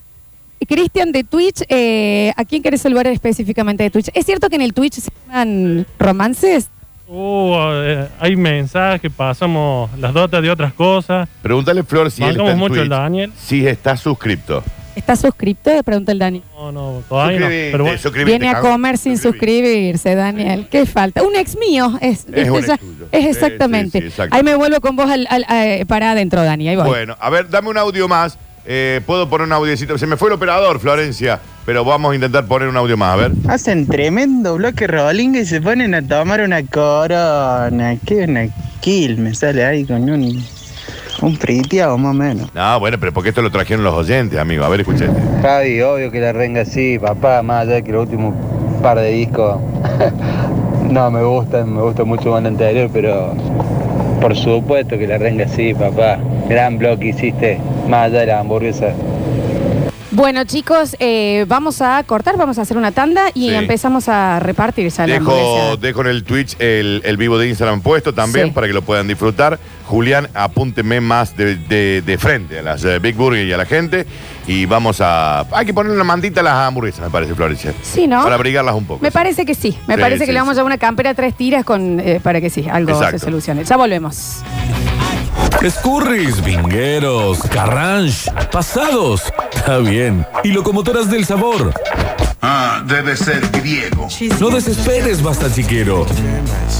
Cristian de Twitch, eh, ¿a quién querés saludar específicamente de Twitch? ¿Es cierto que en el Twitch se llaman romances?
Uh, eh, hay mensajes, pasamos las dotas de otras cosas.
Pregúntale, Flor, si él
Bancamos
está en
mucho
Twitch,
el Daniel.
si está suscripto.
¿Estás suscripto? Pregunta el Dani.
No, no, todavía no. Pero bueno.
Viene a
cabrón.
comer sin suscribirse, Daniel. ¿Qué falta? Un ex mío. Es,
Es tuyo.
es
Sí,
exactamente.
sí, sí, exacto.
Ahí me vuelvo con vos al, al- a- para adentro, Dani. Ahí voy.
Bueno, a ver, dame un audio más Eh, Puedo poner un audiocito. Se me fue el operador, Florencia, pero vamos a intentar poner un audio más, a ver.
Hacen tremendo bloque rolling y se ponen a tomar una corona. ¿Qué una kill me sale ahí con un, un friteado más o menos?
No, bueno, pero porque esto lo trajeron los oyentes, amigo. A ver, escuché.
Javi, obvio que la renga sí, papá, más allá de que los últimos par de discos no me gustan, me gusta mucho más el anterior, pero por supuesto que la renga sí, papá. Gran bloque hiciste, más allá de la hamburguesa.
Bueno, chicos, eh, vamos a cortar, vamos a hacer una tanda y
Sí.
empezamos a repartir esa
Dejo,
hamburguesa.
dejo en el Twitch el, el vivo de Instagram puesto también
Sí.
para que lo puedan disfrutar. Julián, apúnteme más de, de- de frente a las eh, Big Burger y a la gente. Y vamos a. Hay que ponerle una mantita a las hamburguesas, me parece, Florencia.
Sí, ¿no?
Para abrigarlas un poco.
Me parece que sí. Me
Sí,
parece que
sí,
le vamos
sí.
a dar una campera a tres tiras con, eh, para que sí, algo
Exacto.
se solucione. Ya volvemos.
Escurris, vingueros, carranche, pasados. Está bien. Y locomotoras del sabor.
Ah, debe ser griego.
No desesperes, basta chiquero.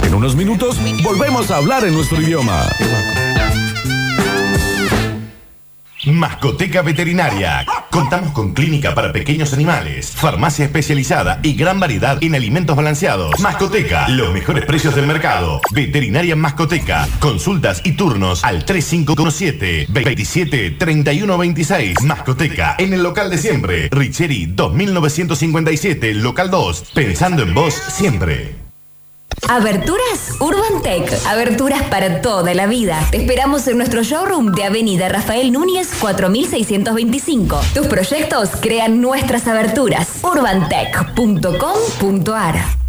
En unos minutos volvemos a hablar en nuestro idioma.
Mascoteca Veterinaria. Contamos con clínica para pequeños animales, farmacia especializada y gran variedad en alimentos balanceados. Mascoteca, los mejores precios del mercado. Veterinaria Mascoteca. Consultas y turnos al 3517 27 31 26. Mascoteca, en el local de siempre. Richeri 2957, local 2. Pensando en vos siempre.
Aberturas Urban Tech. Aberturas para toda la vida. Te esperamos en nuestro showroom de Avenida Rafael Núñez 4625. Tus proyectos crean nuestras aberturas. urbantech.com.ar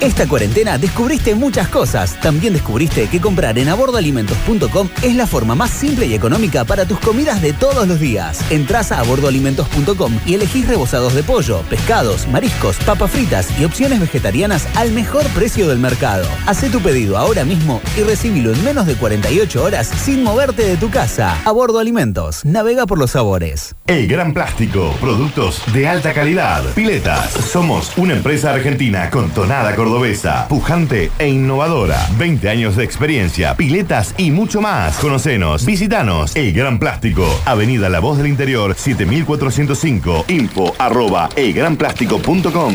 Esta cuarentena descubriste muchas cosas. También descubriste que comprar en abordoalimentos.com es la forma más simple y económica para tus comidas de todos los días. Entrás a abordoalimentos.com y elegís rebozados de pollo, pescados, mariscos, papas fritas y opciones vegetarianas al mejor precio del mercado. Hacé tu pedido ahora mismo y recibilo en menos de 48 horas sin moverte de tu casa. A Bordo Alimentos. Navega por los sabores.
El Gran Plástico, productos de alta calidad. Piletas, somos una empresa argentina con tonada cordobesa, pujante e innovadora. 20 años de experiencia, piletas y mucho más. Conocenos, visitanos. El Gran Plástico, Avenida La Voz del Interior, 7405, info arroba elgranplástico.com.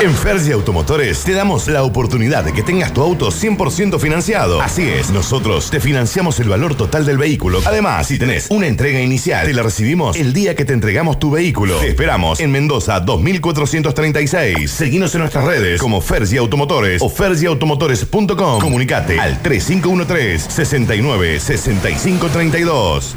En Fergie Automotores te damos la oportunidad de que tengas tu auto 100% financiado. Así es, nosotros te financiamos el valor total del vehículo. Además, si tenés una entrega inicial, te la recibimos el día que te entregamos tu vehículo. Te esperamos en Mendoza 2436. Seguinos en nuestras redes como Fergie Automotores o fergieautomotores.com. Comunicate al 3513 69 65 32.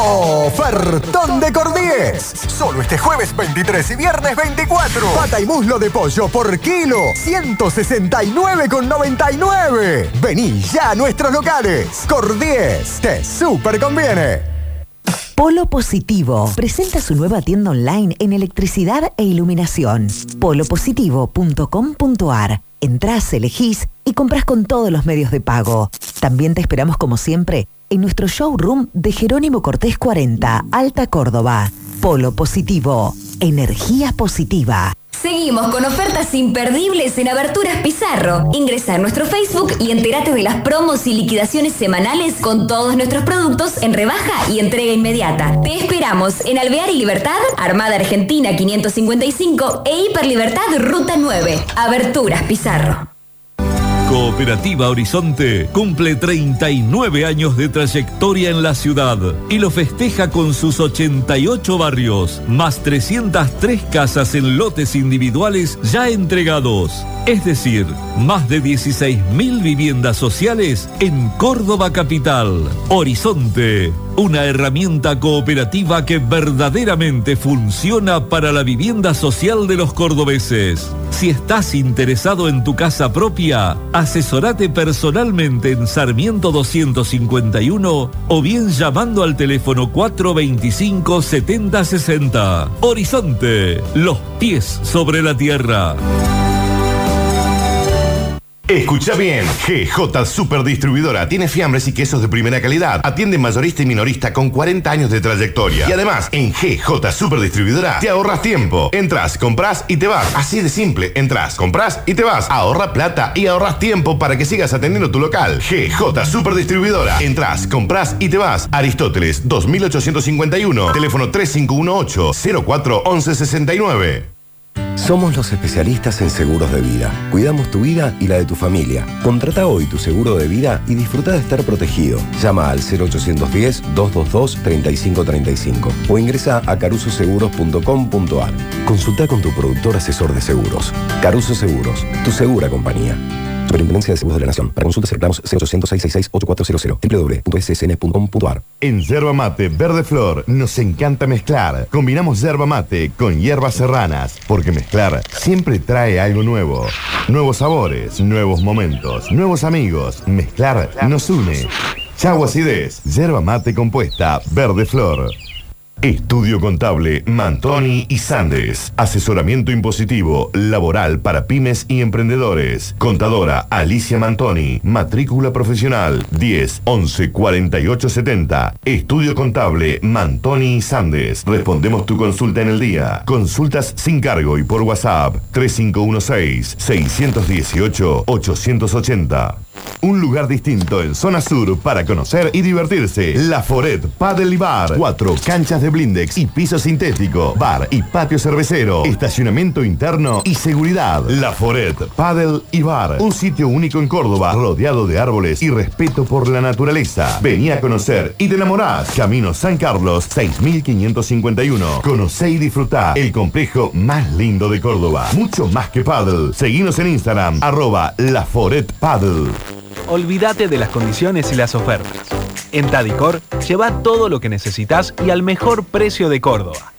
Ofertón de Cordies. Solo este jueves 23 y viernes 24. Pata y muslo de pollo por kilo. 169,99. Vení ya a nuestros locales. Cordies. Te super conviene.
Polo Positivo presenta su nueva tienda online en electricidad e iluminación. polopositivo.com.ar. Entrás, elegís y compras con todos los medios de pago. También te esperamos como siempre en nuestro showroom de Jerónimo Cortés 40, Alta Córdoba. Polo Positivo. Energía positiva.
Seguimos con ofertas imperdibles en Aberturas Pizarro. Ingresa a nuestro Facebook y entérate de las promos y liquidaciones semanales con todos nuestros productos en rebaja y entrega inmediata. Te esperamos en Alvear y Libertad, Armada Argentina 555 e Hiperlibertad Ruta 9. Aberturas Pizarro.
Cooperativa Horizonte cumple 39 años de trayectoria en la ciudad y lo festeja con sus 88 barrios, más 303 casas en lotes individuales ya entregados. Es decir, más de 16.000 viviendas sociales en Córdoba Capital. Horizonte, una herramienta cooperativa que verdaderamente funciona para la vivienda social de los cordobeses. Si estás interesado en tu casa propia, asesorate personalmente en Sarmiento 251 o bien llamando al teléfono 425 7060. Horizonte, los pies sobre la tierra.
Escucha bien, GJ Super Distribuidora tiene fiambres y quesos de primera calidad. Atiende mayorista y minorista con 40 años de trayectoria. Y además, en GJ Super Distribuidora te ahorras tiempo. Entras, compras y te vas. Así de simple. Entras, compras y te vas. Ahorra plata y ahorras tiempo para que sigas atendiendo tu local. GJ Super Distribuidora. Entras, compras y te vas. Aristóteles 2851. Teléfono 3518 04 1169.
Somos los especialistas en seguros de vida. Cuidamos tu vida y la de tu familia. Contrata hoy tu seguro de vida y disfruta de estar protegido. Llama al 0810-222-3535 o ingresa a carusoseguros.com.ar. Consulta con tu productor asesor de seguros. Caruso Seguros, tu segura compañía. Superintendencia de Seguros de la Nación. Para consultas y reclamos 0800 666 8400 www.ssn.com.ar.
En Yerba Mate Verde Flor nos encanta mezclar. Combinamos yerba mate con hierbas serranas, porque mezclar siempre trae algo nuevo. Nuevos sabores, nuevos momentos, nuevos amigos. Mezclar nos une. Chau acidez, yerba mate compuesta, verde flor. Estudio Contable Mantoni y Sandes. Asesoramiento impositivo, laboral para pymes y emprendedores. Contadora Alicia Mantoni. Matrícula profesional 10 11 48 70. Estudio Contable Mantoni y Sandes. Respondemos tu consulta en el día. Consultas sin cargo y por WhatsApp 3516 618 880. Un lugar distinto en zona sur para conocer y divertirse. La Foret Paddle y Bar. Cuatro canchas de blindex y piso sintético. Bar y patio cervecero. Estacionamiento interno y seguridad. La Foret Paddle y Bar. Un sitio único en Córdoba, rodeado de árboles y respeto por la naturaleza. Vení a conocer y te enamorás. Camino San Carlos 6551. Conocé y disfrutá el complejo más lindo de Córdoba. Mucho más que paddle. Seguinos en Instagram, arroba La Foret Paddle.
Olvídate de las condiciones y las ofertas. En Tadicor, lleva todo lo que necesitas y al mejor precio de Córdoba.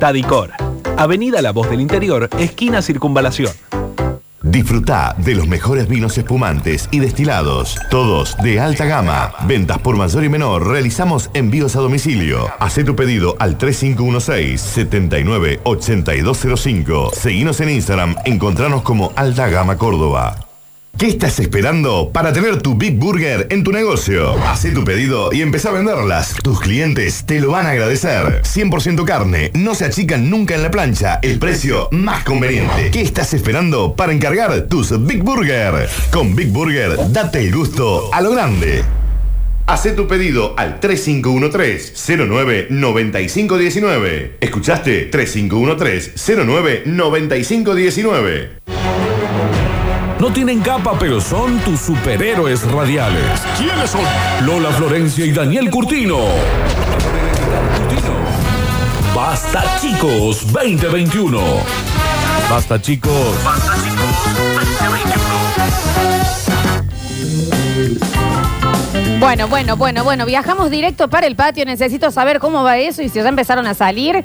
Tadicor, Avenida La Voz del Interior, esquina Circunvalación.
Disfruta de los mejores vinos espumantes y destilados, todos de alta gama. Ventas por mayor y menor, realizamos envíos a domicilio. Haz tu pedido al 3516-798205. Seguinos en Instagram, encontranos como Alta Gama Córdoba. ¿Qué estás esperando para tener tu Big Burger en tu negocio? Haz tu pedido y empezá a venderlas. Tus clientes te lo van a agradecer. 100% carne, no se achican nunca en la plancha. El precio más conveniente. ¿Qué estás esperando para encargar tus Big Burger? Con Big Burger, date el gusto a lo grande. Haz tu pedido al 3513-099519. ¿Escuchaste? 3513-099519.
No tienen capa, pero son tus superhéroes radiales. ¿Quiénes son? Lola Florencia y Daniel Curtino. Basta chicos 2021. Basta chicos. Basta chicos
2021. Bueno, bueno, bueno, bueno, viajamos directo para el patio. Necesito saber cómo va eso y si ya empezaron a salir.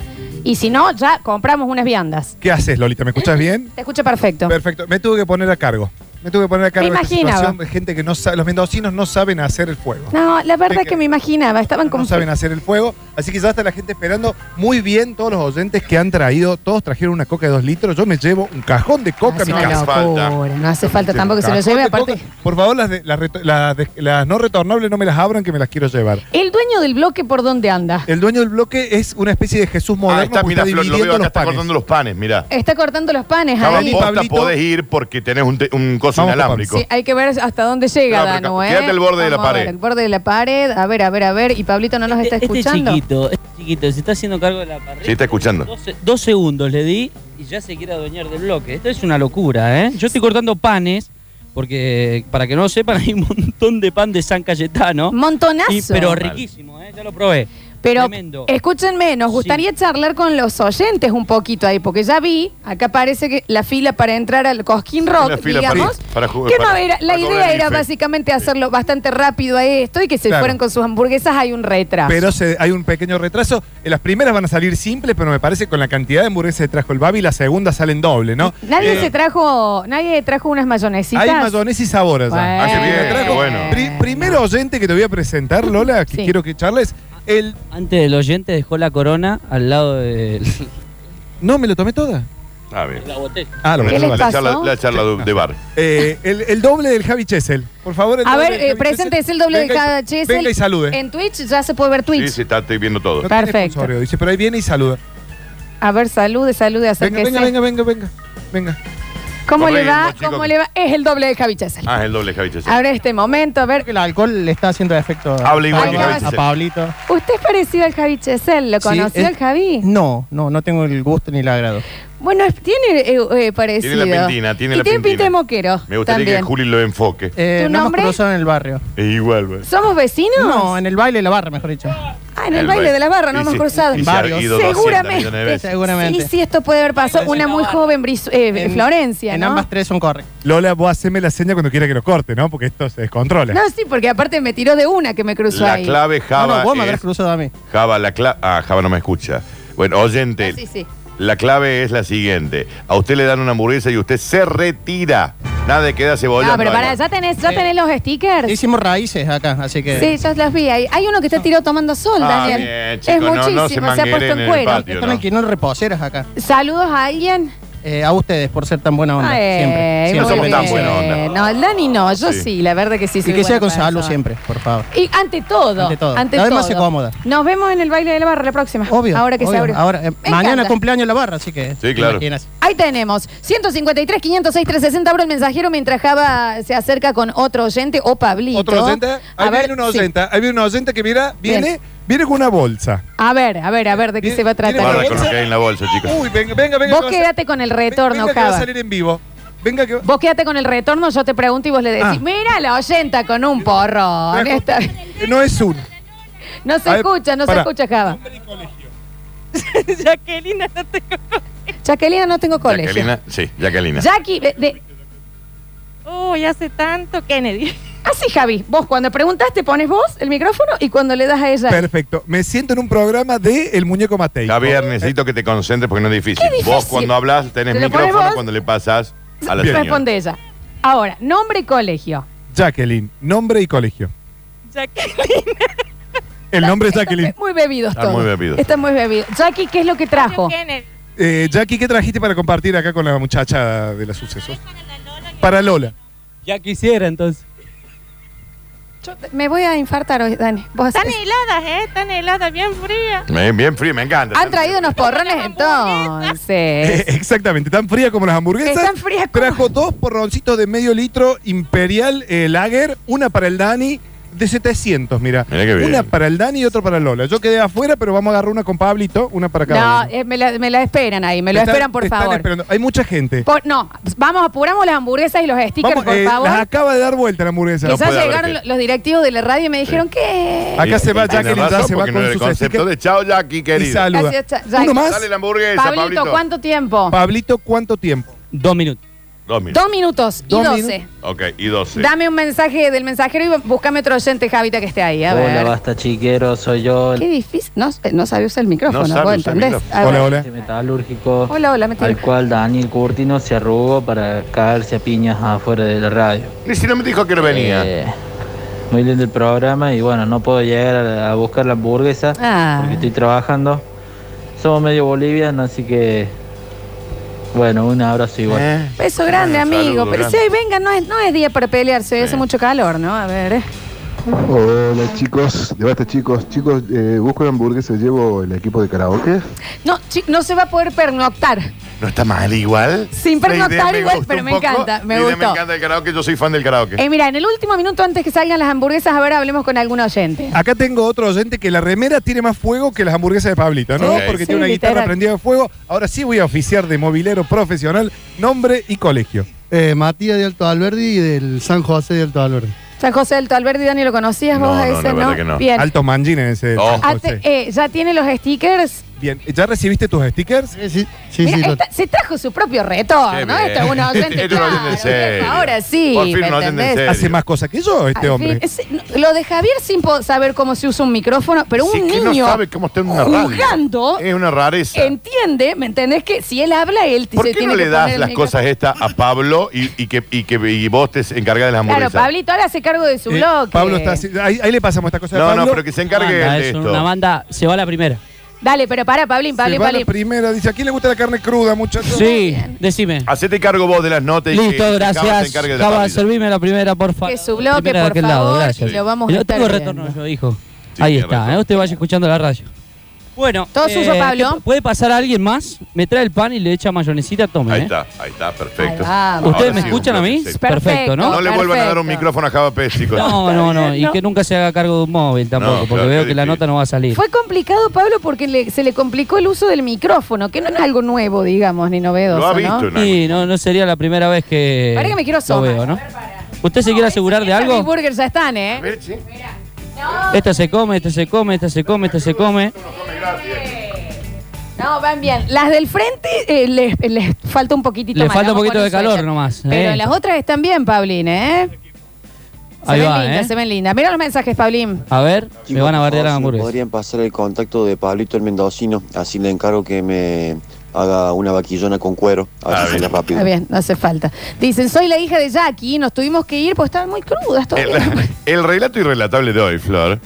Y si no, ya compramos unas viandas.
¿Qué haces, Lolita? ¿Me escuchas bien?
Te escucho perfecto.
Perfecto. Me tuve que poner a cargo. Me tuve que poner a cargo de esta
imaginaba.
situación de gente que no sabe, los mendocinos no saben hacer el fuego.
No, la verdad
Es
que me imaginaba, estaban como...
No saben hacer el fuego, así que ya está la gente esperando. Muy bien todos los oyentes que han traído, todos trajeron una coca de dos litros. Yo me llevo un cajón de coca a mi
una
casa.
locura, no hace falta tampoco que se lo lleve, aparte...
coca. Por favor, las, de- las, reto- las de- las no retornables no me las abran, que me las quiero llevar.
¿El dueño del bloque por dónde anda?
El dueño del bloque es una especie de Jesús moderno
Ah, está, mira,
está
Flor, lo veo acá,
los
está
panes.
cortando los panes, mira.
Está cortando los panes ahí.
posta, podés ir porque tenés un, te- un coso
Vamos,
inalámbrico.
Sí, hay que ver hasta dónde llega,
No, pero
Danu, ¿eh?
quédate al borde de la
Vamos a ver,
pared.
el borde de la pared. A ver, a ver, a ver. ¿Y Pablito no nos está
Este
escuchando?
chiquito, este chiquito, se está haciendo cargo de la parrilla.
Sí, está escuchando.
Dos, dos segundos le di y ya se quiere adueñar del bloque. Esto es una locura, ¿eh? Yo estoy cortando panes porque para que no lo sepan, hay un montón de pan de San Cayetano.
Montonazo.
Y- pero riquísimo, ¿eh? ya lo probé.
Pero
Tremendo.
escúchenme, nos gustaría charlar con los oyentes un poquito ahí, porque ya vi, acá parece que la fila para entrar al Cosquín Rock,
La fila
digamos.
para- para jugar-
que no
para-
era- la
para cobrar
idea
el
era
IFE.
básicamente hacerlo bastante rápido a esto y que se
Claro.
fueran con sus hamburguesas. Hay un retraso.
Pero se- hay un pequeño retraso. En las primeras van a salir simples, pero me parece que con la cantidad de hamburguesas que trajo el Babi, las segundas salen doble, ¿no?
nadie
Eh,
se trajo, nadie trajo unas mayonesitas.
Hay mayonesa y sabor allá.
Bueno. Ah, qué bien,
Trajo-
qué bueno.
Pri- primero oyente que te voy a presentar, Lola, que quiero que charles. El...
Antes del oyente dejó la corona al lado del.
No, me lo tomé toda.
Ah, bien.
La botella.
Ah, lo
La-
que
la, charla, la charla de- de bar.
Eh, el, el doble del Javi Chesel. Por favor, el
A
doble
ver,
del
eh,
Javi
presente, es
Chesel.
el doble de
Venga y-
cada Chesel.
Venga y salude.
En Twitch ya se puede ver
Sí,
Twitch.
sí, está, estoy viendo todo.
No tiene
Perfecto.
sponsorio, Dice, pero ahí viene y saluda.
A ver, salude, salude,
Venga,
acérquese.
venga, venga, venga, venga. Venga.
¿Cómo le va? ¿Cómo le va? Es el doble de Javi Chesel.
Ah, es el doble Javi Chesel.
Ahora este momento, a ver.
El alcohol le está haciendo efecto
Habla igual que Javi
a
Chesel.
Pablito.
¿Usted es parecido al Javi Chesel? ¿Lo
Sí,
conoció
es-
al Javi?
No, no, no tengo el gusto ni el agrado.
Bueno, es- tiene eh, eh, parecido.
Tiene la pintina, tiene
y
la
tiene
pintina.
pinta de moquero.
Me gustaría
también.
que Juli lo enfoque.
Eh,
¿Tu
no
nombre?
cruzado en el barrio.
Es igual, güey.
¿Somos vecinos?
No, en el baile de la barra, mejor dicho.
Ah, en el, baile de la barra, no hemos cruzado.
y se ha ido 200
Seguramente.
millones de veces.
Seguramente.
Sí, sí, esto puede haber pasado. Una muy joven Bris- eh,
En-
Florencia,
En
¿no?
ambas tres son correctas.
Lola, vos haceme la seña cuando quiera que lo corte, ¿no? Porque esto se descontrola.
No, sí, porque aparte me tiró de una que me cruzó
La
ahí.
clave Java
no, no, vos me
es...
habrás cruzado a mí.
Java, la clave... Ah, Java no me escucha. Bueno, oyente,
Sí, sí.
La clave es la siguiente. A usted le dan una hamburguesa y usted se retira. Nada de queda cebolla.
Ah, pero pará, ¿ya tenés, ya tenés los stickers?
Hicimos raíces acá, así que.
Sí, yo los vi ahí. Hay uno que está tirado tomando sol,
Ah,
Daniel.
bien,
es
no- no se
muchísimo, se, ha
mangueren
puesto
en
en
el
cuero.
patio.
Están alquilando reposeras acá.
Saludos a alguien.
Eh, a ustedes por ser tan buena onda.
Ay,
siempre. siempre.
somos tan buena onda.
No, el Dani no, yo sí,
Sí.
la verdad que sí.
Y que sea con salud siempre, por favor.
Y ante todo.
Ante todo.
Ante
Además
todo.
se cómoda.
Nos vemos en el baile de la barra la próxima.
Obvio.
Ahora que se abre.
Ahora, eh, mañana
encanta.
cumpleaños la barra, así que.
Sí, claro.
imaginas.
Ahí tenemos 153, 506, 360 abro el mensajero mientras Java se acerca con otro oyente o Pablito.
Otro oyente. Ahí
A ver,
viene una
sí.
oyente. Ahí viene una oyente que mira, viene,
Bien.
Viene con una bolsa.
A ver, a ver, a ver de qué se va a tratar.
Guarda con lo que hay en la bolsa, chicos.
Uy, venga, venga, venga.
Vos
que va a
quédate con el retorno,
Venga que va a
Java.
salir en vivo. Venga que
Vos quédate con el retorno, yo te pregunto y vos le decís,
Ah.
mira la oyenta con un porro. Esta-
No es uno.
No se
A ver,
escucha, no
pará.
se escucha, Java.
Jacqueline, no tengo.
Jacqueline, no tengo colegio.
Jacqueline, sí, Jacqueline.
Jackie, de, de-
Uy, hace tanto Kennedy.
Así Javi, vos cuando preguntaste pones vos el micrófono y cuando le das a ella.
Perfecto. Me siento en un programa de El Muñeco Matei.
Javier, necesito que te concentres porque no es difícil.
Qué difícil.
Vos cuando hablas tenés
¿Te
micrófono cuando le pasas a la señora.
Responde ella. Ahora, nombre y colegio.
Jacqueline, nombre y colegio.
Jacqueline.
El nombre es Jacqueline.
Muy bebidos
Están
todos.
muy bebidos.
Están muy bebidos. Jackie, ¿qué es lo que trajo?
Eh, Jackie, ¿qué trajiste para compartir acá con la muchacha de los sucesos? Para Lola.
Ya quisiera entonces.
Yo me voy a infartar hoy, Dani. Vos
Están heladas, ¿eh? Están heladas, bien frías.
Bien, bien frío, me encanta.
Han traído unos porrones
Eh,
entonces.
exactamente, tan fría como las hamburguesas.
Están frías como-
Trajo dos porroncitos de medio litro Imperial eh, Lager, una para el Dani de 700, mira.
Mirá qué bien.
Una para el Dani y otra para Lola. Yo quedé afuera, pero vamos a agarrar una con Pablito, una para cada
No,
uno.
eh, me, la, me la esperan ahí, me lo
están-
esperan por
están
favor.
esperando. Hay mucha gente.
Por- no, vamos, apuramos las hamburguesas y los stickers,
Vamos,
por
eh,
favor.
las acaba de dar vuelta la hamburguesa.
No puede haber
llegaron los directivos de la radio y me dijeron que.
Acá se va
Tiene
Jacqueline, ya
razón,
se va
porque
con
no era el
sus
concepto
stickers.
de chao, Jackie,
Y
querido.
saluda.
Gracias, Cha-.
Uno más.
Dale la hamburguesa,
Pablito,
Pablito.
¿cuánto tiempo?
Pablito, ¿cuánto tiempo?
Dos minutos.
Dos minutos.
Dos minutos y
Dos
doce.
Ok, y doce.
Dame un mensaje del mensajero y búscame otro oyente, Javita, que esté ahí. A
Hola,
ver.
basta chiquero, soy yo,
Qué difícil. No, no sabe usar el micrófono,
No sabe
¿vos
usar el
entendés?
micrófono.
A
Hola,
ver.
hola.
este metalúrgico,
Hola, hola, metí.
al cual Daniel Curtino se arrugó para caerse a piñas afuera de la radio.
Ni si no me dijo que no venía.
Eh, muy lindo el programa y bueno, no puedo llegar a, a buscar la hamburguesa
Ah.
porque estoy trabajando. Somos medio bolivianos, así que bueno, un abrazo igual.
Eh.
Beso grande,
Saludo
amigo. Pero
grande.
si hoy venga, no es, no es día para pelearse, hoy hace mucho calor, ¿no? A ver.
Hola chicos, de basta chicos, chicos, eh, busco una hamburguesa, llevo el equipo de karaoke.
No, chi- no se va a poder pernoctar.
No está mal igual.
Sin
La idea
pernoctar igual,
gustó
pero
un
me
poco.
encanta, me
La idea
gustó.
Me encanta el karaoke, yo soy fan del karaoke.
Eh, mira, en el último minuto antes que salgan las hamburguesas, a ver, hablemos con algún oyente.
Acá tengo otro oyente que la remera tiene más fuego que las hamburguesas de Pablito, ¿no? Porque
Sí,
tiene una
literal.
guitarra prendida de fuego. Ahora sí voy a oficiar de movilero profesional, nombre y colegio.
Eh, Matías de Alto Alberdi y del San José de Alto Alberdi.
San José del Alberdi, Dani, ¿lo conocías vos
No,
a
no,
ese?
la
No,
verdad que no.
Bien.
Alto mangín en ese.
Oh.
Ah, eh, ¿Ya tiene los stickers?
Bien, ¿ya recibiste tus stickers?
Sí, sí,
Mira, esta- se trajo su propio retorno,
Qué
¿no?
bien.
Esto es un oyente,
es un oyente en
claro,
serio.
Ahora sí,
Por fin
¿me
un oyente
entendés?
serio. Hace más cosas que yo este
Al
hombre.
fin, es- lo de Javier sin po- saber cómo se usa un micrófono, pero
Sí,
un
que no
niño
sabe cómo está en una radio.
jugando
Es una rareza.
entiende, ¿me entendés? Que si él habla, él
¿Por
se
qué
tiene
no
que
le das
poner el
las
micrófono.
cosas estas a Pablo y, y que, y que y vos te encargas de las
Claro,
hamburguesas?
Pablito, hágase cargo de su bloque.
Eh, Pablo está así- ahí, ahí le pasamos esta cosa
No,
a Pablo.
no, pero que se encargue
Banda,
de
es
esto.
una banda, se va la primera.
Dale, pero para, Pablín,
Se
Pablín,
va la
Pablín.
primera, dice, ¿a quién le gusta la carne cruda, muchachos?
Sí, decime.
Hacete cargo vos de las notas y
Listo,
que se
gracias.
encargue de la
Java,
parrilla.
servime la primera, por favor.
Que su bloque, por
aquel
favor,
lado, gracias.
y lo vamos
Y
a
no
estar
tengo
viendo.
retorno yo, hijo. Ahí está, ¿eh? usted vaya escuchando la radio. Bueno,
Todo suyo, Pablo.
¿qué- ¿puede pasar a alguien más? Me trae el pan y le echa mayonesita, tome.
Ahí
¿eh?
está, ahí está, perfecto.
Ahí.
¿Ustedes
Ahora
me
sí,
escuchan a mí? Perfecto, ¿no?
No le vuelvan a dar un micrófono a Java Pérez, chicos.
No, no, no. Y que nunca se haga cargo de un móvil tampoco,
No,
porque
claro,
veo que la nota no va a salir.
Fue complicado, Pablo, porque le- se le complicó el uso del micrófono, que no es algo nuevo, digamos, ni novedoso, ¿no?
Sí, no, no sería la primera vez que,
Pará que me quiero
lo veo, ¿no? ¿Usted se quiere asegurar de algo?
Burgers ya están, ¿eh?
Esta se come, esta se come, esta se come, esta se come.
No, van bien. Las del frente eh, les, les falta un poquitito
Le
más.
falta un poquito de calor nomás.
Pero
¿eh?
las otras están bien, Paulín, ¿eh? Se
Ahí
ven
va,
lindas,
¿eh?
se ven lindas. Mira los mensajes, Paulín.
A ver, me van a bardear la
Si me
hamburguesa.
podrían pasar el contacto de Pablito el Mendocino, así le encargo que me haga una vaquillona con cuero, a ver si sale rápido.
Está bien, no hace falta. Dicen, soy la hija de Jackie, nos tuvimos que ir porque estaban muy crudas todavía.
El, el relato irrelatable de hoy, Flor,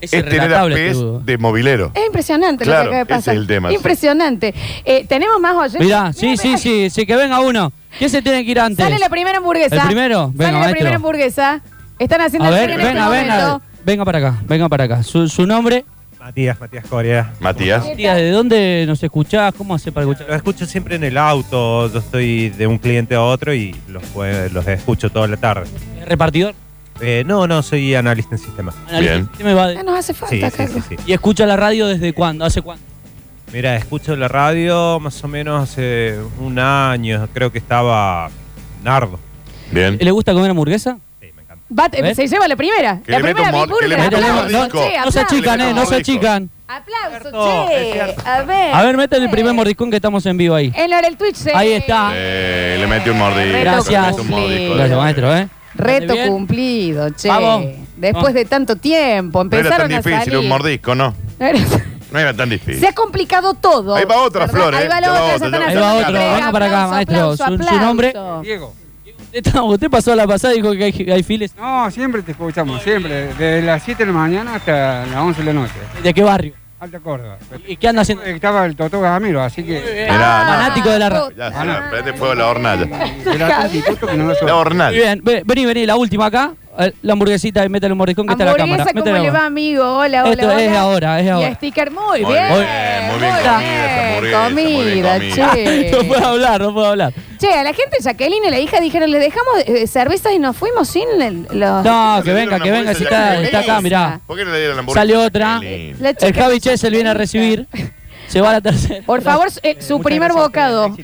es, tener a pez de movilero.
Es impresionante
Claro,
lo que acaba de
ese
pasar.
es el tema, sí.
Impresionante. Eh, Tenemos más oyentes.
Mirá, sí, sí, sí, sí, que venga uno. ¿Quién se tiene que ir antes?
Sale la primera hamburguesa.
¿El primero?
Sale
Venga,
la
maestro.
primera hamburguesa. Están haciendo
A
el
ver,
tren en este
venga, venga, venga para acá, venga para acá. Su, su nombre,
Matías, Matías Corea.
Matías.
Tía, ¿de dónde nos escuchás? ¿Cómo hace para escuchar?
Los escucho siempre en el auto, yo estoy de un cliente a otro y los, escucho toda la tarde.
¿Repartidor?
Eh, no, no, soy analista en sistemas.
Analista. ¿Qué me va de-
Ya nos hace falta,
Sí, sí, sí.
¿Y escucha la radio desde cuándo? ¿Hace cuándo?
Mira, escucho la radio más o menos hace un año, creo que estaba Nardo.
Bien.
¿Le gusta comer hamburguesa?
Va, eh,
ver.
se lleva la primera.
Que
la
le meto
primera
un
Big
mor- que le
Burger.
meto un
Aplauso,
mordisco.
che,
No se
aplauso.
achican, eh, no se achican.
Aplauso, che. A ver.
A ver, mete el primer mordiscón que estamos en vivo ahí.
En lo del Twitch. sí.
Ahí está.
Eh, le metió un mordisco.
Gracias.
le metió un mordisco.
Gracias, maestro, ¿eh?
Reto
bien?
cumplido, che.
Vamos.
Después de tanto tiempo,
No era
empezaron
tan
a
difícil
salir.
un mordisco, ¿no?
No era-
No era tan difícil.
Se ha complicado todo.
Ahí va otra,
¿verdad?
Flor, ¿eh?
Ahí va la
va
otra,
otra,
ya
Ahí va
la
otro, venga para acá, maestro.
aplauso,
Su- su nombre. Diego. Usted pasó a la pasada y dijo que hay, hay files.
No, siempre te escuchamos, siempre. Desde las 7 de la mañana hasta las 11 de la noche.
¿De qué barrio?
Alta Córdoba.
¿Y qué anda haciendo?
Estaba el Totó Gamiro, así que.
Mirá, no.
Fanático de la radio.
Ya se la prende fuego la hornalla.
La
hornalla.
Bien, ve- vení, vení, la última acá. Eh, La hamburguesita y métele un mordiscón que está en la
Hamburguesa,
cámara.
¿cómo
Métele
le va, amigo? Hola, hola,
Esto
hola.
es ahora, es ahora.
Y sticker, muy,
Muy
bien.
muy bien muy bien
Comida,
comida.
che.
No puedo hablar, no puedo hablar.
Che, a la gente, Jacqueline y la hija dijeron, le dejamos eh, cervezas y nos fuimos sin el- los...
No, que venga, que venga, si está, está acá, mirá.
¿Por qué no le dieron la hamburguesa?
Sale otra.
La chica-
El Javi Chesel viene a recibir. Se va a la tercera.
Por favor, eh, su primer bocado.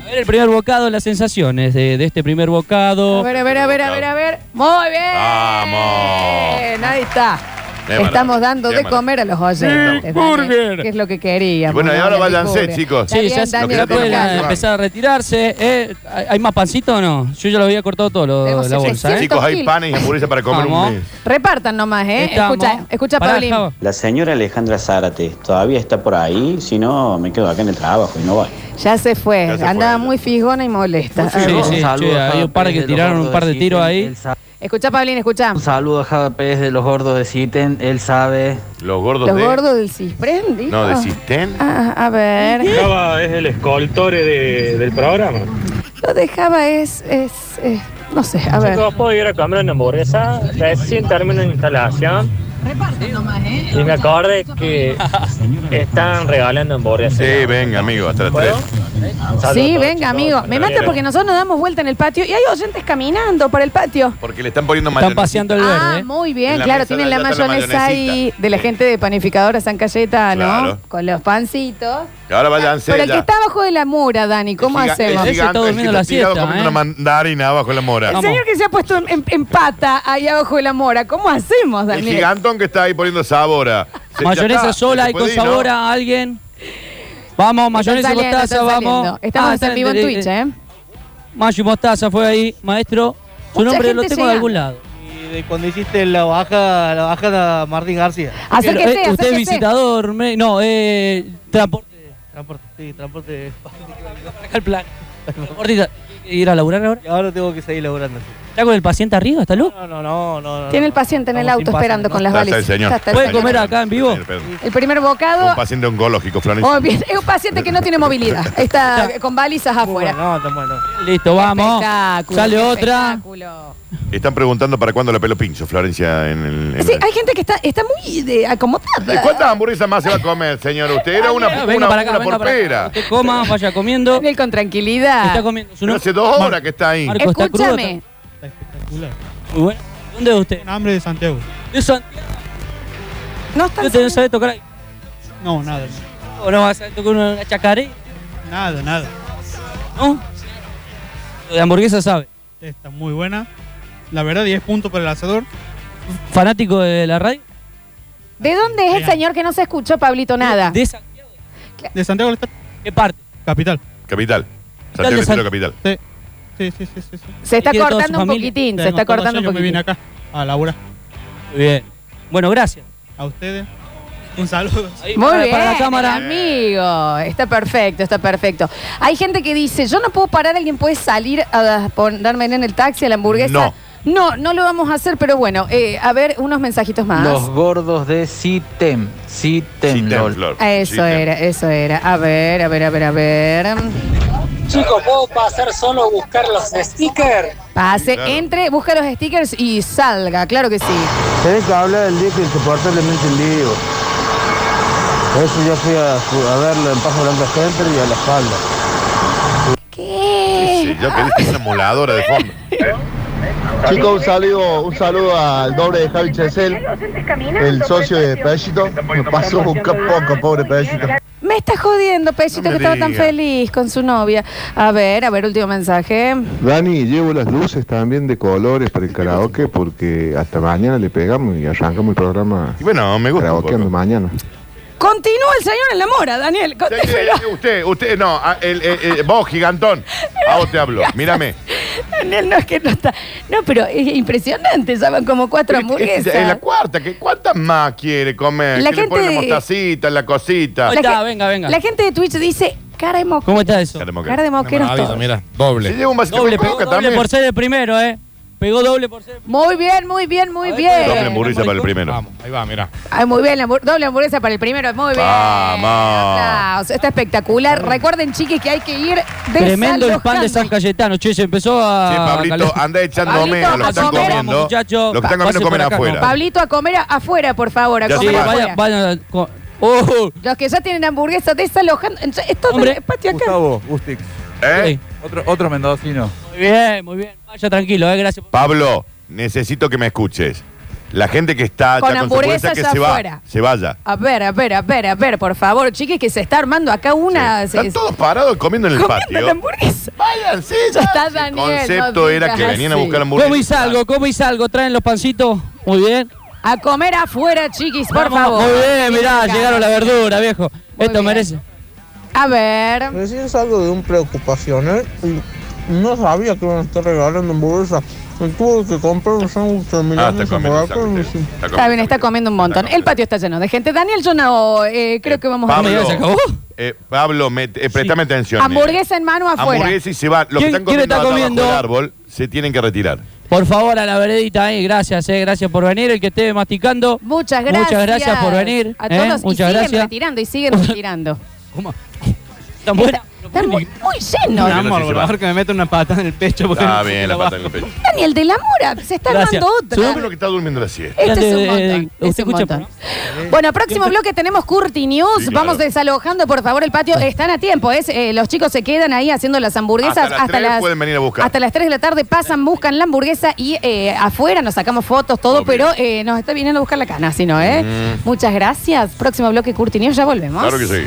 A ver el primer bocado, las sensaciones de, de este primer bocado.
A ver, a ver, a ver, a ver, a ver. Muy bien.
Vamos.
Ahí está.
Qué
Estamos
maravilla,
dando
qué
de
maravilla.
comer a los oyentes.
Big Burger.
Que es lo que queríamos.
Bueno, y ahora váyanse, chicos.
Sí, ya, pueden empezar a retirarse. Eh, ¿hay, hay más pancito o no? Yo ya lo había cortado todo lo,
Tenemos
la bolsa.
700
¿eh?
Chicos, hay
kilos.
panes y hamburguesas para comer
Vamos.
un mes.
Repartan nomás, ¿eh?
Estamos.
Escucha, escucha,
Pará,
Paulín.
Java.
La señora Alejandra Zárate todavía está por ahí, si no me quedo acá en el trabajo y no voy.
Ya se fue.
Ya se
Andaba
fue.
muy fijona y molesta.
Sí,
ver.
sí, che, hay un par que tiraron un par de tiros ahí.
Escucha, Paulín, escucha.
Un saludo a Java Pérez de los gordos de Citen, él sabe.
Los gordos
Los
de.
gordos del Cisprén, dijo.
No, de Sistén.
Ah, a ver.
Java es el escoltore de- del programa.
Lo dejaba es, es, es- no sé, a ver.
Chicos, puedo ir a comer una hamburguesa. Recién termino la instalación y me acordé que están regalando hamburguesas.
Sí, venga, amigo, hasta las
¿Puedo?
3.
Sí, venga, amigo. Me mata porque nosotros nos damos vuelta en el patio y hay oyentes caminando por el patio.
Porque le están poniendo
Están
mayonesa.
paseando el
Ah,
verde.
muy
En
bien,
la
claro,
mesa
tienen la
está la
mayonesa ahí
mayonesita.
de la gente de panificadora San Cayetano,
Claro.
con los pancitos.
Que ahora váyanse
Pero el
ya.
que está abajo de la mura, Dani, ¿cómo
El giga-
hacemos?
El
Ese está
gigante, el
durmiendo
que
la
está tirado
siesta,
comiendo
¿eh?
una mandarina abajo de la mora.
El señor que se ha puesto en, en- en pata ahí abajo de la mora, ¿cómo hacemos,
El
Daniel?
Que está ahí poniendo sabor a. Se- ya
Mayonesa
está,
sola
se
y con
puede ir, ¿no?
sabor a alguien. Vamos, mayonesa y
saliendo,
mostaza,
están
vamos.
saliendo. Estamos
Ah,
en
están
vivo en
de-
Twitch, ¿eh?
Mayo y mostaza fue ahí, maestro. Su
Mucha
nombre lo
gente
tengo de algún lado.
Y de cuando hiciste la baja, la baja de Martín García.
Pero, eh, usted es
acérquese.
visitador, me- no, eh, transporte.
Transporte, sí, transporte.
Acá el plan. Transportista. ¿Ir a laburar ahora?
Y ahora tengo que seguir laburando. sí.
¿Está con el paciente arriba? ¿Está loco?
No, no, no, no. no,
Tiene el
no.
paciente en el auto esperando
¿no?
con las
Ya está el
balizas.
señor.
Ya está el
¿Puede
señor.
comer acá en vivo?
El primer bocado.
Un paciente oncológico, Florencia.
Bien. Es un paciente que no tiene movilidad. Está con balizas afuera.
No, tan bueno.
Listo, vamos.
Espectáculo,
Sale
qué
otra.
espectáculo.
Están preguntando para cuándo la pelo pincho, Florencia, en el. en
Sí,
el-
hay gente que está, está muy de, acomodada.
¿Y ¿Cuántas hamburguesas más se va a comer, señor? Usted era una,
venga
una,
para acá,
una
venga
por
para acá.
pera.
Usted coma, vaya comiendo.
Daniel, con tranquilidad.
Está comiendo. Su
Pero hace dos horas que está ahí.
Marco, está crudo.
Escúchame.
Muy bueno. ¿Dónde es usted?
Hambre de Santiago.
De Santiago.
No está
¿Usted no sabe tocar ahí?
No, nada.
¿O no vas a tocar una chacaré?
Nada, nada.
¿No? Lo de hamburguesa sabe.
Está muy buena. La verdad, 10 puntos para el asador.
¿Fanático de la radio?
¿De dónde es el señor que no se escuchó, Pablito, nada?
De Santiago.
De Santiago.
¿Qué parte?
Capital.
Capital.
de
Santiago Capital.
Sí. Sí, sí, sí.
Se está cortando un
familia.
poquitín, se está cortando un
años, me vine
poquitín.
acá a laburar.
Muy bien. Bueno, gracias.
A ustedes. Un saludo.
Ahí
Muy
para,
bien,
para la cámara.
amigo. Está perfecto, está perfecto. Hay gente que dice, yo no puedo parar, alguien puede salir a ponerme en el taxi a la hamburguesa.
No.
No, no lo vamos a hacer, pero bueno, eh, a ver, unos mensajitos más.
Los gordos de Citem. Citem.
Eso
Citem.
era, eso era. A ver, a ver, a ver, a ver.
Chicos, ¿puedo pasar solo a buscar los stickers?
Pase,
Claro.
entre, busca los stickers y salga, claro que sí.
Tenés que hablar del que insoportablemente en vivo. Por eso yo fui a, a verlo en Paso Blanca Center y a la falda.
¿Qué?
Sí, yo que viste una emuladora de fondo.
Chicos, un saludo, un saludo al doble de Javi Chesel, el socio de Pedacito. Me pasó un poco, pobre Pedacito.
Me está jodiendo,
No me
que estaba tan
diga.
feliz con su novia. A ver, a ver, último mensaje.
Dani, llevo las luces también de colores para el karaoke porque hasta mañana le pegamos y arrancamos el programa
Y bueno, me gusta. un
karaokeando
poco.
mañana.
Continúa el señor en la mora, Daniel.
Sí, Usted, usted, no, a- el, el- el- vos, gigantón, a vos te hablo, mírame.
Daniel no es que no está. No, pero es impresionante, saben como cuatro
Es, es
hamburguesas.
la cuarta, ¿qué, ¿cuántas más quiere comer?
La
¿Qué le
gente-
pone la mostacita, la cosita?
Ahí
La
está,
que-
venga, venga.
La gente de Twitch dice cara de moco.
¿Cómo está eso?
Cara de moquero.
Cara de todos.
mira,
Se
doble.
lleva un vasito
Doble,
con coca
doble
también.
por ser el primero, ¿eh? Pegó doble por ser.
Muy bien, muy bien, muy bien.
Doble hamburguesa para el primero.
Vamos, ahí va, mira.
Ay, muy bien, la hambur- doble hamburguesa para el primero, muy bien.
Vamos.
Aplausos, Está espectacular. Recuerden, chiquis, que hay que ir
Tremendo el pan de. San Cayetano. Che, se empezó a.
Sí, Pablito,
calentar.
anda echando
Pablito,
menos, lo
a
que están
comer.
comiendo.
Vamos, muchachos.
Lo que están comiendo
por
comen
acá,
afuera.
Pablito, a comer a- afuera, por favor. A
Ya
Sí,
comer
se va.
afuera.
vaya, vaya. co- ¡Oh!
Los que ya tienen hamburguesa desalojando. Esto es
Hombre.
el patio acá.
Gustavo, Gustix.
¿Eh?
Sí.
Otro, otro mendocino.
Muy bien, muy bien. Vaya tranquilo, ¿eh? Gracias. por-
Pablo, necesito que me escuches. La gente que está
Con
ya con su
hamburguesa
cuenta, que se va,
afuera.
se vaya.
A ver, a ver, a ver, a ver, por favor, chiquis, que se está armando acá una.
Están todos parados comiendo en el
comiendo
patio.
la hamburguesa.
Váyanse,
Ya
ya.
está
El
Daniel.
concepto
no
era que venían a
así.
buscar
¿Cómo
hamburguesas.
hice algo? ¿Cómo hice algo? Traen los pancitos. Muy bien.
A comer afuera, chiquis, por
Vamos,
favor.
Muy bien, mirá, llegaron la verdura, viejo.
Muy
Esto
bien.
merece.
A ver.
Recién salgo de un preocupacional y no sabía que iban a estar regalando hamburguesas. Me tuve que comprar un sándwich de
Ah, está comiendo. Está
bien, está comiendo un montón. El patio está lleno de gente. Daniel, yo no eh, creo que vamos a
Pablo,
¿Ya se acabó?
eh, Pablo, eh, préstame atención.
Hamburguesa en mano afuera.
Hamburguesa y se va. Los que
¿Quién-
están comiendo,
está comiendo?
el árbol se tienen que retirar.
Por favor, a la veredita ahí. Gracias, eh. Gracias por venir. El que esté masticando.
Muchas gracias.
Muchas gracias por venir.
A
eh.
todos. y
Muchas
siguen
gracias.
retirando y siguen retirando.
Están buenas.
Están muy, muy llenos.
Mi amor, por favor, que me meta una pata en el pecho. porque
Está
no
bien la pata en el pecho.
Daniel de la Mora, se está
Gracias.
armando otra.
Seguro que está durmiendo la siesta.
Este es un
Eh,
montón.
eh,
es
¿Usted
un
escucha?
montón. Bueno, próximo bloque tenemos Curti News.
Sí, claro.
Vamos desalojando, por favor, el patio. Están a tiempo, ¿es? Eh, los chicos se quedan ahí haciendo las hamburguesas
Hasta las tres pueden venir a buscar.
hasta las 3 de la tarde pasan, buscan la hamburguesa y eh, afuera nos sacamos fotos, todo,
Obvio.
pero eh, nos está viniendo a buscar la cana, si no, ¿eh?
Mm.
Muchas gracias. Próximo bloque Curti News, ya volvemos.
Claro que sí.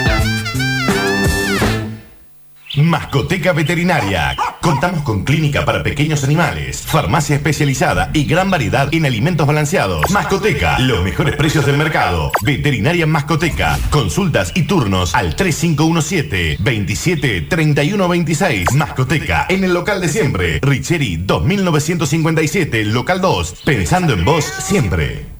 Mascoteca Veterinaria. Contamos con clínica para pequeños animales, farmacia especializada y gran variedad en alimentos balanceados. Mascoteca, los mejores precios del mercado. Veterinaria Mascoteca. Consultas y turnos al 3517 27 31 26. Mascoteca en el local de siempre. Richeri 2957, local 2. Pensando en vos siempre.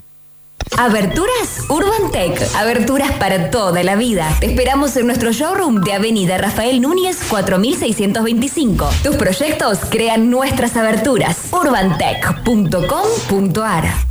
Aberturas Urban Tech. Aberturas para toda la vida. Te esperamos en nuestro showroom de Avenida Rafael Núñez 4625. Tus proyectos crean nuestras aberturas. urbantech.com.ar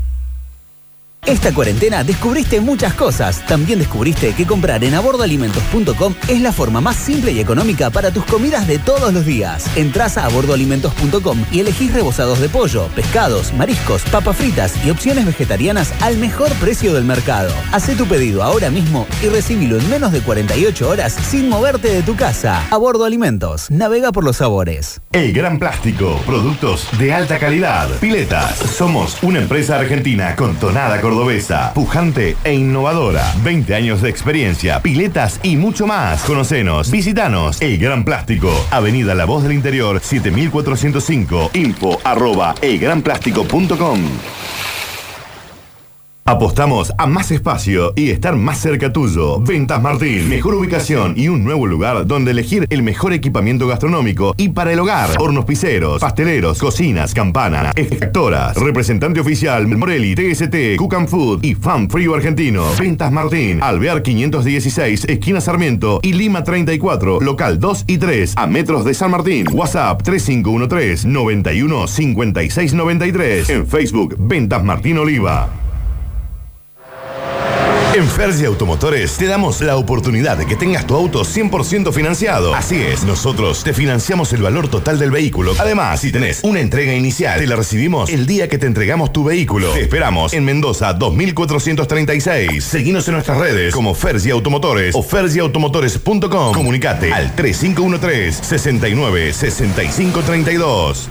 Esta cuarentena descubriste muchas cosas. También descubriste que comprar en abordoalimentos.com es la forma más simple y económica para tus comidas de todos los días. Entrás a abordoalimentos.com y elegís rebozados de pollo, pescados, mariscos, papas fritas y opciones vegetarianas al mejor precio del mercado. Hacé tu pedido ahora mismo y recibilo en menos de 48 horas sin moverte de tu casa. A alimentos. Navega por los sabores.
El Gran Plástico, productos de alta calidad. Piletas, somos una empresa argentina con tonada cordobesa, pujante e innovadora. 20 años de experiencia, piletas y mucho más. Conocenos, visitanos. El Gran Plástico, Avenida La Voz del Interior, 7405, info arroba elgranplástico.com. Apostamos a más espacio y estar más cerca tuyo. Ventas Martín, mejor ubicación y un nuevo lugar donde elegir el mejor equipamiento gastronómico y para el hogar. Hornos piseros, pasteleros, cocinas, campana, extractoras. Representante oficial Morelli, TST, Cook Food y Fan Frío Argentino. Ventas Martín, Alvear 516, esquina Sarmiento y Lima 34, local 2 y 3, a metros de San Martín. WhatsApp 3513 91 56 93. En Facebook, Ventas Martín Oliva. En Fergie Automotores te damos la oportunidad de que tengas tu auto 100% financiado. Así es, nosotros te financiamos el valor total del vehículo. Además, si tenés una entrega inicial, te la recibimos el día que te entregamos tu vehículo. Te esperamos en Mendoza 2436. Seguinos en nuestras redes como Fergie Automotores o fergieautomotores.com. Comunicate al 3513 69 65 32.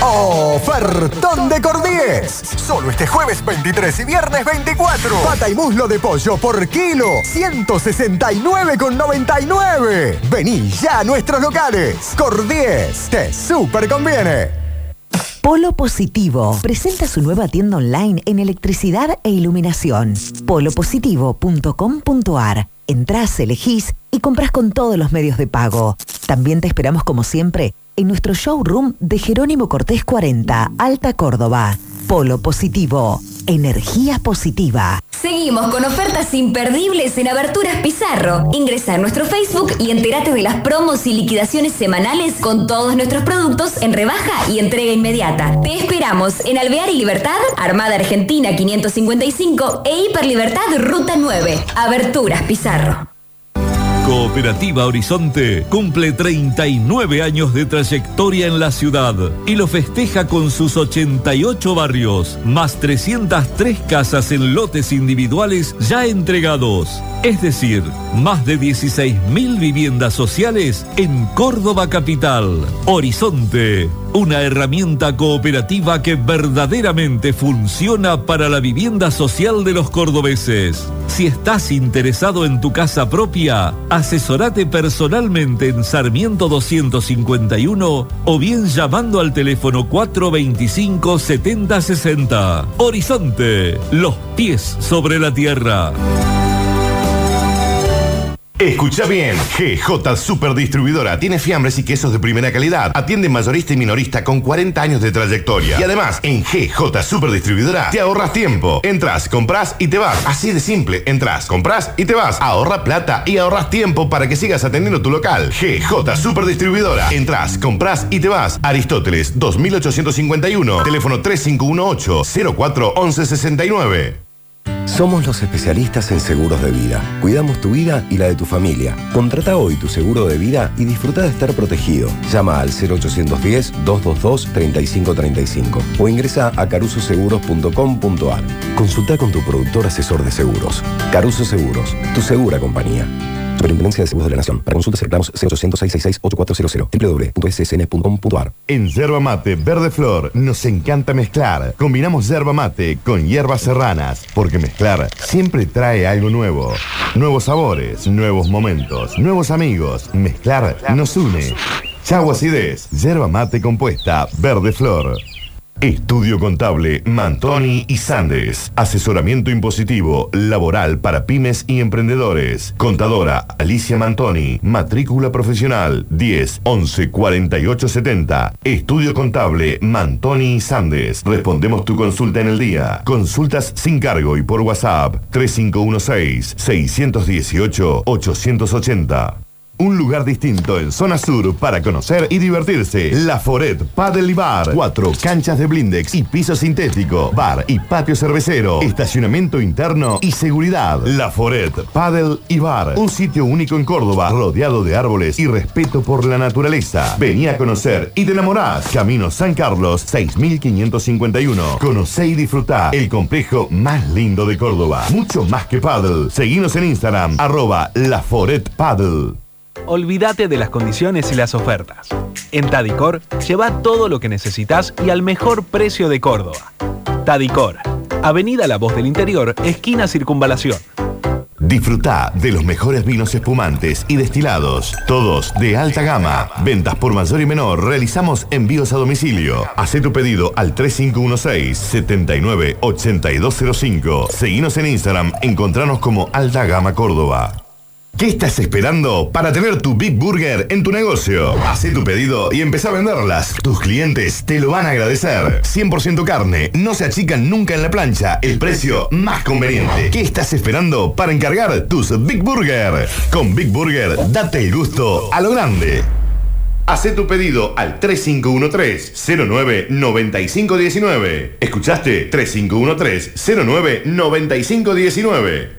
Ofertón de Cordies. Solo este jueves 23 y viernes 24. Pata y muslo de pollo por kilo. 169,99. Vení ya a nuestros locales. Cordies. Te super conviene.
Polo Positivo presenta su nueva tienda online en electricidad e iluminación. polopositivo.com.ar. Entrás, elegís y compras con todos los medios de pago. También te esperamos como siempre en nuestro showroom de Jerónimo Cortés 40, Alta Córdoba. Polo Positivo. Energía positiva.
Seguimos con ofertas imperdibles en Aberturas Pizarro. Ingresa a nuestro Facebook y entérate de las promos y liquidaciones semanales con todos nuestros productos en rebaja y entrega inmediata. Te esperamos en Alvear y Libertad, Armada Argentina 555 e Hiperlibertad Ruta 9. Aberturas Pizarro.
Cooperativa Horizonte cumple 39 años de trayectoria en la ciudad y lo festeja con sus 88 barrios, más 303 casas en lotes individuales ya entregados. Es decir, más de 16.000 viviendas sociales en Córdoba Capital. Horizonte, una herramienta cooperativa que verdaderamente funciona para la vivienda social de los cordobeses. Si estás interesado en tu casa propia, asesorate personalmente en Sarmiento 251 o bien llamando al teléfono 425 7060. Horizonte, los pies sobre la tierra.
Escucha bien, GJ Super Distribuidora tiene fiambres y quesos de primera calidad. Atiende mayorista y minorista con 40 años de trayectoria. Y además, en GJ Super Distribuidora te ahorras tiempo. Entras, compras y te vas. Así de simple. Entras, compras y te vas. Ahorra plata y ahorras tiempo para que sigas atendiendo tu local. GJ Super Distribuidora. Entras, compras y te vas. Aristóteles 2851. Teléfono 3518 04 1169.
Somos los especialistas en seguros de vida. Cuidamos tu vida y la de tu familia. Contrata hoy tu seguro de vida y disfruta de estar protegido. Llama al 0810-222-3535 o ingresa a carusoseguros.com.ar. Consulta con tu productor asesor de seguros. Caruso Seguros, tu segura compañía. Superintendencia de Seguros de la Nación. Para consultas y reclamos 0800 666 8400 www.ssn.com.ar.
En Yerba Mate Verde Flor nos encanta mezclar. Combinamos yerba mate con hierbas serranas, porque mezclar siempre trae algo nuevo. Nuevos sabores, nuevos momentos, nuevos amigos. Mezclar nos une. Chau acidez, yerba mate compuesta, Verde Flor. Estudio Contable Mantoni y Sandes. Asesoramiento impositivo, laboral para pymes y emprendedores. Contadora Alicia Mantoni. Matrícula profesional 10 11 48 70. Estudio Contable Mantoni y Sandes. Respondemos tu consulta en el día. Consultas sin cargo y por WhatsApp 3516 618 880. Un lugar distinto en zona sur para conocer y divertirse. La Foret Paddle y Bar. Cuatro canchas de blindex y piso sintético. Bar y patio cervecero. Estacionamiento interno y seguridad. La Foret Paddle y Bar. Un sitio único en Córdoba, rodeado de árboles y respeto por la naturaleza. Vení a conocer y te enamorás. Camino San Carlos 6551. Conocé y disfrutá el complejo más lindo de Córdoba. Mucho más que paddle. Seguinos en Instagram, arroba La Foret Paddle.
Olvídate de las condiciones y las ofertas. En Tadicor, lleva todo lo que necesitas y al mejor precio de Córdoba. Tadicor, Avenida La Voz del Interior, esquina Circunvalación.
Disfruta de los mejores vinos espumantes y destilados, todos de alta gama. Ventas por mayor y menor, realizamos envíos a domicilio. Haz tu pedido al 3516-798205. Seguinos en Instagram, encontranos como Alta Gama Córdoba. ¿Qué estás esperando para tener tu Big Burger en tu negocio? Haz tu pedido y empezá a venderlas. Tus clientes te lo van a agradecer. 100% carne, no se achican nunca en la plancha. El precio más conveniente. ¿Qué estás esperando para encargar tus Big Burger? Con Big Burger, date el gusto a lo grande. Haz tu pedido al 3513-099519. ¿Escuchaste? 3513-099519.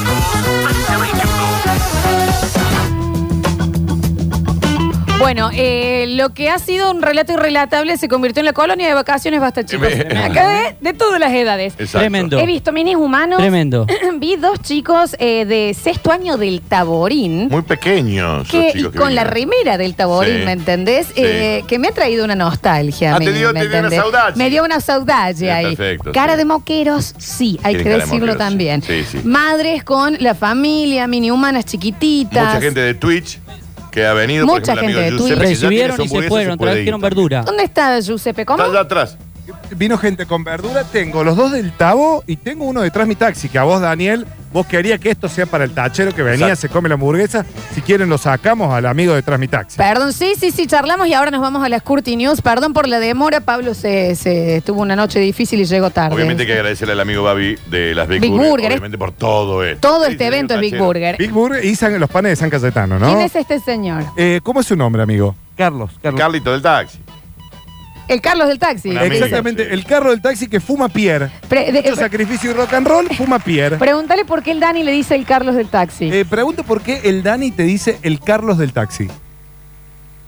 Bueno, eh, lo que ha sido un relato irrelatable se convirtió en la colonia de vacaciones Basta chicos. Acá de, de todas las edades.
Exacto. Tremendo.
He visto minis humanos.
Tremendo.
Vi dos chicos eh, de sexto año del Taborín.
Muy pequeños.
Que, y
que
con la remera del Taborín,
Sí.
¿me entendés? Eh, que me ha traído una nostalgia.
Ah,
a mí,
te dio-
¿me
te dio una saudade.
Me dio una saudade
Sí,
ahí.
perfecto,
cara
sí.
de moqueros, sí, hay que
de
decirlo
moqueros,
también.
sí, sí.
Madres con la familia, mini humanas chiquititas.
Mucha gente de Twitch que ha venido.
Mucha
por ejemplo,
gente de
tiene
Recibieron y se fueron, trajeron verdura.
¿Dónde está Giuseppe? ¿Cómo?
Está allá atrás.
Vino gente con verdura, tengo los dos del Tabo y tengo uno detrás mi taxi, que a vos, Daniel, vos querías que esto sea para el tachero que venía,
Exacto.
se come la hamburguesa. Si quieren lo sacamos al amigo detrás mi taxi.
Perdón, sí, sí, sí, charlamos y ahora nos vamos a las Curti News. Perdón por la demora, Pablo se, se tuvo una noche difícil y llegó tarde.
Obviamente hay que agradecerle al amigo Babi de las Big,
Big
Burger,
Burger,
Obviamente por todo esto.
Todo este
sí,
evento es Big. Burger.
Big Burger y San- los panes de San Cayetano, ¿no?
¿Quién es este señor?
Eh, ¿Cómo es su nombre, amigo?
Carlos, Carlos.
Carlito del taxi.
El Carlos del taxi.
Exactamente, el carro del taxi que fuma Pierre.
Pre- de-
Mucho sacrificio y rock and roll, fuma Pierre.
Pregúntale por qué el Dani le dice el Carlos del taxi.
Eh, pregunto por qué el Dani te dice el Carlos del taxi.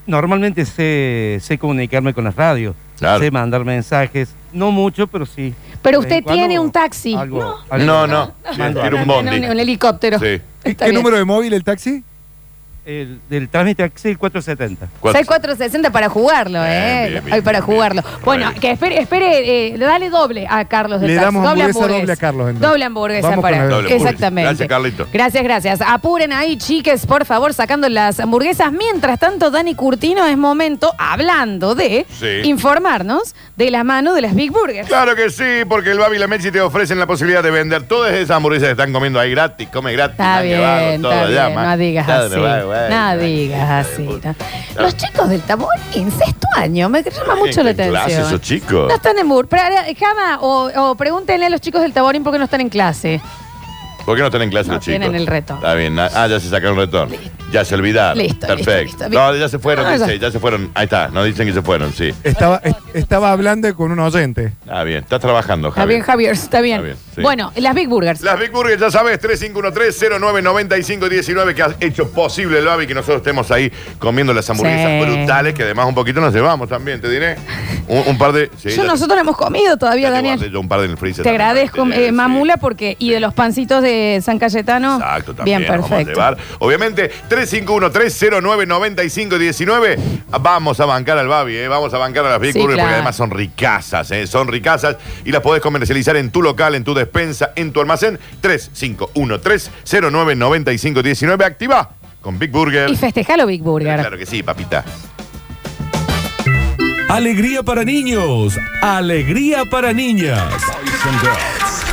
Normalmente sé, sé comunicarme con las radios. Sé mandar mensajes. No mucho, pero sí.
Pero
De vez en
usted
cuando
tiene un taxi.
algo-
No, no.
Mando
Era un
algo.
bondi.
Un, un helicóptero.
Sí.
Está
¿Qué
bien.
número de móvil el taxi?
El, del trámite taxi el 470.
6460 para jugarlo, ¿eh?
bien, bien,
Ay, para jugarlo. Bueno, que espere, espere, eh, dale doble a Carlos del
Le
taxi.
damos
doble
hamburguesa doble a Carlos, entonces.
Doble hamburguesa
Vamos
para
con la- Doble hamburguesa.
Exactamente.
Gracias, Carlito.
Gracias, gracias. Apuren ahí, chiques, por favor, sacando las hamburguesas. Mientras tanto, Dani Curtino es momento, hablando de
Sí.
informarnos de la mano de las Big Burgers.
Claro que sí, porque el Babi y la Mechi te ofrecen la posibilidad de vender todas esas hamburguesas que están comiendo ahí gratis, come gratis.
Está bien, está bien, no digas
Claro,
así.
Bueno.
No digas así. ¿no? Los chicos del Taborín, sexto año, me llama mucho la
¿En qué clase
atención.
esos chicos?
No están en Bur. Pero, eh, Jama, o, o pregúntenle a los chicos del Taborín por qué no están en clase.
¿Por qué no están en clase
No
los chicos?
tienen el retorno.
Está bien. Ah, ya se sacaron el retorno. Ya se olvidaron.
Listo, listo,
Perfecto.
listo.
No, ya se fueron,
Ah, ya.
dice, ya se fueron. Ahí está, nos dicen que se fueron, sí.
Estaba, es- estaba hablando con un oyente.
Ah, bien. Estás trabajando,
Está bien,
Javier.
Javier, está bien.
Está bien, sí.
Bueno, las Big Burgers.
Las Big Burgers, ya sabes, 3513-099519, que has hecho posible el Babi que nosotros estemos ahí comiendo las hamburguesas
Sí.
brutales, que además un poquito nos llevamos también, te diré. Un, un par de. sí,
Yo nosotros no hemos comido todavía, Daniel.
yo un par en el freezer.
Te
también,
agradezco, eh, Mamula, porque. Y de los pancitos de San Cayetano.
Exacto, también
Bien,
nos vamos a
perfecto.
llevar. Obviamente, 351-309-9519. Vamos a bancar al Babi, ¿eh? vamos a bancar a las Big
Sí,
Burgers
claro.
porque además son ricasas, ¿eh? son ricasas y las podés comercializar en tu local, en tu despensa, en tu almacén. 351-309-9519. Activa con Big Burger.
Y festejalo, Big Burger.
Claro que sí, papita.
Alegría para niños, alegría para niñas.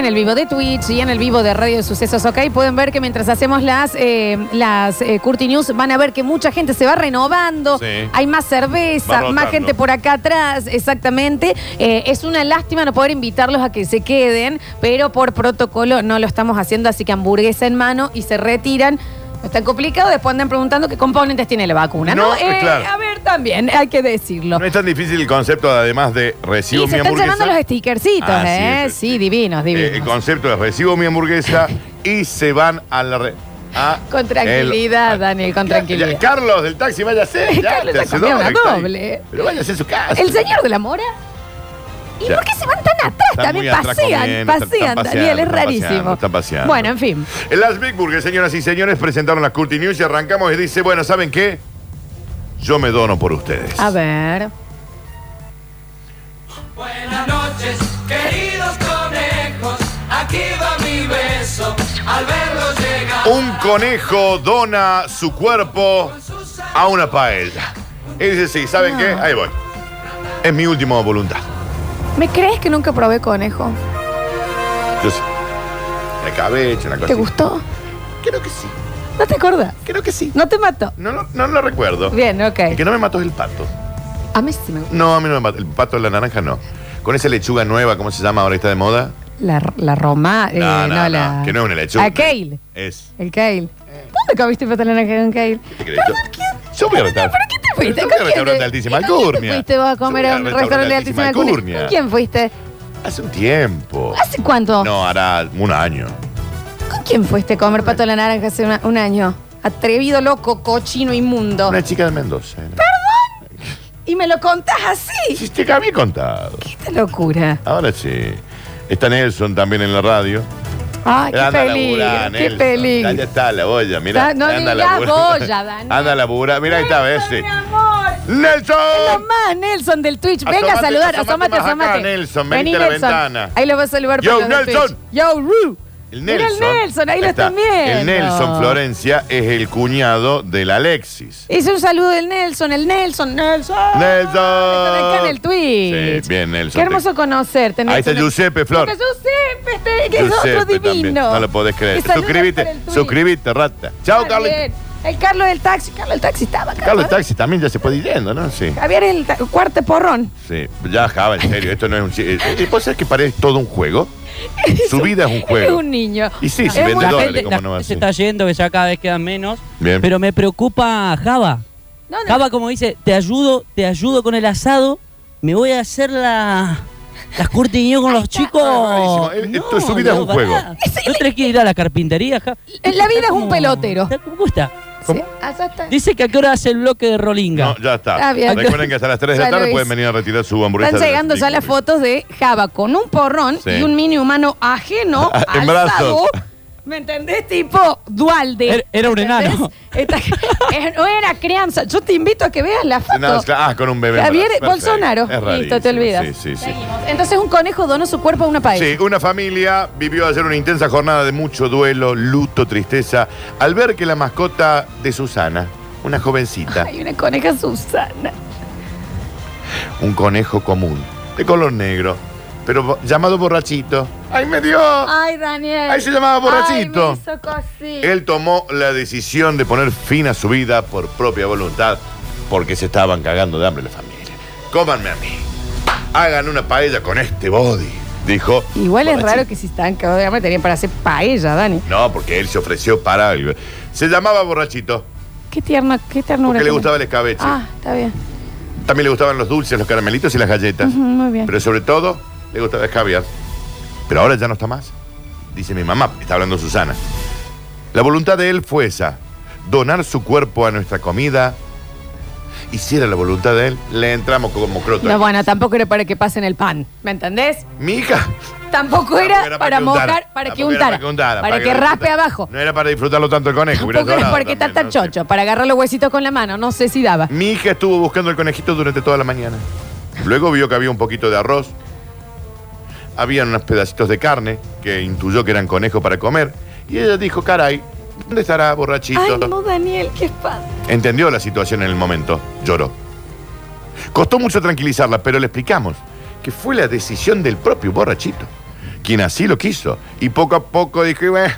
En el vivo de Twitch y en el vivo de Radio Sucesos, ok, pueden ver que mientras hacemos las, eh, las eh, Curti News van a ver que mucha gente se va renovando,
Sí.
hay más
Va
cerveza,
rotando.
más gente por acá atrás, exactamente. Eh, es una lástima no poder invitarlos a que se queden, pero por protocolo no lo estamos haciendo, así que hamburguesa en mano y se retiran. No es tan complicado, después andan preguntando qué componentes tiene la vacuna, ¿no?
No,
Eh,
claro.
A ver, también, hay que decirlo.
No es tan difícil el concepto, además de recibo
Y
mi
se están
hamburguesa.
llenando los stickercitos,
Ah, sí,
¿eh?
sí,
Sí, divinos,
Eh,
divinos.
el concepto es recibo mi hamburguesa y se van a la
Con tranquilidad, Daniel, con tranquilidad.
Carlos del taxi, váyase. Ya,
Carlos
te
se
hace
comió
dos,
una
está ahí.
doble.
Pero váyase a su casa.
El señor de la mora. ¿Y
Ya.
por qué se van tan atrás?
Están
También
atrás
pasean,
comiendo, están-
pasean,
están
Daniel, es
paseando,
rarísimo.
están paseando.
Bueno, en fin.
En las Big Burgers, señoras y señores, presentaron las Curti News y arrancamos y dice, bueno, ¿saben qué? Yo me dono por ustedes.
A ver.
Buenas noches, queridos conejos. Aquí va mi beso. Al verlos llegar.
Un conejo dona su cuerpo a una paella. Y dice, sí, ¿saben qué? Ahí voy. Es mi última voluntad.
¿Me crees que nunca probé conejo?
Yo sé. La cabeza, una cosa.
¿Te gustó?
Creo que sí.
¿No te acuerdas?
Creo que sí.
¿No te mató?
No, no, no lo recuerdo.
Bien, ok.
El que no me mató es el pato.
A mí sí me gusta.
No, a mí no me mató. El pato de la naranja no. Con esa lechuga nueva, ¿cómo se llama ahora está de moda?
La, la Roma. eh,
No,
la.
que no es una lechuga.
Ah, kale.
Es.
El kale. ¿Dónde comiste pata naranja con kale?
¿Qué crees? Yo, yo voy a restaurar.
¿Pero qué te fuiste?
Yo
¿Con
voy a
quién
restaurante
te-
de altísima
¿Y con quién
alcurnia.
te fuiste vos a comer
Yo
a
voy
un restaurante de
altísima
alcurnia. ¿Con quién fuiste?
Hace un tiempo.
¿Hace cuánto?
No, hará un año.
¿Con quién fuiste a comer pato a la naranja hace una- un año? Atrevido, loco, cochino, inmundo.
Una chica de Mendoza. era.
Y me lo contás así.
Sí, te había contado.
Qué locura.
Ahora sí. Está Nelson también en la radio.
Ay, qué
Anda a
peligro,
laburar,
qué
Nelson.
peligro.
Allá está la boya, mira.
No
anda a
digas
laburar.
boya, Dani.
Anda a laburar. Mira, ahí está, ves. sí. ¡Nelson!
Más, Nelson del Twitch. Venga a saludar.
asómate
Asómate,
más acá,
asómate.
Nelson,
Vení,
venite a la ventana.
Ahí lo vas a saludar
Yo,
por los del
Nelson.
Twitch. Yo, Ru.
El
Mira el
Nelson.
Nelson, ahí lo
está.
están viendo.
El Nelson Florencia es el cuñado del Alexis.
Hice un saludo del Nelson, el Nelson, Nelson.
Nelson.
Está acá en el Twitch.
Sí, bien, Nelson.
Qué hermoso conocerte, Nelson.
Ahí está Giuseppe, Flor.
Porque Giuseppe, este, que es otro
Giuseppe también.
divino.
No lo podés creer.
Que
Suscríbete,
por el Twitch.
suscríbete, rata. Chao,
Está
Carlos.
bien. El Carlos del taxi. Carlos del taxi estaba acá.
Carlos
¿no?
Taxi también ya se puede ir yendo, ¿no? Sí.
Javier el ta- cuarto porrón.
Sí. Ya, Java, en serio, esto no es un chiste. ¿Puede ser que parece todo un juego? Su vida es un
Es
juego.
un niño.
Y sí, si
Es
vende
muy-
dólares,
gente-
¿cómo
la
no va a
gente se
ser?
está yendo, que ya cada vez quedan menos.
Bien.
Pero me preocupa Java.
No, no.
Java como dice, te ayudo, te ayudo con el asado, me voy a hacer la, las curtiños con los chicos.
rarísimo. Él- esto- su vida es un
no,
juego.
¿No tenés que ir a la carpintería, Java?
En la vida es un pelotero.
¿Cómo está?
Sí, allá está.
Dice que a qué hora hace el bloque de Rolinga.
No, ya está.
Está bien.
Recuerden que hasta las 3 de
Ya
la
lo
tarde
hice.
pueden venir a retirar su hamburguesa.
Están
de
llegando ya las fotos de Java con un porrón
Sí.
y un mini humano ajeno
En
al
brazos.
¿Me entendés? Tipo dualde.
Era- era un enano.
Esta- es- no era crianza. Yo te invito a que veas la foto.
No, ah, con un bebé.
Javier.
Perfecto.
Bolsonaro.
Es
Listo,
rarísimo.
te olvidas.
Sí, sí, sí.
Entonces un conejo donó su cuerpo a una paella.
Sí, una familia vivió ayer una intensa jornada de mucho duelo, luto, tristeza, al ver que la mascota de Susana, una jovencita,
Hay una coneja Susana.
un conejo común, de color negro, pero llamado borrachito. ¡Ay, me dio!
Ay, Daniel.
Ahí se llamaba borrachito.
Ay, me hizo cosita.
Él tomó la decisión de poner fin a su vida por propia voluntad, porque se estaban cagando de hambre la familia. Cómanme a mí. Hagan una paella con este body, dijo.
Igual es
Borrachito.
raro que si están cagados de hambre tenían para hacer paella, Dani.
No, porque él se ofreció para algo. Se llamaba borrachito,
Qué tierna, qué ternura.
porque le gustaba el escabeche.
Ah, está bien.
También le gustaban los dulces, los caramelitos y las galletas.
Muy bien.
Pero sobre todo, le gustaba el caviar. Pero ahora ya no está más. Dice mi mamá, está hablando Susana. La voluntad de él fue esa, donar su cuerpo a nuestra comida. Y si era la voluntad de él, le entramos como croto.
No, bueno, tampoco era para que pasen el pan. ¿Me entendés?
Mi hija.
Tampoco era,
era
para
que untara.
mojar, para que untara.
para que untara,
Para
para
que
que
raspe abajo.
No era para disfrutarlo tanto el conejo.
Tampoco era está
también,
tan
no sé.
chocho, para agarrar los huesitos con la mano. No sé si daba.
Mi hija estuvo buscando el conejito durante toda la mañana. Luego vio que había un poquito de arroz. Habían unos pedacitos de carne que intuyó que eran conejos para comer. Y ella dijo, caray, ¿dónde estará borrachito?
Ay, no, Daniel, qué espada.
Entendió la situación en el momento. Lloró. Costó mucho tranquilizarla, pero le explicamos que fue la decisión del propio borrachito. Quien así lo quiso. Y poco a poco dije, bueno,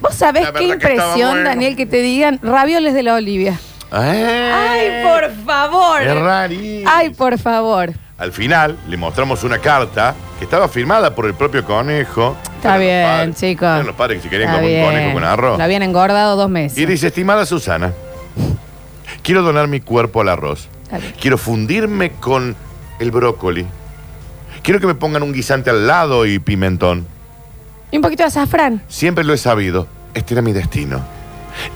Vos sabés qué
que
impresión,
bueno.
Daniel, que te digan ravioles de la Olivia. Ay, por favor.
Es rarísimo.
Ay, por favor.
Al final le mostramos una carta que estaba firmada por el propio conejo.
Está bien, chicos.
Eran los padres que se querían
Está
comer un
bien.
conejo con arroz.
Lo habían engordado dos meses.
Y dice, estimada Susana, quiero donar mi cuerpo al arroz.
Está bien.
Quiero fundirme con el brócoli. Quiero que me pongan un guisante al lado y pimentón.
Y un poquito de azafrán.
Siempre lo he sabido. Este era mi destino.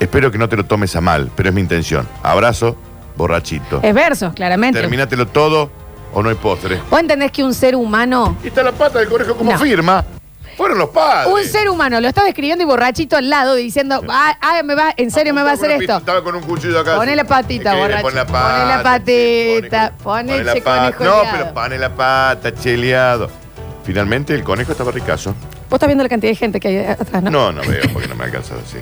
Espero que no te lo tomes a mal, pero es mi intención. Abrazo, borrachito.
Es versos, claramente.
Terminátelo todo o no hay postre.
¿Vos entendés que un ser humano,
Y está la pata del conejo como
No.
firma. Fueron los padres.
un ser humano lo está describiendo y borrachito al lado diciendo, ah, ah, me va, en serio me va a hacer esto?
Estaba con un cuchillo acá.
Pone la patita,
¿Qué quiere?
borracho.
Pon la
Pone la
pata,
patita. Pone
Pone la
ese
pata.
conejo
No, pero pone la pata, cheleado. Finalmente el conejo estaba ricazo.
Vos estás viendo la cantidad de gente que hay atrás, ¿no?
No, no veo porque no me ha alcanzado así.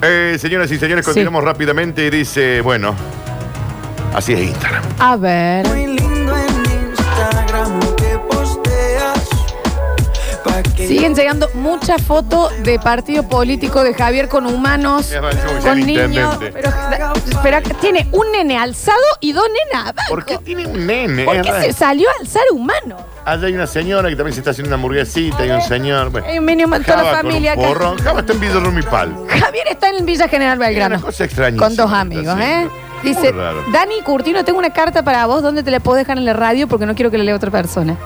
Eh, señoras y señores, continuamos rápidamente y dice, bueno, así es Instagram.
A ver. Siguen llegando muchas fotos de partido político de Javier con humanos,
Es que
con
el
niños.
intendente.
Pero, pero acá tiene un nene alzado y dos nenas abajo.
¿Por qué tiene un nene?
¿Por
Es
qué
raro.
se salió a alzar humano?
Allá hay una señora que también se está haciendo una hamburguesita y un señor. Bueno,
Hay un toda la
Java con
familia
un
acá.
porrón. Java está en Villa Rumipal.
Javier está en Villa General Belgrano.
Una cosa extrañísima
Con dos amigos, ¿eh? Dice,
raro.
Dani Curtino, tengo una carta para vos donde te la puedo dejar en la radio porque no quiero que la lea otra persona.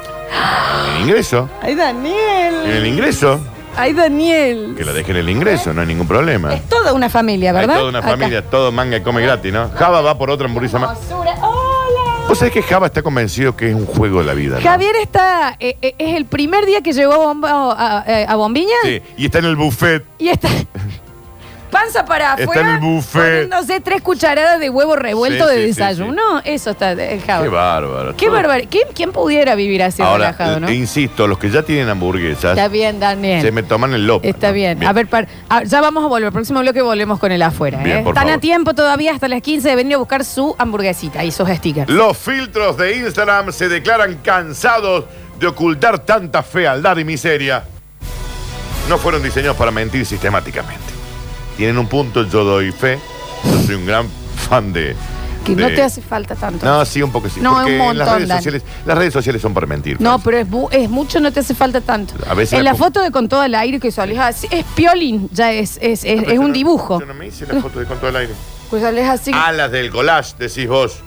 En el ingreso.
Ay, Daniel.
En el ingreso.
Ay, Daniel.
Que la dejen en el ingreso, no hay ningún problema.
Es toda una familia, ¿verdad?
Hay toda una
Acá.
familia, todo manga y come gratis, ¿no? Java va por otra hamburguesa más.
Basura. Hola.
¿Vos sabés que Java está convencido que es un juego de la vida? ¿no?
Javier está, eh, eh, es el primer día que llegó a, Bomba- a- a- a Bombiña
Sí, y está en el buffet.
y está, Panza para
Está
afuera.
en el buffet.
Poniéndose tres cucharadas de huevo revuelto
Sí,
de
sí, sí,
desayuno. Eso está dejado.
Qué bárbaro.
Qué bárbaro. ¿Quién, quién pudiera vivir así
Ahora,
relajado, no?
eh, insisto, los que ya tienen hamburguesas,
Está bien, Daniel.
se me toman el lopo.
Está bien. A ver, par- ah, ya vamos a volver. Próximo bloque volvemos con el afuera.
Bien,
¿eh?
por
Están a
favor.
tiempo todavía hasta las 15 de venir a buscar su hamburguesita y sus stickers.
Los filtros de Instagram se declaran cansados de ocultar tanta fealdad y miseria. No fueron diseñados para mentir sistemáticamente. Tienen un punto, yo doy fe. Yo soy un gran fan de.
Que no te hace falta tanto.
No, sí, un poco sí.
No,
porque
un
en las
montón,
redes,
Dani.
sociales, las redes sociales son para mentir.
No, pero es, bu- es mucho, no te hace falta tanto.
A veces
en
la
foto de con todo el aire que salís así, es piolín, ya es, es, es, es un dibujo.
Yo no me hice la foto de con todo el aire.
Pues salís así.
Ah, las del collage, decís vos.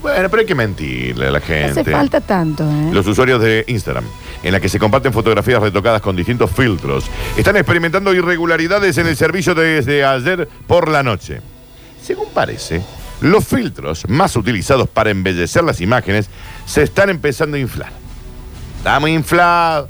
Bueno, pero hay que mentirle a la gente.
hace falta tanto, ¿eh?
Los usuarios de Instagram, en la que se comparten fotografías retocadas con distintos filtros, están experimentando irregularidades en el servicio desde ayer por la noche. Según parece, los filtros más utilizados para embellecer las imágenes se están empezando a inflar. Está muy inflado.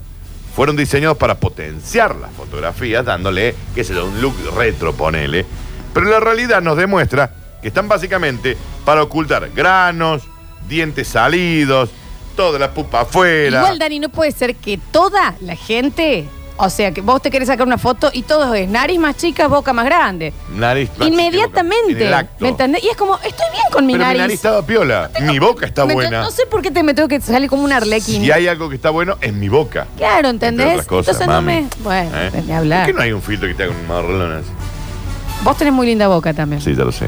Fueron diseñados para potenciar las fotografías, dándole, qué sé yo, un look retro, ponele. Pero la realidad nos demuestra que están básicamente para ocultar granos, dientes salidos, toda la pupa afuera.
Igual, Dani, no puede ser que toda la gente, o sea, que vos te querés sacar una foto y todo es nariz más chica, boca más grande.
Nariz más en
Inmediatamente.
el acto.
¿Me entendés? Y es como, estoy bien con mi
Pero
nariz.
mi nariz estaba piola. Mi boca está buena.
No sé por qué te me tengo que salir como un arlequín.
Si hay algo que está bueno, es mi boca.
Claro, ¿entendés?
cosas,
Entonces no me. Bueno,
¿Eh?
ni hablar.
¿Por qué no hay un filtro que te haga un marrón así?
Vos tenés muy linda boca también.
Sí, ya lo sé.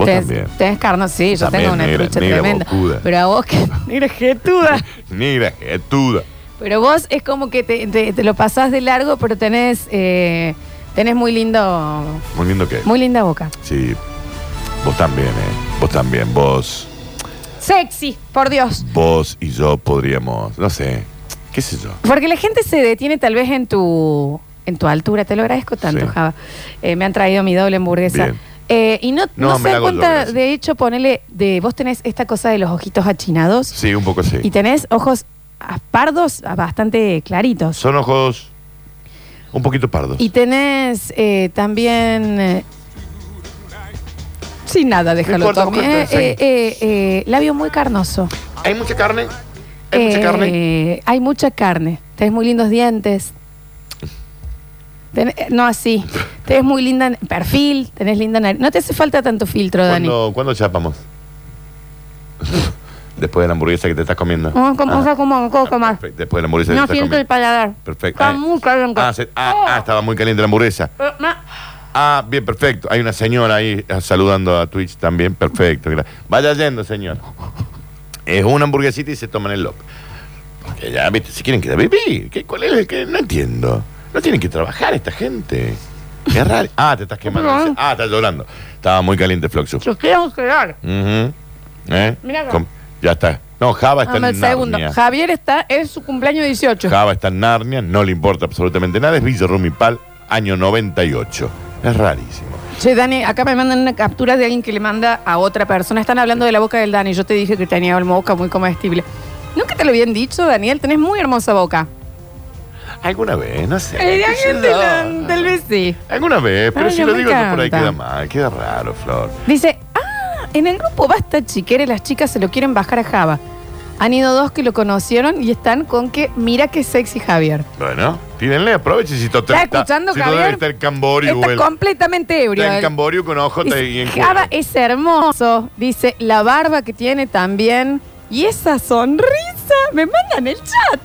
Vos
tenés,
también.
tenés carne, sí, yo
También,
tengo una
negra,
trucha
negra
tremenda.
bocuda.
Pero a vos que. Negra jetuda.
Negra, jetuda.
Pero vos es como que te, te- te lo pasás de largo, pero tenés. eh, tenés muy lindo.
Muy lindo que.
Muy linda boca.
Sí. Vos también, ¿eh? Vos también. Vos,
Sexy, por Dios.
vos y yo podríamos, no sé, qué sé yo.
Porque la gente se detiene tal vez en tu. En tu altura, te lo agradezco tanto,
Sí.
Java. Eh, me han traído mi doble hamburguesa.
Bien.
Eh, y no,
No,
no,
me
se
la
da
hago yo,
cuenta,
gracias.
de hecho, ponele, de vos tenés esta cosa de los ojitos achinados
Sí, un poco sí.
y tenés ojos pardos ah, bastante claritos.
Son ojos un poquito pardos.
Y tenés eh, también. eh, sin nada, déjalo
importa, mujer,
Eh,
sí.
eh, eh, eh, labio muy carnoso.
¿Hay mucha carne? ¿Hay mucha
Eh,
carne?
Hay mucha carne. Tenés muy lindos dientes. Eh, no así. Tenés muy linda perfil, tenés linda nariz. No te hace falta tanto filtro, Dani.
¿Cuándo, ¿Cuándo chapamos? Después de la hamburguesa que te estás comiendo.
No,
Ah,
o sea, como coco más.
perfecto. Después de la hamburguesa
No
que te
siento
estás
el
comiendo.
paladar.
Perfecto.
Está
Ah,
muy caliente.
ah, se- ah, ah, estaba muy caliente la hamburguesa.
Eh, ma-
Ah, bien, perfecto. Hay una señora ahí ah, saludando a Twitch también. Perfecto. gra- Vaya yendo, señor. Es una hamburguesita y se toman el loco. Porque ya, viste, si quieren quedar vivir. ¿qué- ¿Cuál es el que.? No entiendo. No tienen que trabajar esta gente. Qué raro. Ah, te estás quemando. Ah, estás llorando. Estaba muy caliente, Floxu.
Yo quiero quedar.
Ujú. ¿Eh?
Acá.
Com- Ya está. No, Java está
Dame
en
segundo.
Narnia.
Javier está, es su cumpleaños 18.
Java está en Narnia, no le importa absolutamente nada. Es Villa Rumipal, año 98. Es rarísimo.
Che, Dani, acá me mandan una captura de alguien que le manda a otra persona. Están hablando de la boca del Dani. Yo te dije que tenía una boca muy comestible. ¿Nunca te lo habían dicho, Daniel? Tenés muy hermosa boca.
¿Alguna vez? No sé.
Eh,
qué yo.
tal vez sí.
¿Alguna vez? Pero
Ay,
si
no
lo
me
digo yo por ahí
encanta.
queda mal. Queda raro, Flor.
Dice, ah, en el grupo Basta Chiquere las chicas se lo quieren bajar a Java. Han ido dos que lo conocieron y están con que mira qué sexy Javier.
Bueno, tírenle, aprovechen si to-
¿Está escuchando,
si
Javier?
está el Camboriu.
Está
el-
completamente ebrio.
está en
él.
Camboriu con
Dice,
y en
Java
cuero.
es hermoso. Dice, la barba que tiene también. Y esa sonrisa. Me mandan el chat.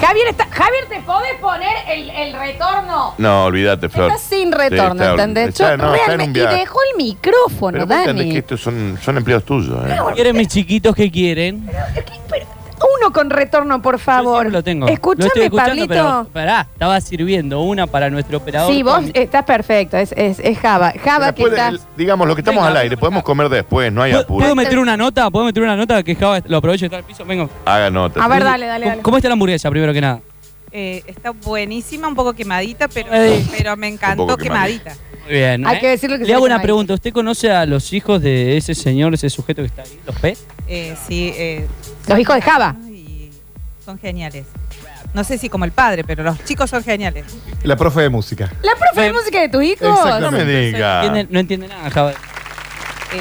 Javier, está, Javier, ¿te podés poner el, el retorno?
No, olvídate, Flor.
Está sin retorno,
Sí, está-
¿entendés?
está-
Yo
no, está en un
realmente- y
viaje.
dejó el micrófono,
Pero vos entendés
Dani.
que estos son, son empleados tuyos, ¿eh?
¿Quieren mis chiquitos que quieren?
Uno con retorno, por favor.
Lo tengo.
Escúchame,
Lo
Pablito.
pará, estaba sirviendo una para nuestro operador.
Sí, vos estás perfecto. Es, es, es Java. Java que está.
el- digamos, lo que estamos al aire, podemos comer después, no hay
¿Puedo-
apuro.
¿Puedo meter una nota? ¿Puedo meter una nota que Java lo aproveche de estar al piso? Vengo.
Haga nota.
A ver, dale, dale,
¿Cómo,
dale.
cómo está la hamburguesa, primero que nada?
Eh, está buenísima, un poco quemadita, pero, pero me encantó quemadita.
Muy bien.
Hay
¿eh?
que decirle que
Le hago una pregunta. ¿Usted conoce a los hijos de ese señor, ese sujeto que está ahí, los P?
Eh, sí, eh,
Los hijos de Java.
son geniales. no sé si como el padre, pero los chicos son geniales.
La profe de música.
¿La profe de música de tus hijos?
Exactamente.
No me diga.
Entiende- no entiende nada, Java.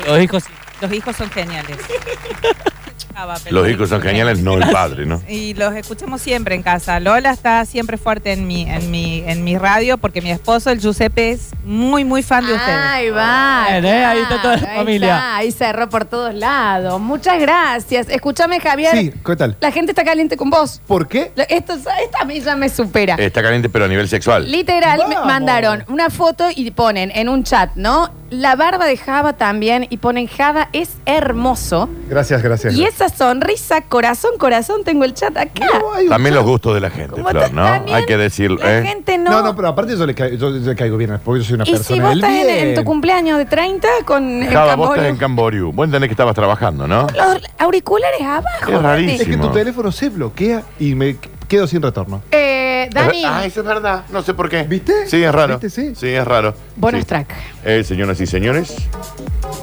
Los hijos sí.
Los hijos son geniales. Java, pero-
Los hijos son geniales, no el padre, ¿no?
Y los escuchamos siempre en casa. Lola está siempre fuerte en mi, en mi, en mi radio porque mi esposo, el Giuseppe, es muy, muy fan de ustedes.
Ahí va.
Bien, ¿eh? Ahí está toda la
Ahí
familia.
está, ahí cerró por todos lados. Muchas gracias. Escúchame, Javier.
Sí, ¿qué tal?
La gente está caliente con vos.
¿Por qué?
Esto, esta a mí ya me supera.
Está caliente, pero a nivel sexual.
Literal, me mandaron una foto y ponen en un chat, ¿no? La barba de Java también y ponen Java es hermoso.
Gracias, gracias.
Y esa sonrisa, corazón, corazón, tengo el chat acá.
También los gustos de la gente,
¿Cómo
Flor? ¿no?
También
Hay que decirlo,
La
¿eh?
gente no.
No, no, pero aparte yo le, ca- yo le caigo bien, porque yo soy una
y
persona
si vos
del
estás en, tu cumpleaños de 30 con el
Java, vos estás en Camboriú. Vos entendés que estabas trabajando, ¿no?
los auriculares abajo.
Es rarísimo.
Es que tu teléfono se bloquea y me quedo sin retorno.
Eh, Dani,
Ah, eso es verdad. No sé por qué.
¿Viste?
Sí, es raro.
¿Viste? Sí.
Sí, es raro.
bonus
Sí.
track.
Eh, señoras y señores,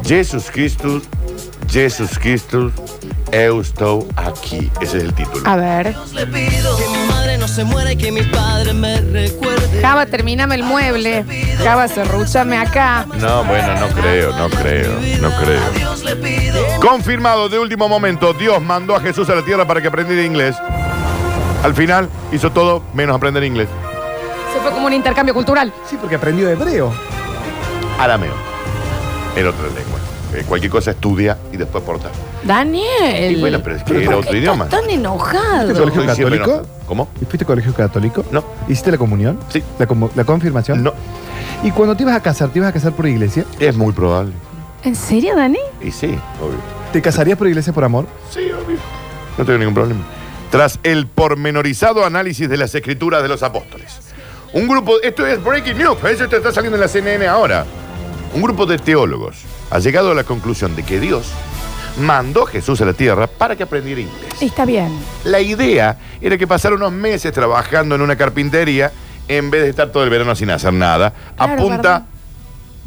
Jesús Cristo, Jesús Cristo, eu estou aquí. Ese es el título.
A ver.
Le pido que mi madre no se muera y que mis padres me recuerden.
Java, termíname el mueble. Java, serrúchame acá.
No, bueno, no creo, no creo, no creo. Confirmado de último momento, Dios mandó a Jesús a la tierra para que aprendiera inglés. Al final hizo todo menos aprender inglés.
Se fue como un intercambio cultural.
Sí, porque aprendió hebreo.
Arameo. En otra lengua. Eh, cualquier cosa estudia y después porta.
Daniel.
Y bueno, pero es que
¿por
era otro
estás
idioma.
tan enojado.
¿Fuiste colegio
Estoy siempre
católico?
enojado. ¿Cómo?
¿Y fuiste colegio católico?
No.
¿Hiciste la comunión?
Sí.
¿La, confirmación?
No.
¿Y cuando te ibas a casar, te ibas a casar por iglesia?
Es muy probable.
¿En serio, Dani?
Y sí, obvio.
¿Te casarías por iglesia por amor?
Sí, obvio. No tengo ningún problema. Tras el pormenorizado análisis de las escrituras de los apóstoles. Un grupo, esto es breaking news, eso esto está saliendo en la CNN ahora. Un grupo de teólogos ha llegado a la conclusión de que Dios mandó a Jesús a la tierra para que aprendiera inglés.
Está bien.
La idea era que pasara unos meses trabajando en una carpintería en vez de estar todo el verano sin hacer nada.
Claro,
Apunta
¿verdad?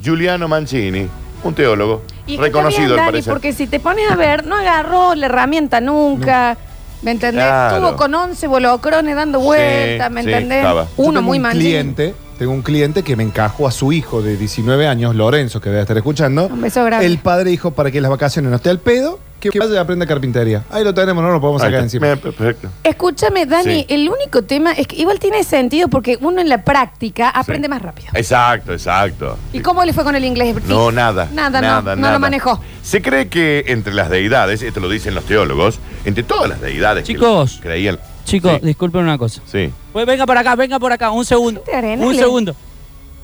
Giuliano Mancini, un teólogo
Y
reconocido
bien,
al parecer.
porque si te pones a ver, no agarró la herramienta nunca. ¿Me entendés?
Claro.
Estuvo con 11 bolocrones dando vueltas, ¿me
sí,
entendés?
estaba.
Uno
tengo
muy
un cliente, tengo un cliente que me encajó a su hijo de 19 años, Lorenzo, que debe estar escuchando.
Un beso grande.
El padre dijo para que las vacaciones no esté al pedo, que vaya y aprenda carpintería. Ahí lo tenemos, no lo podemos sacar encima.
Bien, Perfecto.
Escúchame, Dani,
Sí.
el único tema es que igual tiene sentido porque uno en la práctica aprende más rápido.
Exacto, exacto.
¿Y cómo le fue con el inglés?
No, nada.
Nada, no, no lo manejó.
Se cree que entre las deidades, esto lo dicen los teólogos, entre todas las deidades
Chicos.
que creían.
Chicos,
Sí.
disculpen una cosa.
Sí.
Pues venga por acá, venga por acá, un segundo.
Te arenale.
Un segundo.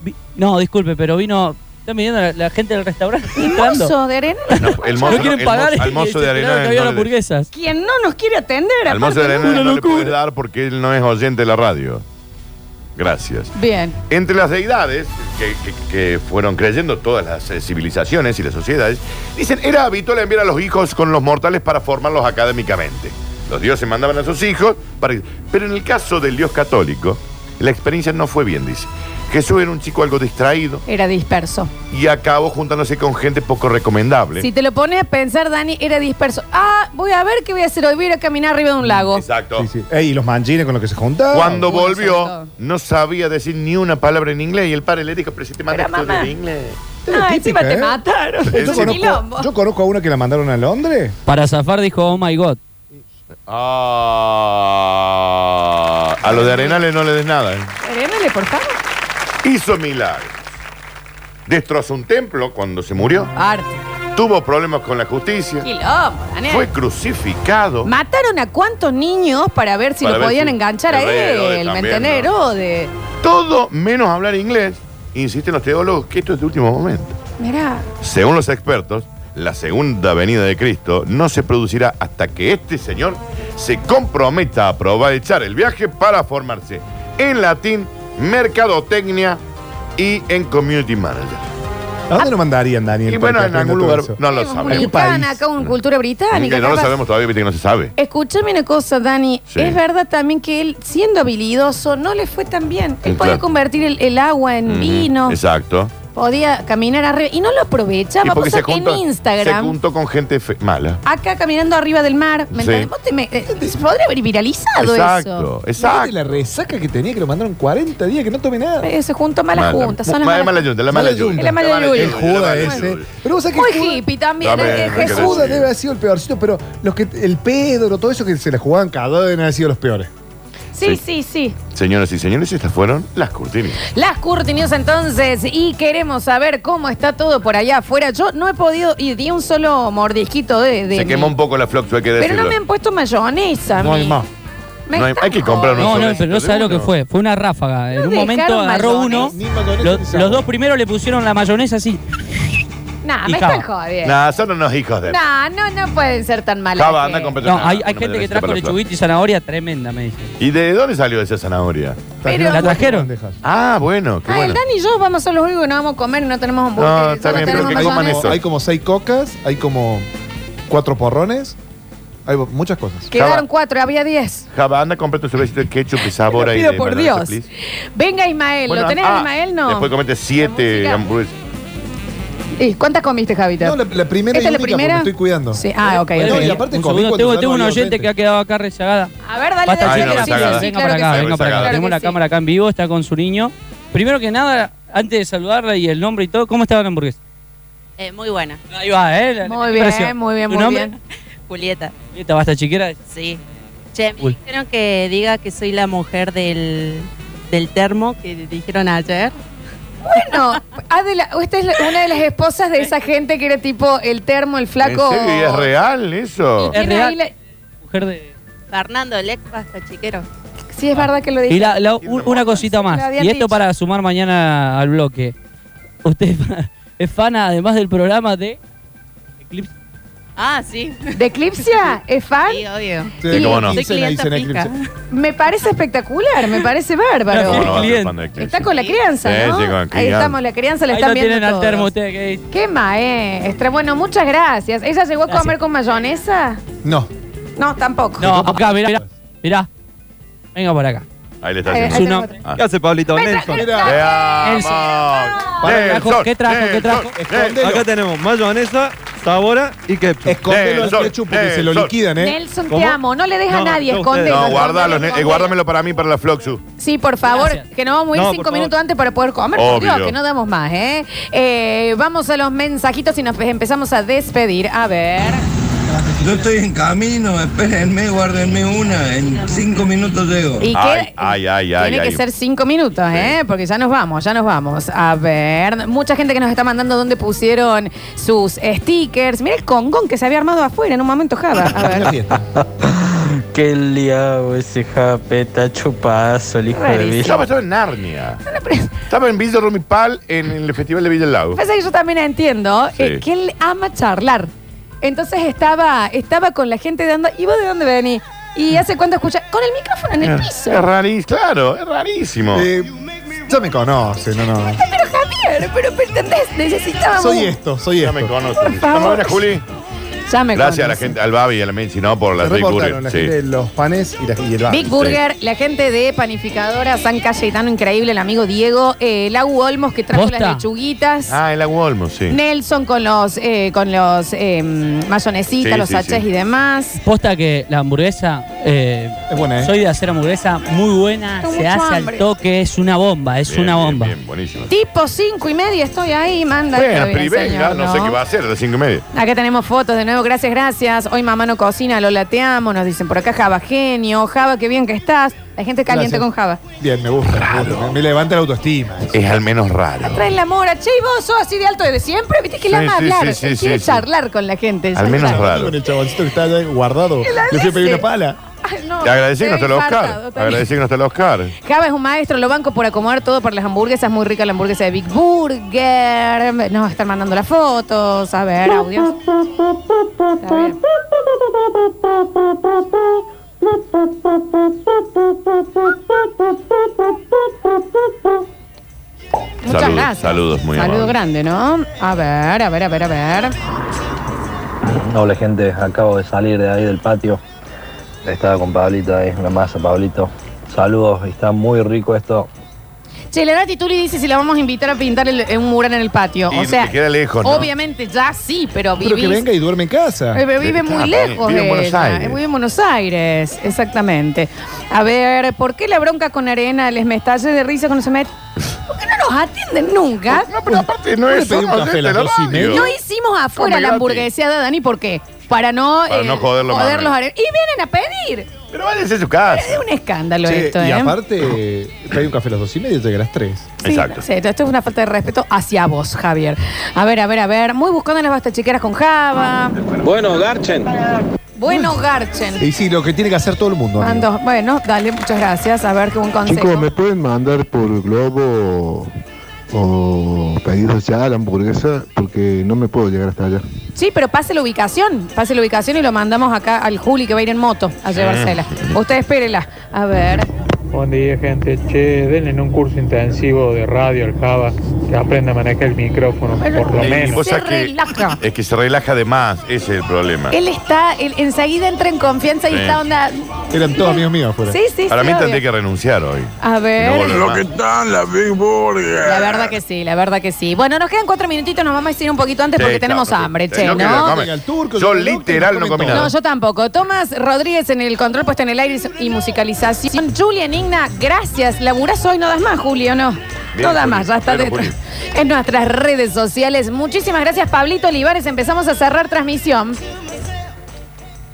Vi- no, disculpe, pero vino. Están viniendo la, la gente del restaurante.
El
entrando.
mozo de arena.
No, el mozo,
no quieren
el
pagar
mozo- al
y
mozo de arena
que había
no le-
hamburguesas.
Quien no nos quiere atender,
Al mozo de
aparte,
arena
¿no?
no le puedes dar porque él no es oyente de la radio. Gracias.
Bien.
Entre las deidades que, que- que fueron creyendo todas las eh, civilizaciones y las sociedades, dicen, era habitual enviar a los hijos con los mortales para formarlos académicamente. Los dioses mandaban a sus hijos, para... pero en el caso del dios católico, la experiencia no fue bien, dice. Jesús era un chico algo distraído
Era disperso.
y acabó juntándose con gente poco recomendable.
Si te lo pones a pensar, Dani, era disperso. Ah, voy a ver qué voy a hacer hoy. Voy a ir a caminar arriba de un lago.
Exacto.
Sí, sí. Ey, y los manjines con los que se juntaban.
Cuando
bueno, sobre
volvió,
todo.
no sabía decir ni una palabra en inglés y el padre le dijo, pero si te mandas
Pero, mamá.
en inglés.
Ah, encima te
¿eh?
mataron.
Yo
Es un
conozco,
quilombo.
yo conozco a uno que la mandaron a Londres.
Para zafar dijo, oh my god.
Ah, a lo de Arenales no le des nada. ¿eh?
Arenale, por favor.
Hizo milagros. Destrozó un templo cuando se murió.
Arte.
Tuvo problemas con la justicia.
Quilombo, Daniel.
Fue crucificado.
Mataron a cuántos niños para ver si
Para
lo
ver
podían
si-
enganchar a él. ¿Me
también,
entendés?
¿no?
Herodes.
Todo menos hablar inglés. Insisten los teólogos que esto es de último momento.
Mirá.
Según los expertos, la segunda venida de Cristo no se producirá hasta que este señor se comprometa a aprovechar el viaje para formarse en latín, mercadotecnia y en community manager.
¿A dónde lo mandarían, Daniel?
Y bueno, en algún lugar no lo sabemos.
Acá una cultura británica.
Que no lo sabemos todavía, viste que no se sabe.
Escúchame una cosa, Dani.
Sí.
Es verdad también que él, siendo habilidoso, no le fue tan bien. Él
claro.
convertir el, el agua en vino.
Exacto.
Podía caminar arriba y no lo aprovechaba.
porque
Vos
se
sos en
juntó, se
Instagram,
juntó con gente fe- mala.
acá caminando arriba del mar, ¿me
Sí.
entendés? Vos te me- eh, se podría haber viralizado eso.
exacto.
La resaca que tenía que lo mandaron 40 días que no tomé nada.
Eh, se juntó mala,
Mala.
junta. Son las
Mala-
malas
mala yunta, la mala
junta.
yunta.
La mala
La mala
yunta.
El Judas ese. Pero vos sabés que
Muy
Judas-
hippie también.
También,
eh,
que
Jesús.
Debe haber sido el peorcito, pero los que el Pedro, todo eso que se la jugaban cada uno deben haber sido los peores.
Sí, sí, sí.
Señoras y señores, estas fueron las cortinas.
Las Curti News entonces, y queremos saber cómo está todo por allá afuera. Yo no he podido, y di un solo mordisquito de... de
Se
mi-
quemó un poco la Floxu, hay que
Pero
decirlo.
no me han puesto mayonesa. a
No hay
mí.
más.
Me
No hay-
están
hay que comprar
jodiendo.
No, no, pero no sabes lo que fue. Fue una ráfaga. En
No
un momento
dejaron
agarró uno.
mayonesa.
Los, los dos primeros le pusieron la mayonesa así.
Nah,
Y
me
Java.
están jodiendo.
Nah, son unos hijos de.
Nah, no, no pueden ser tan malas.
Java, anda con
No, hay, hay gente que trajo lechuguita y zanahoria tremenda, me dice.
¿Y de dónde salió esa zanahoria?
Pero-
¿La trajeron?
Ah, bueno, qué
Ah, el
bueno.
Dani y yo vamos a ser los únicos que no vamos a comer y no tenemos
No,
hamburguesas.
está
solo
bien, pero que coman
mayonesa.
eso.
Hay como seis cocas, hay como cuatro porrones, hay muchas cosas.
Quedaron cuatro, había diez.
Java, anda, compra tu cervecito de ketchup y sabor
Te
ahí.
pido
de
por
mayonesa,
Dios.
please.
Venga, Ismael.
Bueno,
¿Lo tenés,
ah,
Ismael? No.
Después comete siete
música.
hamburguesas.
¿Y ¿Cuántas comiste, Javita?
No, la, la primera
¿Esta
y
es la
única porque
primera?
me estoy cuidando.
Sí, ah, ok.
No, y aparte
Un
comí
segundo,
cuando
tengo,
ya
tengo
no
una
había
oyente
frente.
que ha quedado acá rezagada.
A ver, dale,
Basta,
dale. Sí, sí, sí,
venga
claro
para
que
acá,
sí.
venga para acá.
Claro
Tenemos
que
la
sí.
cámara acá en vivo, está con su niño. Primero que nada, antes de saludarla y el nombre y todo, ¿cómo estaba la hamburguesa?
Eh, muy buena.
Ahí va, ¿eh? La-
Muy bien,
impresión.
muy bien,
¿Tu
muy
nombre?
bien.
Julieta.
Julieta, basta chiquera.
Sí. Che, me
Uy.
dijeron que diga que soy la mujer del, del termo que dijeron ayer.
Bueno, Adela, usted es la- una de las esposas de esa gente que era tipo el termo, el flaco.
¿En serio? ¿Y ¿Es real eso?
¿Quién
Es real.
ahí la-
Mujer de.
Fernando, el ex basta chiquero.
Sí, es verdad que lo dije.
Y la- la- un- una cosita más.
Habían
Y esto
dicho.
para sumar mañana al bloque. Usted es fan, además del programa de Eclipse.
Ah, sí.
¿De Eclipsia? ¿Es fan?
Sí, obvio.
Sí,
Y-
¿Cómo no?
Soy
Quincena,
clienta
dicen
fija.
Eclipse.
Me parece espectacular, me parece bárbaro.
¿Cómo no va a ser
cliente.
fan de Eclipse?
Está con la crianza,
Sí,
¿no?
sí, con la
Ahí
crianza.
estamos, la crianza la
Ahí
están
lo
viendo
tienen al
todos.
termo ustedes. que dice.
Qué maestra. Bueno, muchas gracias. ¿Ella llegó a
Gracias.
comer con mayonesa?
No.
No, tampoco.
No, acá, mirá, mirá. Mirá. Venga por acá.
Ahí le está
Ahí-
haciendo.
ahí
Su
tengo
nombre.
otra.
¿Qué hace Pablito
Me
Nelson?
Veamos.
trajo? ¿Qué trajo? ¿Qué trajo?
Nelson.
Acá tenemos mayonesa, sabora y ketchup.
Escondelo al
Nelson,
ketchup porque se lo
Nelson.
liquidan, ¿eh?
Nelson, te amo. No le dejes a
No,
nadie,
no.
No, guardalo, ne- eh, guárdamelo para mí, para la Floxu.
Sí, por favor,
Gracias.
que nos vamos a ir
No,
cinco
favor.
minutos antes para poder comer. Por
Obvio.
Dios, que no damos más, ¿eh? Eh, Vamos a los mensajitos y nos empezamos a despedir. A ver.
Yo estoy en camino, espérenme, guárdenme una, en cinco minutos llego.
¿Y
Ay,
qué?
ay, ay, ay.
Tiene
ay.
que ser cinco minutos, ¿eh? Porque ya nos vamos, ya nos vamos. A ver, mucha gente que nos está mandando dónde pusieron sus stickers. Mira el congón que se había armado afuera en un momento, Java. A ver.
Qué liado ese japeta chupazo, el hijo de
Rarísimo.
Estaba,
Villa.
estaba en Narnia. Estaba en Villa Rumipal en el Festival de Villa del Lago.
Pasa que yo también entiendo
Sí.
eh, que él ama charlar. Entonces estaba, estaba con la gente de onda. ¿Y vos de dónde venís? ¿Y hace cuánto escuchas? Con el micrófono en el piso.
Es rarísimo, claro, es rarísimo.
Eh, ya me conoce, no, no.
Pero Javier, pero, pero ¿entendés? Necesitábamos.
Soy esto, soy
Ya
esto.
me conoce.
Por favor.
¿Estamos bien, Juli?
Ya me
Gracias a la gente, al Babi y a la Menchi, ¿no? Por las
Se
Big
reportaron
Burger.
la
Sí.
gente de los panes y, la, y el bar.
Big Burger, la gente de Panificadora San Cayetano, increíble, el amigo Diego, eh, Lau Olmos que trajo
¿Posta?
las lechuguitas.
Ah, el agua Olmos, sí.
Nelson con los eh, con los eh, mayonesitas,
Sí,
los
sí,
y demás.
Posta que la hamburguesa, eh,
Es buena, ¿eh?
soy de hacer hamburguesa muy buena,
Tengo
se
mucho
hace
hambre.
al toque, es una bomba, es
Bien,
una
bien,
bomba.
Bien, buenísimo.
Tipo cinco y media estoy ahí, manda.
Bueno, no sé qué va a hacer las cinco y media.
Acá tenemos fotos de nuevo, gracias, gracias. Hoy mamá no cocina, lo lateamos, nos dicen por acá Java genio, Java, qué bien que estás. La gente caliente
Gracias.
con Java.
Bien, me gusta. Me, gusta. Me- me levanta la autoestima.
Es al menos raro.
Traen la mora, che, ¿y vos sos así de alto desde siempre? Viste que le
Sí,
ama
sí,
hablar,
sí,
él
sí,
quiere
sí, sí.
charlar con la gente.
Al menos
charlar.
raro.
Con el chaboncito que está allá guardado. Le fui a pedir una pala.
Ay, no,
Te agradecí que no
estoy
está el Oscar.
bien.
Agradecí que no está el Oscar.
Java es un maestro, lo banco por acomodar todo para las hamburguesas. Muy rica la hamburguesa de Big Burger. Nos están mandando las fotos. A ver, audios. Muchas
Saludos,
gracias.
saludos, muy
Saludo
amables.
grande, ¿no? A ver, a ver, a ver, a ver.
Hola gente, acabo de salir de ahí del patio. Estaba con Pablito ahí, una masa Pablito. Saludos, está muy rico esto.
Che, Leonardo Tituli dice si la vamos a invitar a pintar el- un mural en el patio.
Y
o sea,
te queda lejos, ¿no?
obviamente ya sí, pero
Pero que
vivís-
venga y duerme en casa.
Eh, pero vive muy
Ah,
lejos.
vive en Buenos
ella.
Aires.
Vive en Buenos Aires, exactamente. A ver, ¿por qué la bronca con arena les me estalle de risa cuando se mete? ¿Por qué no nos atienden nunca?
No, pero aparte no
¿No le
es
pedí un
somos
café a las
de la
dos y
radio.
media?
No hicimos afuera
Come
la
gratis.
hamburgueseada, Dani, ¿por qué? Para no,
Para no joderlo más,
joder los
¿no?
are- Y vienen a pedir.
Pero váyanse a su casa.
Es un escándalo
Che,
esto,
y
¿eh?
aparte, trae un café a las dos y media y llega a las tres.
Sí, sí, esto es una falta de respeto hacia vos, Javier. A ver, a ver, a ver. Muy buscando en las basta chiqueras con Java.
Bueno, Garchen.
Bueno, Garchen.
Y sí, lo que tiene que hacer todo el mundo. amigo.
Mando- Bueno, dale, muchas gracias. A ver, qué buen consejo.
Chicos, ¿me pueden mandar por Globo o pedidos ya la hamburguesa? Porque no me puedo llegar hasta allá.
Sí, pero pase la ubicación. Pase la ubicación y lo mandamos acá al Juli que va a ir en moto a llevársela. Usted espérela. A ver.
Buen día, gente. Che, denle un curso intensivo de radio al Java, que aprenda a manejar el micrófono, por lo
Eh,
menos.
cosa
Se
que-
relaja.
Es que se relaja de más, ese es el problema.
Él está, él enseguida entra en confianza y
Sí.
está onda.
Eran todos amigos míos afuera.
Sí, sí,
Para
sí,
mí
obvio.
tendría que renunciar hoy.
A ver.
No volver más.
están las Big Burger?
La verdad que sí, la verdad que sí. Bueno, nos quedan cuatro minutitos, nos vamos a ir un poquito antes
Sí,
porque
claro,
tenemos hambre,
sí,
che,
no
turco,
Yo
el
literal
que
no comí nada.
No, yo tampoco. Tomás Rodríguez en el control puesto en el aire y musicalización. Julian Igna, gracias. Laburás hoy, no das más, Julio, ¿no?
Bien,
no da
Juli.
más, ya está
Bueno,
detrás. En nuestras redes sociales. Muchísimas gracias, Pablito Olivares. Empezamos a cerrar transmisión.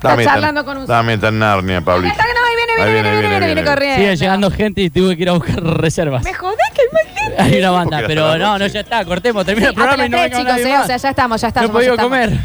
Dame tan-
charlando con un-
Dame tan Narnia, Pablito.
Está no, ahí viene, viene,
Ahí
viene, viene, viene, viene corriendo.
Sigue llegando gente y tuve que ir a buscar reservas.
Me jodés que hay más
Hay una banda,
Porque
pero
hasta la
no,
noche.
no, ya está, cortemos, termina el
hasta
programa y no venga
tres,
nadie
chicos, eh,
más.
o sea, ya estamos, ya
No he
estamos.
podido
estamos.
comer.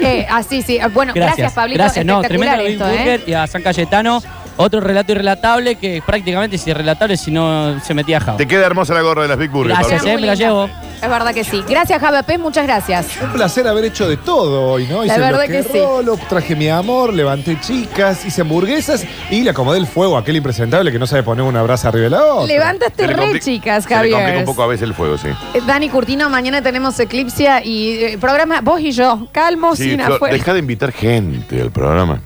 Eh, así, sí. Bueno, gracias,
Gracias,
Pablito.
gracias, no,
Espectacular
tremendo Big
esto, ¿eh?
Burger y a San Cayetano. Otro relato irrelatable que prácticamente si relatable si no se metía Java.
Te queda hermosa la gorra de las Big Burger,
Gracias, eh, me la llevo.
Es verdad que sí. Gracias, JP, muchas gracias.
Un placer haber hecho de todo hoy, ¿no?
La
Hice
verdad
bloque
que sí.
rolo, traje mi amor, levanté chicas, hice hamburguesas y le acomodé el fuego a aquel impresentable que no sabe poner una brasa arriba de la otra.
Levantaste
Se le
re, chicas,
Se le complica
Javier.
un poco a veces el fuego, sí.
Eh, Dani Curtino, mañana tenemos Eclipsia y eh, programa vos y yo, calmos
Sí,
sin afuera.
deja de invitar gente al programa.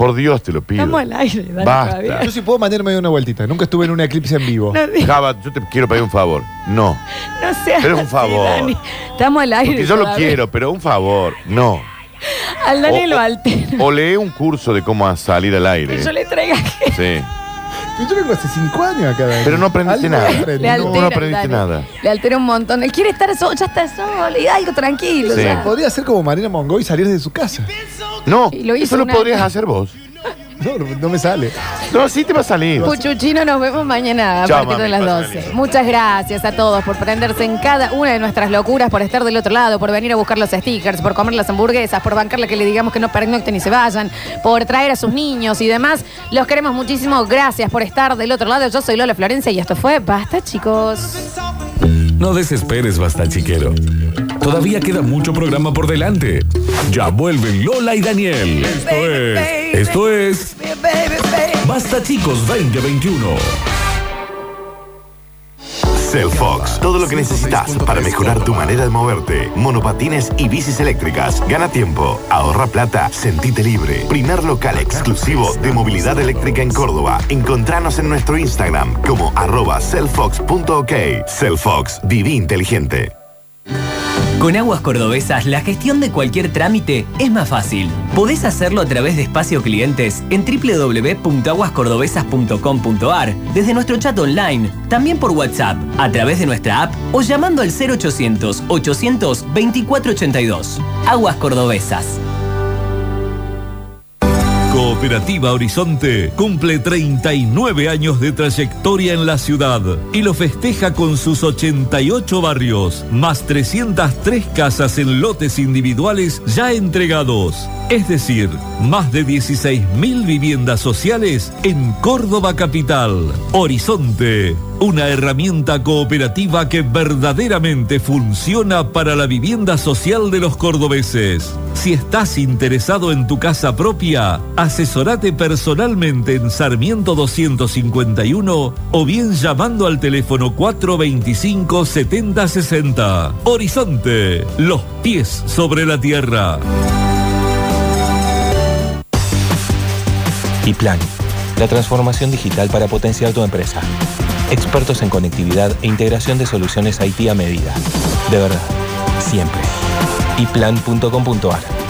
Por Dios te lo pido.
Estamos al aire,
Basta.
todavía.
Yo sí puedo mandarme una vueltita. Nunca estuve en una eclipse en vivo.
No, di-
Java, yo te quiero pedir un favor. No.
no seas
Pero es un
así,
favor.
Dani. Estamos al aire.
Porque yo lo
todavía.
quiero, pero un favor. No.
Al Dani
O-
lo
o-
altera.
O lee un curso de cómo salir al aire.
Que yo le traiga
Sí.
Yo vengo hace cinco años acá.
Pero no aprendiste
Algo
nada.
aprendí.
Le
No,
altera,
no aprendiste
Dani.
nada.
Le altera un montón. Él quiere estar solo, ya está solo y algo tranquilo.
Sí.
ya.
Podría ser como Marina Mongo y salir de su casa.
No,
Y lo hizo
eso lo
una-
podrías hacer vos.
No, no, me sale.
No, sí te va a salir.
Puchuchino, nos vemos mañana a
Chao,
partir de
mami,
las
pásale
12. Muchas gracias a todos por prenderse en cada una de nuestras locuras, por estar del otro lado, por venir a buscar los stickers, por comer las hamburguesas, por bancarle que le digamos que no pernocten ni se vayan, por traer a sus niños y demás. Los queremos muchísimo. Gracias por estar del otro lado. Yo soy Lola Florencia y esto fue Basta, chicos.
No desesperes, basta chiquero. Todavía queda mucho programa por delante. Ya vuelven Lola y Daniel. Esto es. Esto es. Basta chicos 2021.
Cellfox, todo lo que necesitas para mejorar tu manera de moverte. Monopatines y bicis eléctricas. Gana tiempo, ahorra plata, sentite libre. Primer local exclusivo de movilidad eléctrica en Córdoba. Encontranos en nuestro Instagram como arroba cellfox.ok. Cellfox, viví inteligente.
Con Aguas Cordobesas, la gestión de cualquier trámite es más fácil. Podés hacerlo a través de espacio clientes en www.aguascordobesas.com.ar, desde nuestro chat online, también por WhatsApp, a través de nuestra app o llamando al 0800 800 2482. Aguas Cordobesas.
Cooperativa Horizonte cumple 39 años de trayectoria en la ciudad y lo festeja con sus 88 barrios, más 303 casas en lotes individuales ya entregados. Es decir, más de 16.000 viviendas sociales en Córdoba Capital. Horizonte, una herramienta cooperativa que verdaderamente funciona para la vivienda social de los cordobeses. Si estás interesado en tu casa propia, asesorate personalmente en Sarmiento 251 o bien llamando al teléfono 425 7060. Horizonte, los pies sobre la tierra.
Y Plan, la transformación digital para potenciar tu empresa. Expertos en conectividad e integración de soluciones IT a medida. De verdad, siempre. iplan.com.ar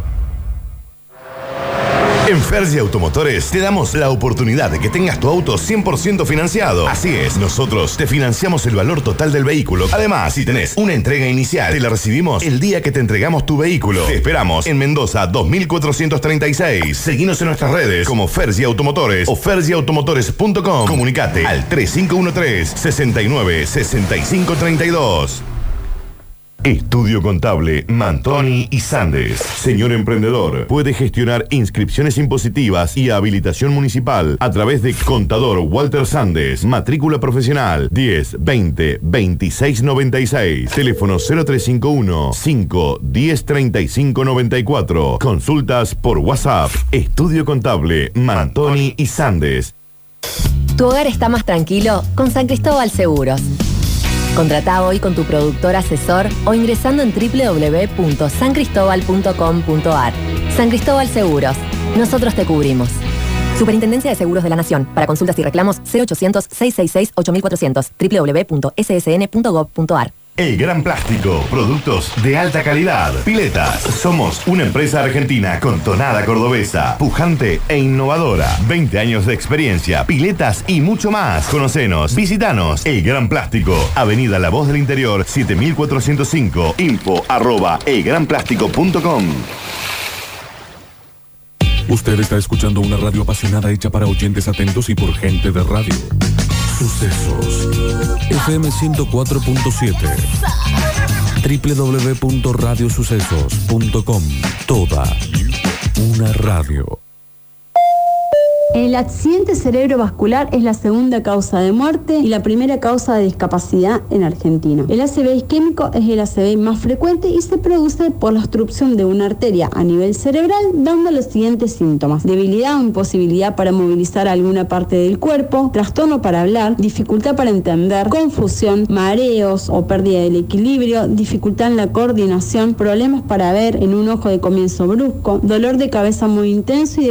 En Fergie Automotores te damos la oportunidad de que tengas tu auto 100% financiado. Así es, nosotros te financiamos el valor total del vehículo. Además, si tenés una entrega inicial, te la recibimos el día que te entregamos tu vehículo. Te esperamos en Mendoza 2436. Seguinos en nuestras redes como Fergie Automotores o fergieautomotores.com. Comunicate al 3513 69 65 32. Estudio Contable Mantoni y Sandes. Señor emprendedor, puede gestionar inscripciones impositivas y habilitación municipal a través de Contador Walter Sandes, matrícula profesional 10 20 26 96, teléfono 0351 5 10 35 94. Consultas por WhatsApp. Estudio Contable Mantoni y Sandes.
Tu hogar está más tranquilo con San Cristóbal Seguros. Contrata hoy con tu productor asesor o ingresando en www.sancristobal.com.ar. San Cristóbal Seguros. Nosotros te cubrimos. Superintendencia de Seguros de la Nación. Para consultas y reclamos 0800-666-8400. www.ssn.gov.ar.
El Gran Plástico, productos de alta calidad. Piletas, somos una empresa argentina con tonada cordobesa, pujante e innovadora. 20 años de experiencia, piletas y mucho más. Conocenos, visitanos. El Gran Plástico, Avenida La Voz del Interior, 7405, info arroba elgranplástico.com.
Usted está escuchando una radio apasionada hecha para oyentes atentos y por gente de radio. Sucesos. FM 104.7. www.radiosucesos.com. Toda una radio.
El accidente cerebrovascular es la segunda causa de muerte y la primera causa de discapacidad en Argentina. El ACV isquémico es el ACV más frecuente y se produce por la obstrucción de una arteria a nivel cerebral, dando los siguientes síntomas. Debilidad o imposibilidad para movilizar alguna parte del cuerpo, trastorno para hablar, dificultad para entender, confusión, mareos o pérdida del equilibrio, dificultad en la coordinación, problemas para ver en un ojo de comienzo brusco, dolor de cabeza muy intenso y de